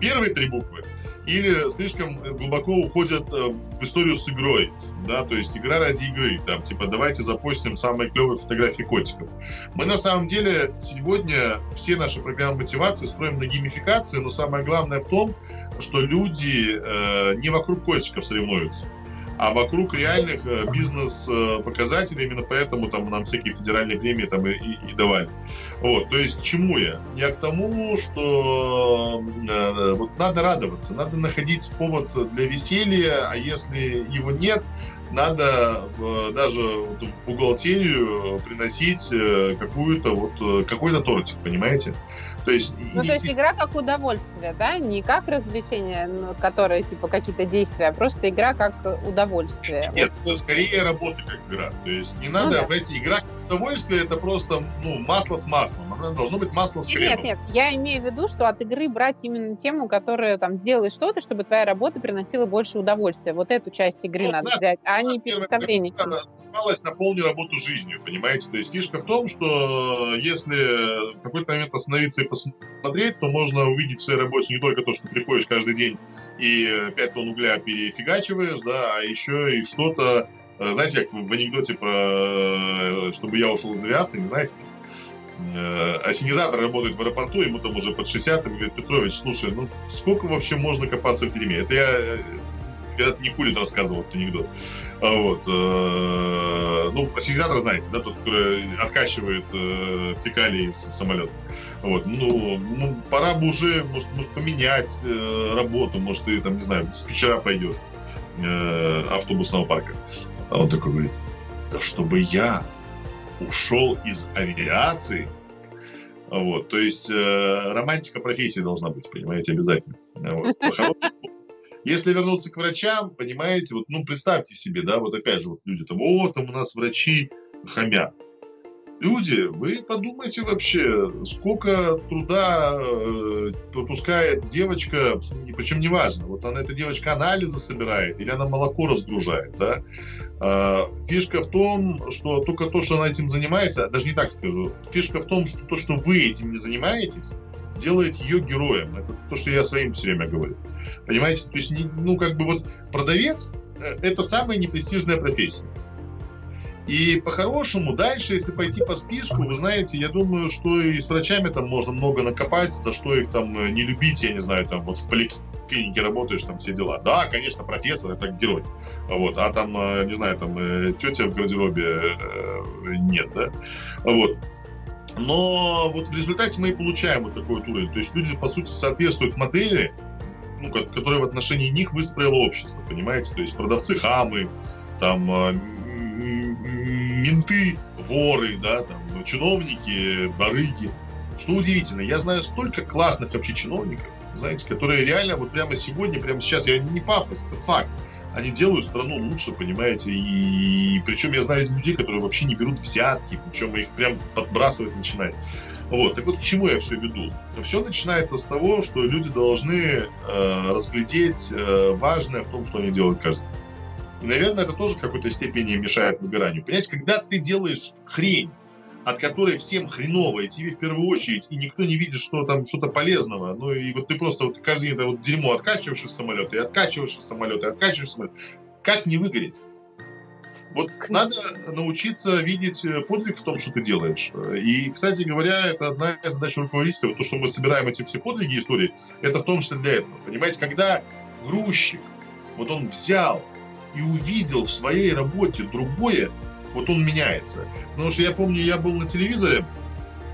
B: первые три буквы, или слишком глубоко уходят э, в историю с игрой, да, то есть игра ради игры, там, типа, давайте запустим самые клевые фотографии котиков. Мы на самом деле сегодня все наши программы мотивации строим на геймификации, но самое главное в том, что люди э, не вокруг котиков соревнуются а вокруг реальных э, бизнес-показателей, именно поэтому там нам всякие федеральные премии там и, и, и давали. Вот, то есть к чему я? Я к тому, что э, вот надо радоваться, надо находить повод для веселья, а если его нет, надо даже в бухгалтерию приносить э, какую-то вот э, какой-то тортик, понимаете?
A: То есть, ну, то есть игра как удовольствие, да? Не как развлечение, ну, которое типа какие-то действия, а просто игра как удовольствие.
B: Нет, вот. скорее работа как игра. То есть не надо ну, да. эти игра как удовольствие, это просто ну, масло с маслом. Оно должно быть масло с кремом.
A: Нет, нет, я имею в виду, что от игры брать именно тему, которая там сделай что-то, чтобы твоя работа приносила больше удовольствия. Вот эту часть игры ну, надо да, взять, а не представление.
B: Осталось наполни работу жизнью, понимаете? То есть фишка в том, что если в какой-то момент остановиться и посмотреть, то можно увидеть в своей работе не только то, что приходишь каждый день и 5 тонн угля перефигачиваешь, да, а еще и что-то, э, знаете, как в анекдоте про э, «чтобы я ушел из авиации», не знаете? Э, ассенизатор работает в аэропорту, ему там уже под 60, и говорит, Петрович, слушай, ну сколько вообще можно копаться в дерьме? Это я когда-то не курит рассказывал этот анекдот. А вот. Ну, ассенизатор знаете, да, тот, который откачивает фекалии из самолета. Вот, ну, ну, пора бы уже, может, может поменять э, работу, может, ты там, не знаю, с вечера пойдешь э, автобусного парка. А он такой говорит, да чтобы я ушел из авиации, вот, то есть э, романтика профессии должна быть, понимаете, обязательно. Вот. Если вернуться к врачам, понимаете, вот, ну, представьте себе, да, вот опять же, вот люди там, о, там у нас врачи хамят. Люди, вы подумайте вообще, сколько труда э, пропускает девочка, причем неважно, вот она, эта девочка анализы собирает или она молоко разгружает, да. А, фишка в том, что только то, что она этим занимается, даже не так скажу, фишка в том, что то, что вы этим не занимаетесь, делает ее героем. Это то, что я своим все время говорю. Понимаете? То есть, ну, как бы вот продавец э, – это самая непрестижная профессия. И по-хорошему, дальше, если пойти по списку, вы знаете, я думаю, что и с врачами там можно много накопать, за что их там э, не любить, я не знаю, там вот в поликлинике работаешь, там все дела. Да, конечно, профессор это герой. Вот, а там, э, не знаю, там э, тетя в гардеробе нет, да. Вот. Но вот в результате мы и получаем вот такой вот уровень. То есть люди, по сути, соответствуют модели, ну, которые в отношении них выстроило общество, понимаете? То есть продавцы хамы, там менты, воры, да, там, чиновники, барыги. Что удивительно, я знаю столько классных вообще чиновников, знаете, которые реально вот прямо сегодня, прямо сейчас, я не пафос, это факт, они делают страну лучше, понимаете, и, причем я знаю людей, которые вообще не берут взятки, причем их прям подбрасывать начинают. Вот, так вот к чему я все веду? Все начинается с того, что люди должны э, разглядеть э, важное в том, что они делают каждый день. И, наверное, это тоже в какой-то степени мешает выгоранию. Понимаете, когда ты делаешь хрень, от которой всем хреново, и тебе в первую очередь, и никто не видит, что там что-то полезного. Ну и вот ты просто вот каждый день это вот дерьмо откачиваешь из самолета, и откачиваешь из самолета, и откачиваешь из самолета. Как не выгореть? Вот надо научиться видеть э, подвиг в том, что ты делаешь. И, кстати говоря, это одна из задач руководителя. Вот то, что мы собираем эти все подвиги истории, это в том числе для этого. Понимаете, когда грузчик, вот он взял и увидел в своей работе другое, вот он меняется. Потому что я помню, я был на телевизоре,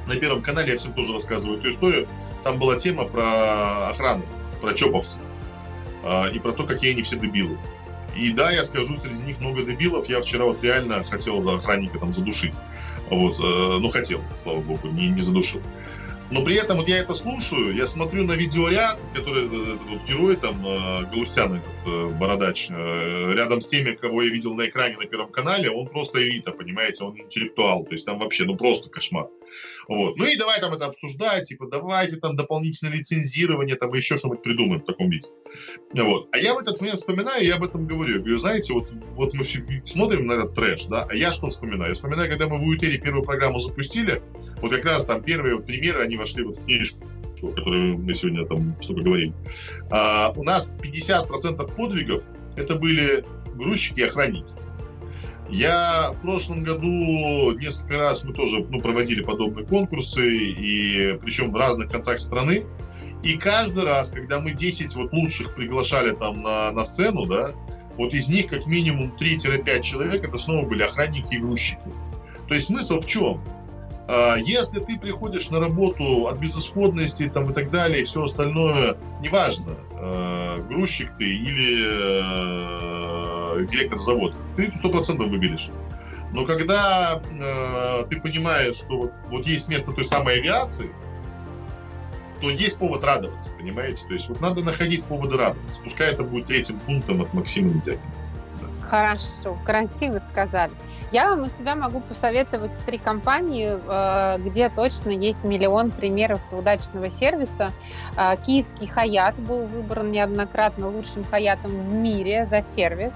B: на Первом канале я всем тоже рассказываю эту историю. Там была тема про охрану, про чоповцев. А, и про то, какие они все дебилы. И да, я скажу, среди них много дебилов. Я вчера вот реально хотел за охранника там задушить. Вот, э, ну хотел, слава богу, не, не задушил. Но при этом вот я это слушаю, я смотрю на видеоряд, который э, вот герой там, э, Галустян, этот э, бородач, рядом с теми, кого я видел на экране на Первом канале, он просто элита, понимаете, он интеллектуал, то есть там вообще, ну просто кошмар. Вот. Ну и давай там это обсуждать, типа давайте там дополнительное лицензирование, там еще что-нибудь придумаем в таком виде. Вот. А я в этот момент вспоминаю, я об этом говорю. Я говорю, знаете, вот, вот мы смотрим на этот трэш, да, а я что вспоминаю? Я вспоминаю, когда мы в Уитере первую программу запустили, вот как раз там первые вот примеры, они вошли вот в книжку о мы сегодня там что-то говорили. А, у нас 50% подвигов это были грузчики и охранники. Я в прошлом году несколько раз мы тоже ну, проводили подобные конкурсы, и причем в разных концах страны. И каждый раз, когда мы 10 вот лучших приглашали там на, на сцену, да, вот из них как минимум 3-5 человек это снова были охранники и грузчики. То есть смысл в чем? А, если ты приходишь на работу от безысходности там, и так далее, и все остальное, неважно, а, грузчик ты или э, директор завода. Ты сто процентов выгоришь. Но когда э, ты понимаешь, что вот, вот есть место той самой авиации, то есть повод радоваться, понимаете? То есть вот надо находить поводы радоваться. Пускай это будет третьим пунктом от Максима Медякина.
A: Хорошо, красиво сказали. Я вам у себя могу посоветовать три компании, э, где точно есть миллион примеров удачного сервиса. Э, киевский Хаят был выбран неоднократно лучшим Хаятом в мире за сервис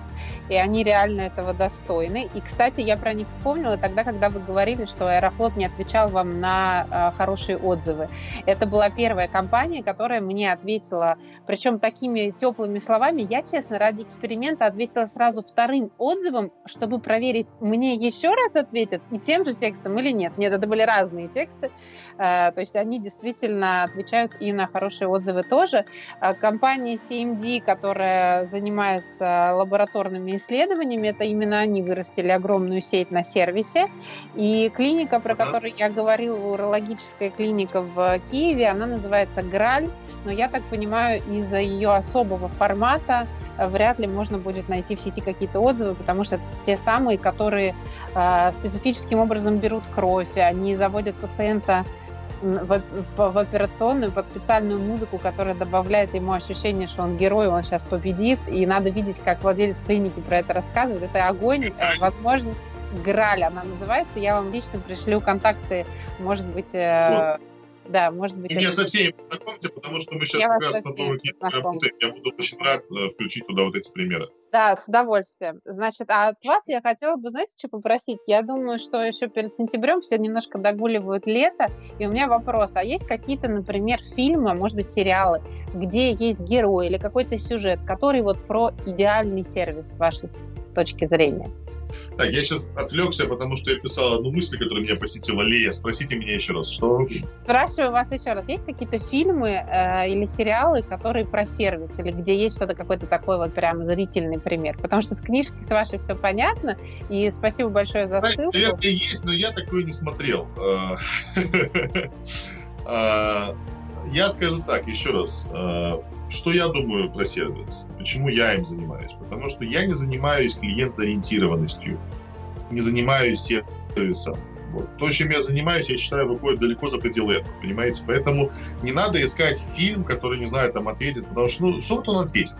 A: и они реально этого достойны. И, кстати, я про них вспомнила тогда, когда вы говорили, что Аэрофлот не отвечал вам на э, хорошие отзывы. Это была первая компания, которая мне ответила, причем такими теплыми словами. Я, честно, ради эксперимента ответила сразу вторым отзывом, чтобы проверить, мне еще раз ответят и тем же текстом или нет. Нет, это были разные тексты. Э, то есть они действительно отвечают и на хорошие отзывы тоже. Э, компания CMD, которая занимается лабораторными исследованиями. Это именно они вырастили огромную сеть на сервисе. И клиника, про которую я говорила, урологическая клиника в Киеве, она называется «Граль». Но я так понимаю, из-за ее особого формата э, вряд ли можно будет найти в сети какие-то отзывы, потому что те самые, которые э, специфическим образом берут кровь, они заводят пациента в, в операционную под специальную музыку, которая добавляет ему ощущение, что он герой, он сейчас победит, и надо видеть, как владелец клиники про это рассказывает. Это огонь, возможно. Граль она называется. Я вам лично пришлю контакты, может быть, э, да, может быть.
B: И меня со всеми познакомьте, потому что мы сейчас я как раз на новой работаем. Я буду очень рад э, включить туда вот эти примеры.
A: Да, с удовольствием. Значит, а от вас я хотела бы, знаете, что попросить? Я думаю, что еще перед сентябрем все немножко догуливают лето, и у меня вопрос, а есть какие-то, например, фильмы, может быть, сериалы, где есть герой или какой-то сюжет, который вот про идеальный сервис с вашей точки зрения?
B: Так, я сейчас отвлекся, потому что я писал одну мысль, которая меня посетила. Лея, спросите меня еще раз, что...
A: Спрашиваю вас еще раз. Есть какие-то фильмы э, или сериалы, которые про сервис, или где есть что-то, какой-то такой вот прям зрительный пример? Потому что с книжки с вашей все понятно, и спасибо большое за ссылку.
B: Наверное, есть, но я такой не смотрел. Я скажу так, еще раз. Э, что я думаю про сервис? Почему я им занимаюсь? Потому что я не занимаюсь клиентоориентированностью, не занимаюсь сервисом. Вот. То, чем я занимаюсь, я считаю, выходит далеко за пределы этого, понимаете? Поэтому не надо искать фильм, который, не знаю, там ответит, потому что, ну, что вот он ответит?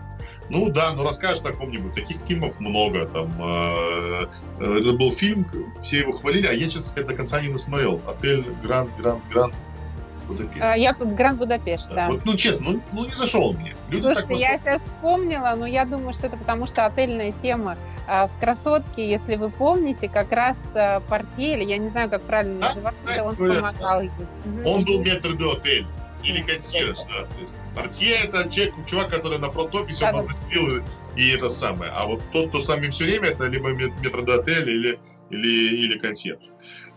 B: Ну да, ну расскажешь о каком-нибудь. Таких фильмов много. Там, э, э, это был фильм, все его хвалили, а я, честно сказать, до конца не досмотрел. Отель Гранд, Гранд, Гранд.
A: Будапешт. А, я Гранд Будапешт, да.
B: Вот, ну, честно, ну, ну не зашел мне.
A: Люди Слушайте, так я сейчас вспомнила, но я думаю, что это потому, что отельная тема а, в «Красотке», если вы помните, как раз а, портье, или я не знаю, как правильно да, называется, он помогал.
B: Да. Он был метр до отель или консьерж, да. То есть портье это человек, чувак, который на фронт-офисе, он нас и это самое. А вот тот, кто с вами все время, это либо метрдотель или, или, или консьерж.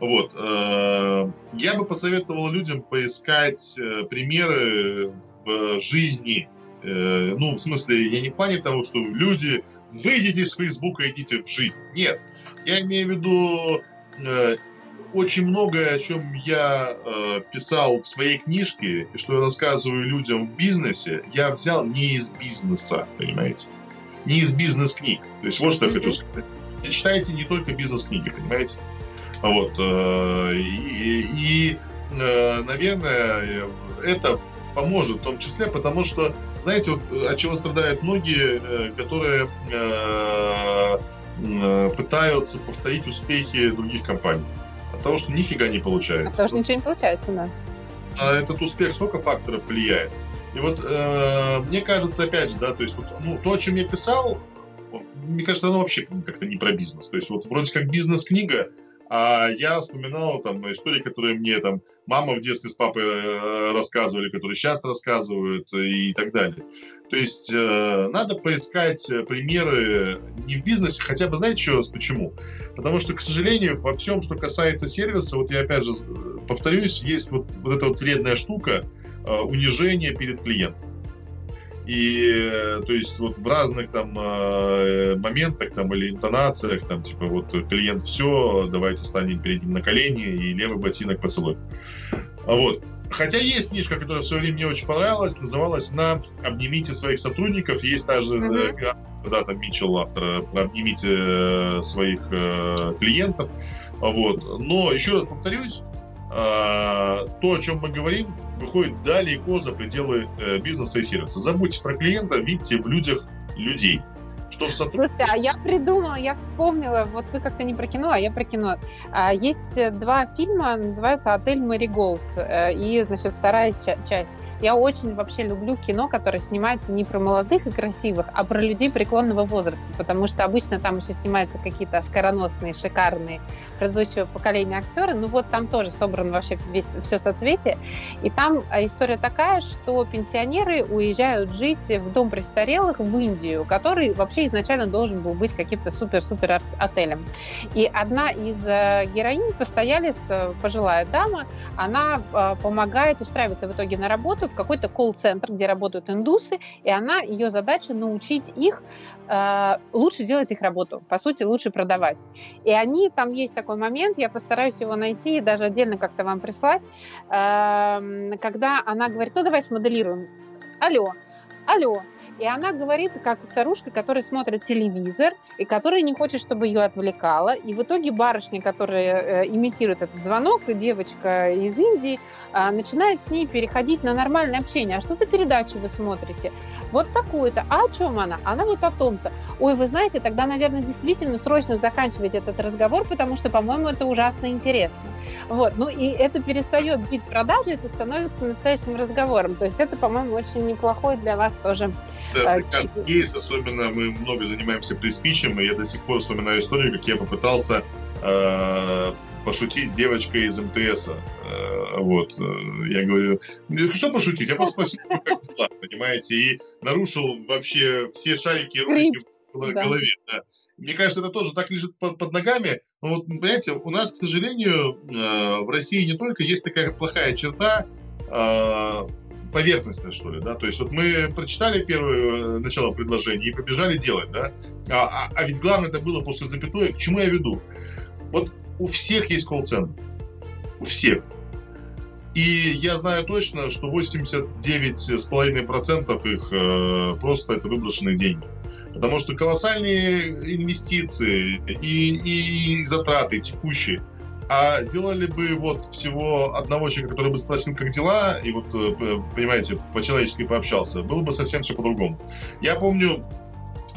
B: Вот. Э, я бы посоветовал людям поискать э, примеры в жизни. Э, ну, в смысле, я не в плане того, что люди, выйдите из Фейсбука и идите в жизнь. Нет. Я имею в виду очень многое, о чем я э, писал в своей книжке, и что я рассказываю людям в бизнесе, я взял не из бизнеса, понимаете? Не из бизнес-книг. То есть вот что я хочу сказать. Читайте не только бизнес-книги, понимаете? Вот. Э, и, и, э, наверное, это поможет в том числе, потому что, знаете, вот от чего страдают многие, э, которые пытаются повторить успехи других компаний. От того, что нифига не получается. От
A: того, что ничего не получается, да.
B: А этот успех сколько факторов влияет? И вот э, мне кажется, опять же, да, то есть вот, ну, то, о чем я писал, мне кажется, оно вообще как-то не про бизнес. То есть вот вроде как бизнес-книга, а я вспоминал там истории, которые мне там мама в детстве с папой э, рассказывали, которые сейчас рассказывают и так далее. То есть э, надо поискать примеры не в бизнесе, хотя бы знаете еще раз почему? Потому что, к сожалению, во всем, что касается сервиса, вот я опять же повторюсь, есть вот, вот эта вот вредная штука э, унижения перед клиентом. И э, то есть вот в разных там э, моментах там или интонациях там типа вот клиент все, давайте станем перед ним на колени и левый ботинок поцелуй. А вот. Хотя есть книжка, которая в свое время мне очень понравилась, называлась она «Обнимите своих сотрудников». Есть даже mm-hmm. да, там Митчелл, автор «Обнимите э, своих клиентов». Вот. Но, еще раз повторюсь, то, о чем мы говорим, выходит далеко за пределы э, бизнеса и сервиса. Забудьте про клиента, видите в людях людей
A: что сотрудники... Слушай, а я придумала, я вспомнила, вот вы как-то не про кино, а я про кино. А, есть э, два фильма, называются «Отель Мэри Голд» э, и, значит, вторая часть. Я очень вообще люблю кино, которое снимается не про молодых и красивых, а про людей преклонного возраста, потому что обычно там еще снимаются какие-то скороносные, шикарные предыдущего поколения актеры. Ну вот там тоже собран вообще весь, все соцветие. И там а, история такая, что пенсионеры уезжают жить в дом престарелых в Индию, который вообще изначально должен был быть каким-то супер-супер отелем. И одна из э, героинь, постоялец, э, пожилая дама, она э, помогает устраиваться в итоге на работу в какой-то колл-центр, где работают индусы, и она, ее задача научить их э, лучше делать их работу, по сути, лучше продавать. И они, там есть такой момент, я постараюсь его найти и даже отдельно как-то вам прислать, э, когда она говорит, ну давай смоделируем. Алло, алло, и она говорит, как старушка, которая смотрит телевизор, и которая не хочет, чтобы ее отвлекала. И в итоге барышня, которая э, имитирует этот звонок, девочка из Индии, э, начинает с ней переходить на нормальное общение. А что за передачу вы смотрите? Вот такую-то. А о чем она? Она вот о том-то. Ой, вы знаете, тогда, наверное, действительно срочно заканчивать этот разговор, потому что, по-моему, это ужасно интересно. Вот. Ну и это перестает быть продажей, это становится настоящим разговором. То есть это, по-моему, очень неплохой для вас тоже
B: да, прекрасный кейс, особенно мы много занимаемся приспичем, и я до сих пор вспоминаю историю, как я попытался э, пошутить с девочкой из МТС. Э, вот. Э, я говорю, что пошутить? Я просто спросил, как дела, понимаете? И нарушил вообще все шарики ролики в голове. Да. Мне кажется, это тоже так лежит под, ногами. Но вот, понимаете, у нас, к сожалению, э, в России не только есть такая плохая черта, э, поверхностное, что ли, да, то есть вот мы прочитали первое начало предложения и побежали делать, да, а, а, а ведь главное это было после запятой, к чему я веду? Вот у всех есть колл-центр, у всех. И я знаю точно, что 89,5% их э, просто это выброшенные деньги. Потому что колоссальные инвестиции и, и затраты текущие – а сделали бы вот всего одного человека, который бы спросил, как дела, и вот, э, понимаете, по-человечески пообщался, было бы совсем все по-другому. Я помню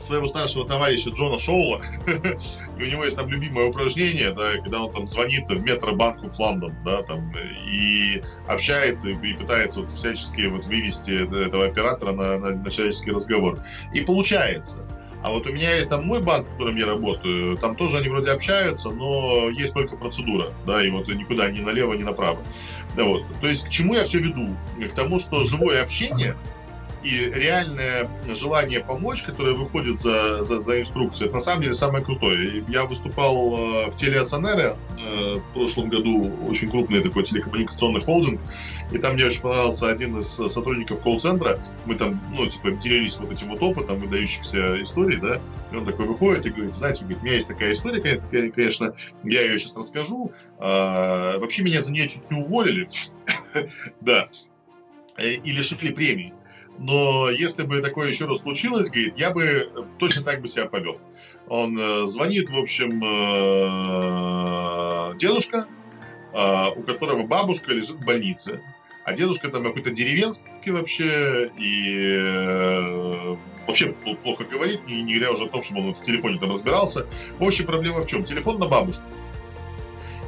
B: своего старшего товарища Джона Шоула, и у него есть там любимое упражнение, да, когда он там звонит в метробанку в Лондон, да, там, и общается, и, и пытается вот всячески вот вывести этого оператора на, на, на человеческий разговор. И получается. А вот у меня есть там мой банк, в котором я работаю, там тоже они вроде общаются, но есть только процедура, да, и вот никуда ни налево, ни направо. Да, вот. То есть к чему я все веду? К тому, что живое общение и реальное желание помочь, которое выходит за, за, за инструкцию, это на самом деле самое крутое. Я выступал э, в Телеосанере э, в прошлом году, очень крупный такой телекоммуникационный холдинг, и там мне очень понравился один из сотрудников колл-центра. Мы там, ну, типа, делились вот этим вот опытом выдающихся историй, да, и он такой выходит и говорит, знаете, у меня есть такая история, конечно, я ее сейчас расскажу. А, вообще меня за нее чуть не уволили, да, э, и лишили премии. Но если бы такое еще раз случилось, говорит, я бы точно так бы себя повел. Он э, звонит, в общем, э, дедушка, э, у которого бабушка лежит в больнице, а дедушка там какой-то деревенский вообще, и э, вообще плохо говорит, не, не говоря уже о том, чтобы он в телефоне там разбирался. В общем, проблема в чем? Телефон на бабушку.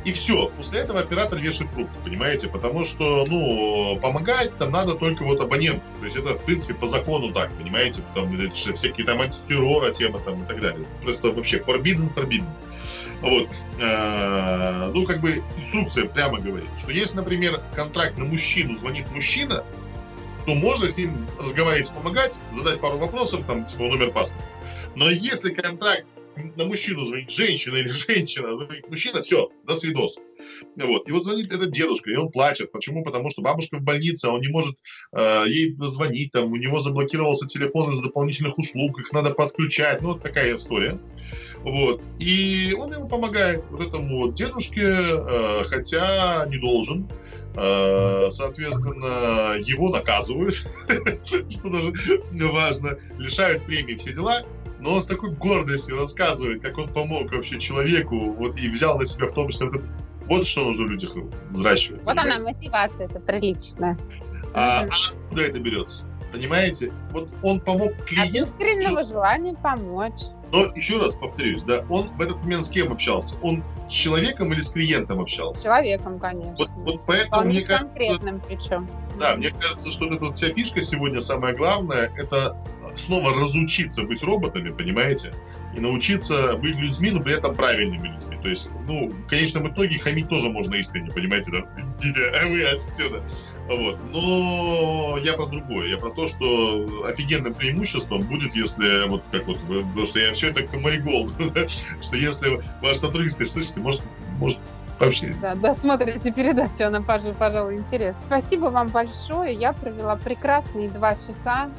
B: И все. После этого оператор вешает трубку, понимаете? Потому что, ну, помогать там надо только вот абоненту. То есть это, в принципе, по закону так, понимаете? Там это всякие там антитеррора темы там и так далее. Просто вообще forbidden, forbidden. Вот. Э, ну, как бы инструкция прямо говорит, что если, например, контракт на мужчину звонит мужчина, то можно с ним разговаривать, помогать, задать пару вопросов, там, типа, номер паспорта. Но если контракт на мужчину звонит женщина или женщина звонит мужчина, все, до свидос. Вот. И вот звонит этот дедушка, и он плачет. Почему? Потому что бабушка в больнице, он не может э, ей звонить, там, у него заблокировался телефон из дополнительных услуг, их надо подключать. Ну, вот такая история. Вот. И он ему помогает, вот этому вот дедушке, э, хотя не должен. Э, соответственно, его наказывают, что даже важно, лишают премии, все дела, но он с такой гордостью рассказывает, как он помог вообще человеку, вот и взял на себя в том числе вот, вот что нужно в людях взращивать.
A: Вот понимаете? она мотивация, это приличная.
B: А, а куда это берется? Понимаете? Вот он помог клиенту.
A: От искреннего желания помочь.
B: Но еще раз повторюсь, да, он в этот момент с кем общался? Он с человеком или с клиентом общался?
A: С человеком, конечно.
B: Вот, вот поэтому Вполне мне
A: кажется, конкретным причем.
B: Да, мне кажется, что вот эта вот вся фишка сегодня самое главное, это снова разучиться быть роботами, понимаете? И научиться быть людьми, но при этом правильными людьми. То есть, ну, в конечном итоге хамить тоже можно искренне, понимаете, да? Идите, а вы отсюда. Вот. Но я про другое. Я про то, что офигенным преимуществом будет, если, вот как вот, потому что я все это комаригол, что если ваш сотрудник, слышите, может, может вообще.
A: Да, досмотрите передачу, она, пожалуй, интересна. Спасибо вам большое. Я провела прекрасные два часа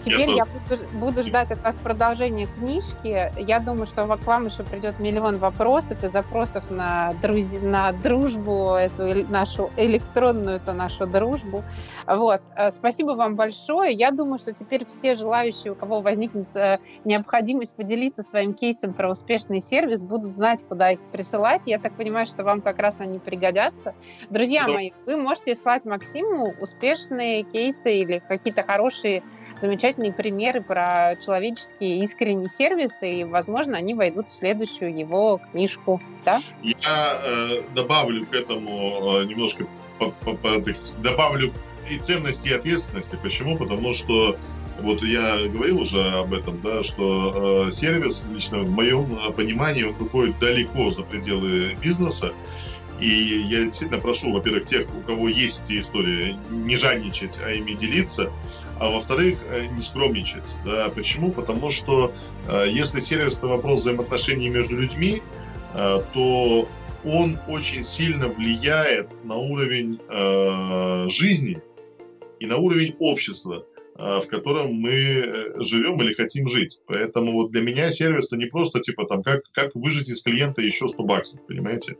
A: теперь я, буду, буду ждать от вас продолжения книжки. Я думаю, что к вам еще придет миллион вопросов и запросов на, друз... на дружбу, эту нашу электронную, эту нашу дружбу. Вот. Э, спасибо вам большое. Я думаю, что теперь все желающие, у кого возникнет э, необходимость поделиться своим кейсом про успешный сервис, будут знать, куда их присылать. Я так понимаю, что вам как раз они пригодятся. Друзья да. мои, вы можете слать Максиму успешные кейсы или какие-то хорошие замечательные примеры про человеческие искренние сервисы, и, возможно, они войдут в следующую его книжку. Да?
B: Я э, добавлю к этому э, немножко по, по, по, добавлю и ценности, и ответственности. Почему? Потому что вот я говорил уже об этом, да, что э, сервис, лично в моем понимании, он выходит далеко за пределы бизнеса. И я действительно прошу, во-первых, тех, у кого есть эти истории, не жадничать, а ими делиться. А во-вторых, э, не скромничать. Да. Почему? Потому что э, если сервис – это вопрос взаимоотношений между людьми, э, то он очень сильно влияет на уровень жизни и на уровень общества. В котором мы живем или хотим жить. Поэтому вот для меня сервис это не просто типа там как, как выжить из клиента еще 100 баксов, понимаете?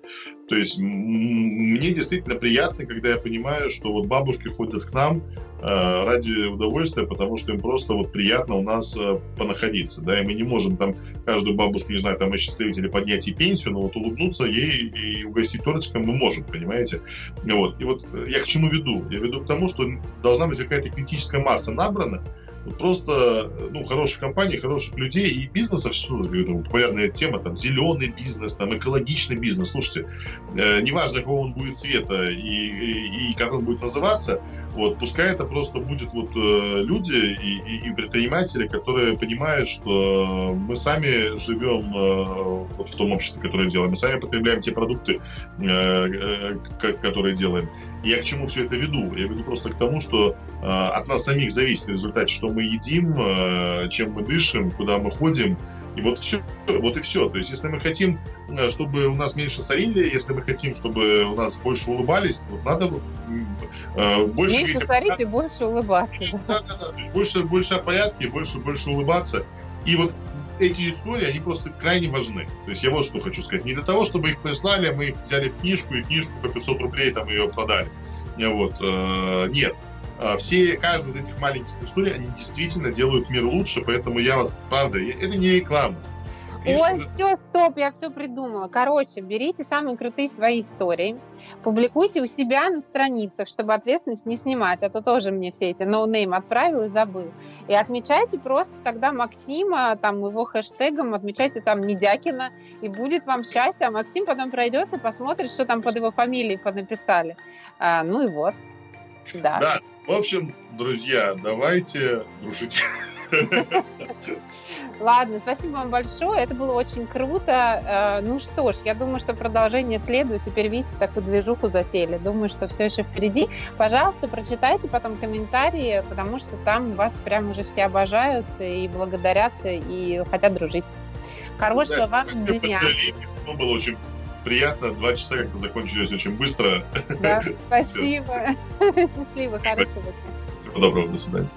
B: То есть мне действительно приятно, когда я понимаю, что вот бабушки ходят к нам э, ради удовольствия, потому что им просто вот приятно у нас э, понаходиться, да, и мы не можем там каждую бабушку, не знаю, там осчастливить или поднять ей пенсию, но вот улыбнуться ей и угостить тортиком мы можем, понимаете? Вот. И вот я к чему веду? Я веду к тому, что должна быть какая-то критическая масса на набрано. Вот просто, ну, хороших компаний, хороших людей и бизнесов, что ну, популярная тема, там, зеленый бизнес, там, экологичный бизнес. Слушайте, э, неважно, какого он будет цвета и, и, и как он будет называться, вот, пускай это просто будет вот э, люди и, и, и предприниматели, которые понимают, что мы сами живем э, вот в том обществе, которое делаем, мы сами потребляем те продукты, э, э, которые делаем. Я к чему все это веду? Я веду просто к тому, что э, от нас самих зависит в результате, что мы едим, э, чем мы дышим, куда мы ходим. И вот все, вот и все. То есть, если мы хотим, э, чтобы у нас меньше сорили, если мы хотим, чтобы у нас больше улыбались, вот надо
A: э, больше... Меньше сорить и больше улыбаться.
B: Да, да, да. То есть больше, больше о порядке, больше, больше улыбаться. И вот эти истории, они просто крайне важны. То есть я вот что хочу сказать. Не для того, чтобы их прислали, мы их взяли в книжку, и книжку по 500 рублей там ее продали. Вот. Э, нет. А все, каждая из этих маленьких историй, они действительно делают мир лучше, поэтому я вас, правда, это не реклама.
A: Ой, все, стоп, я все придумала. Короче, берите самые крутые свои истории, публикуйте у себя на страницах, чтобы ответственность не снимать, а то тоже мне все эти no-name отправил и забыл. И отмечайте просто тогда Максима, там его хэштегом, отмечайте там Недякина, и будет вам счастье, а Максим потом пройдется, посмотрит, что там под его фамилией понаписали. А, ну и вот.
B: Да. да. В общем, друзья, давайте дружить.
A: Ладно, спасибо вам большое. Это было очень круто. Э, ну что ж, я думаю, что продолжение следует. Теперь видите, такую движуху затеяли. Думаю, что все еще впереди. Пожалуйста, прочитайте потом комментарии, потому что там вас прям уже все обожают и благодарят, и хотят дружить. Хорошего да, вам дня.
B: Было очень приятно. Два часа как-то закончились очень быстро.
A: Да, спасибо. Счастливо, хорошего
B: дня. Всего доброго, до свидания.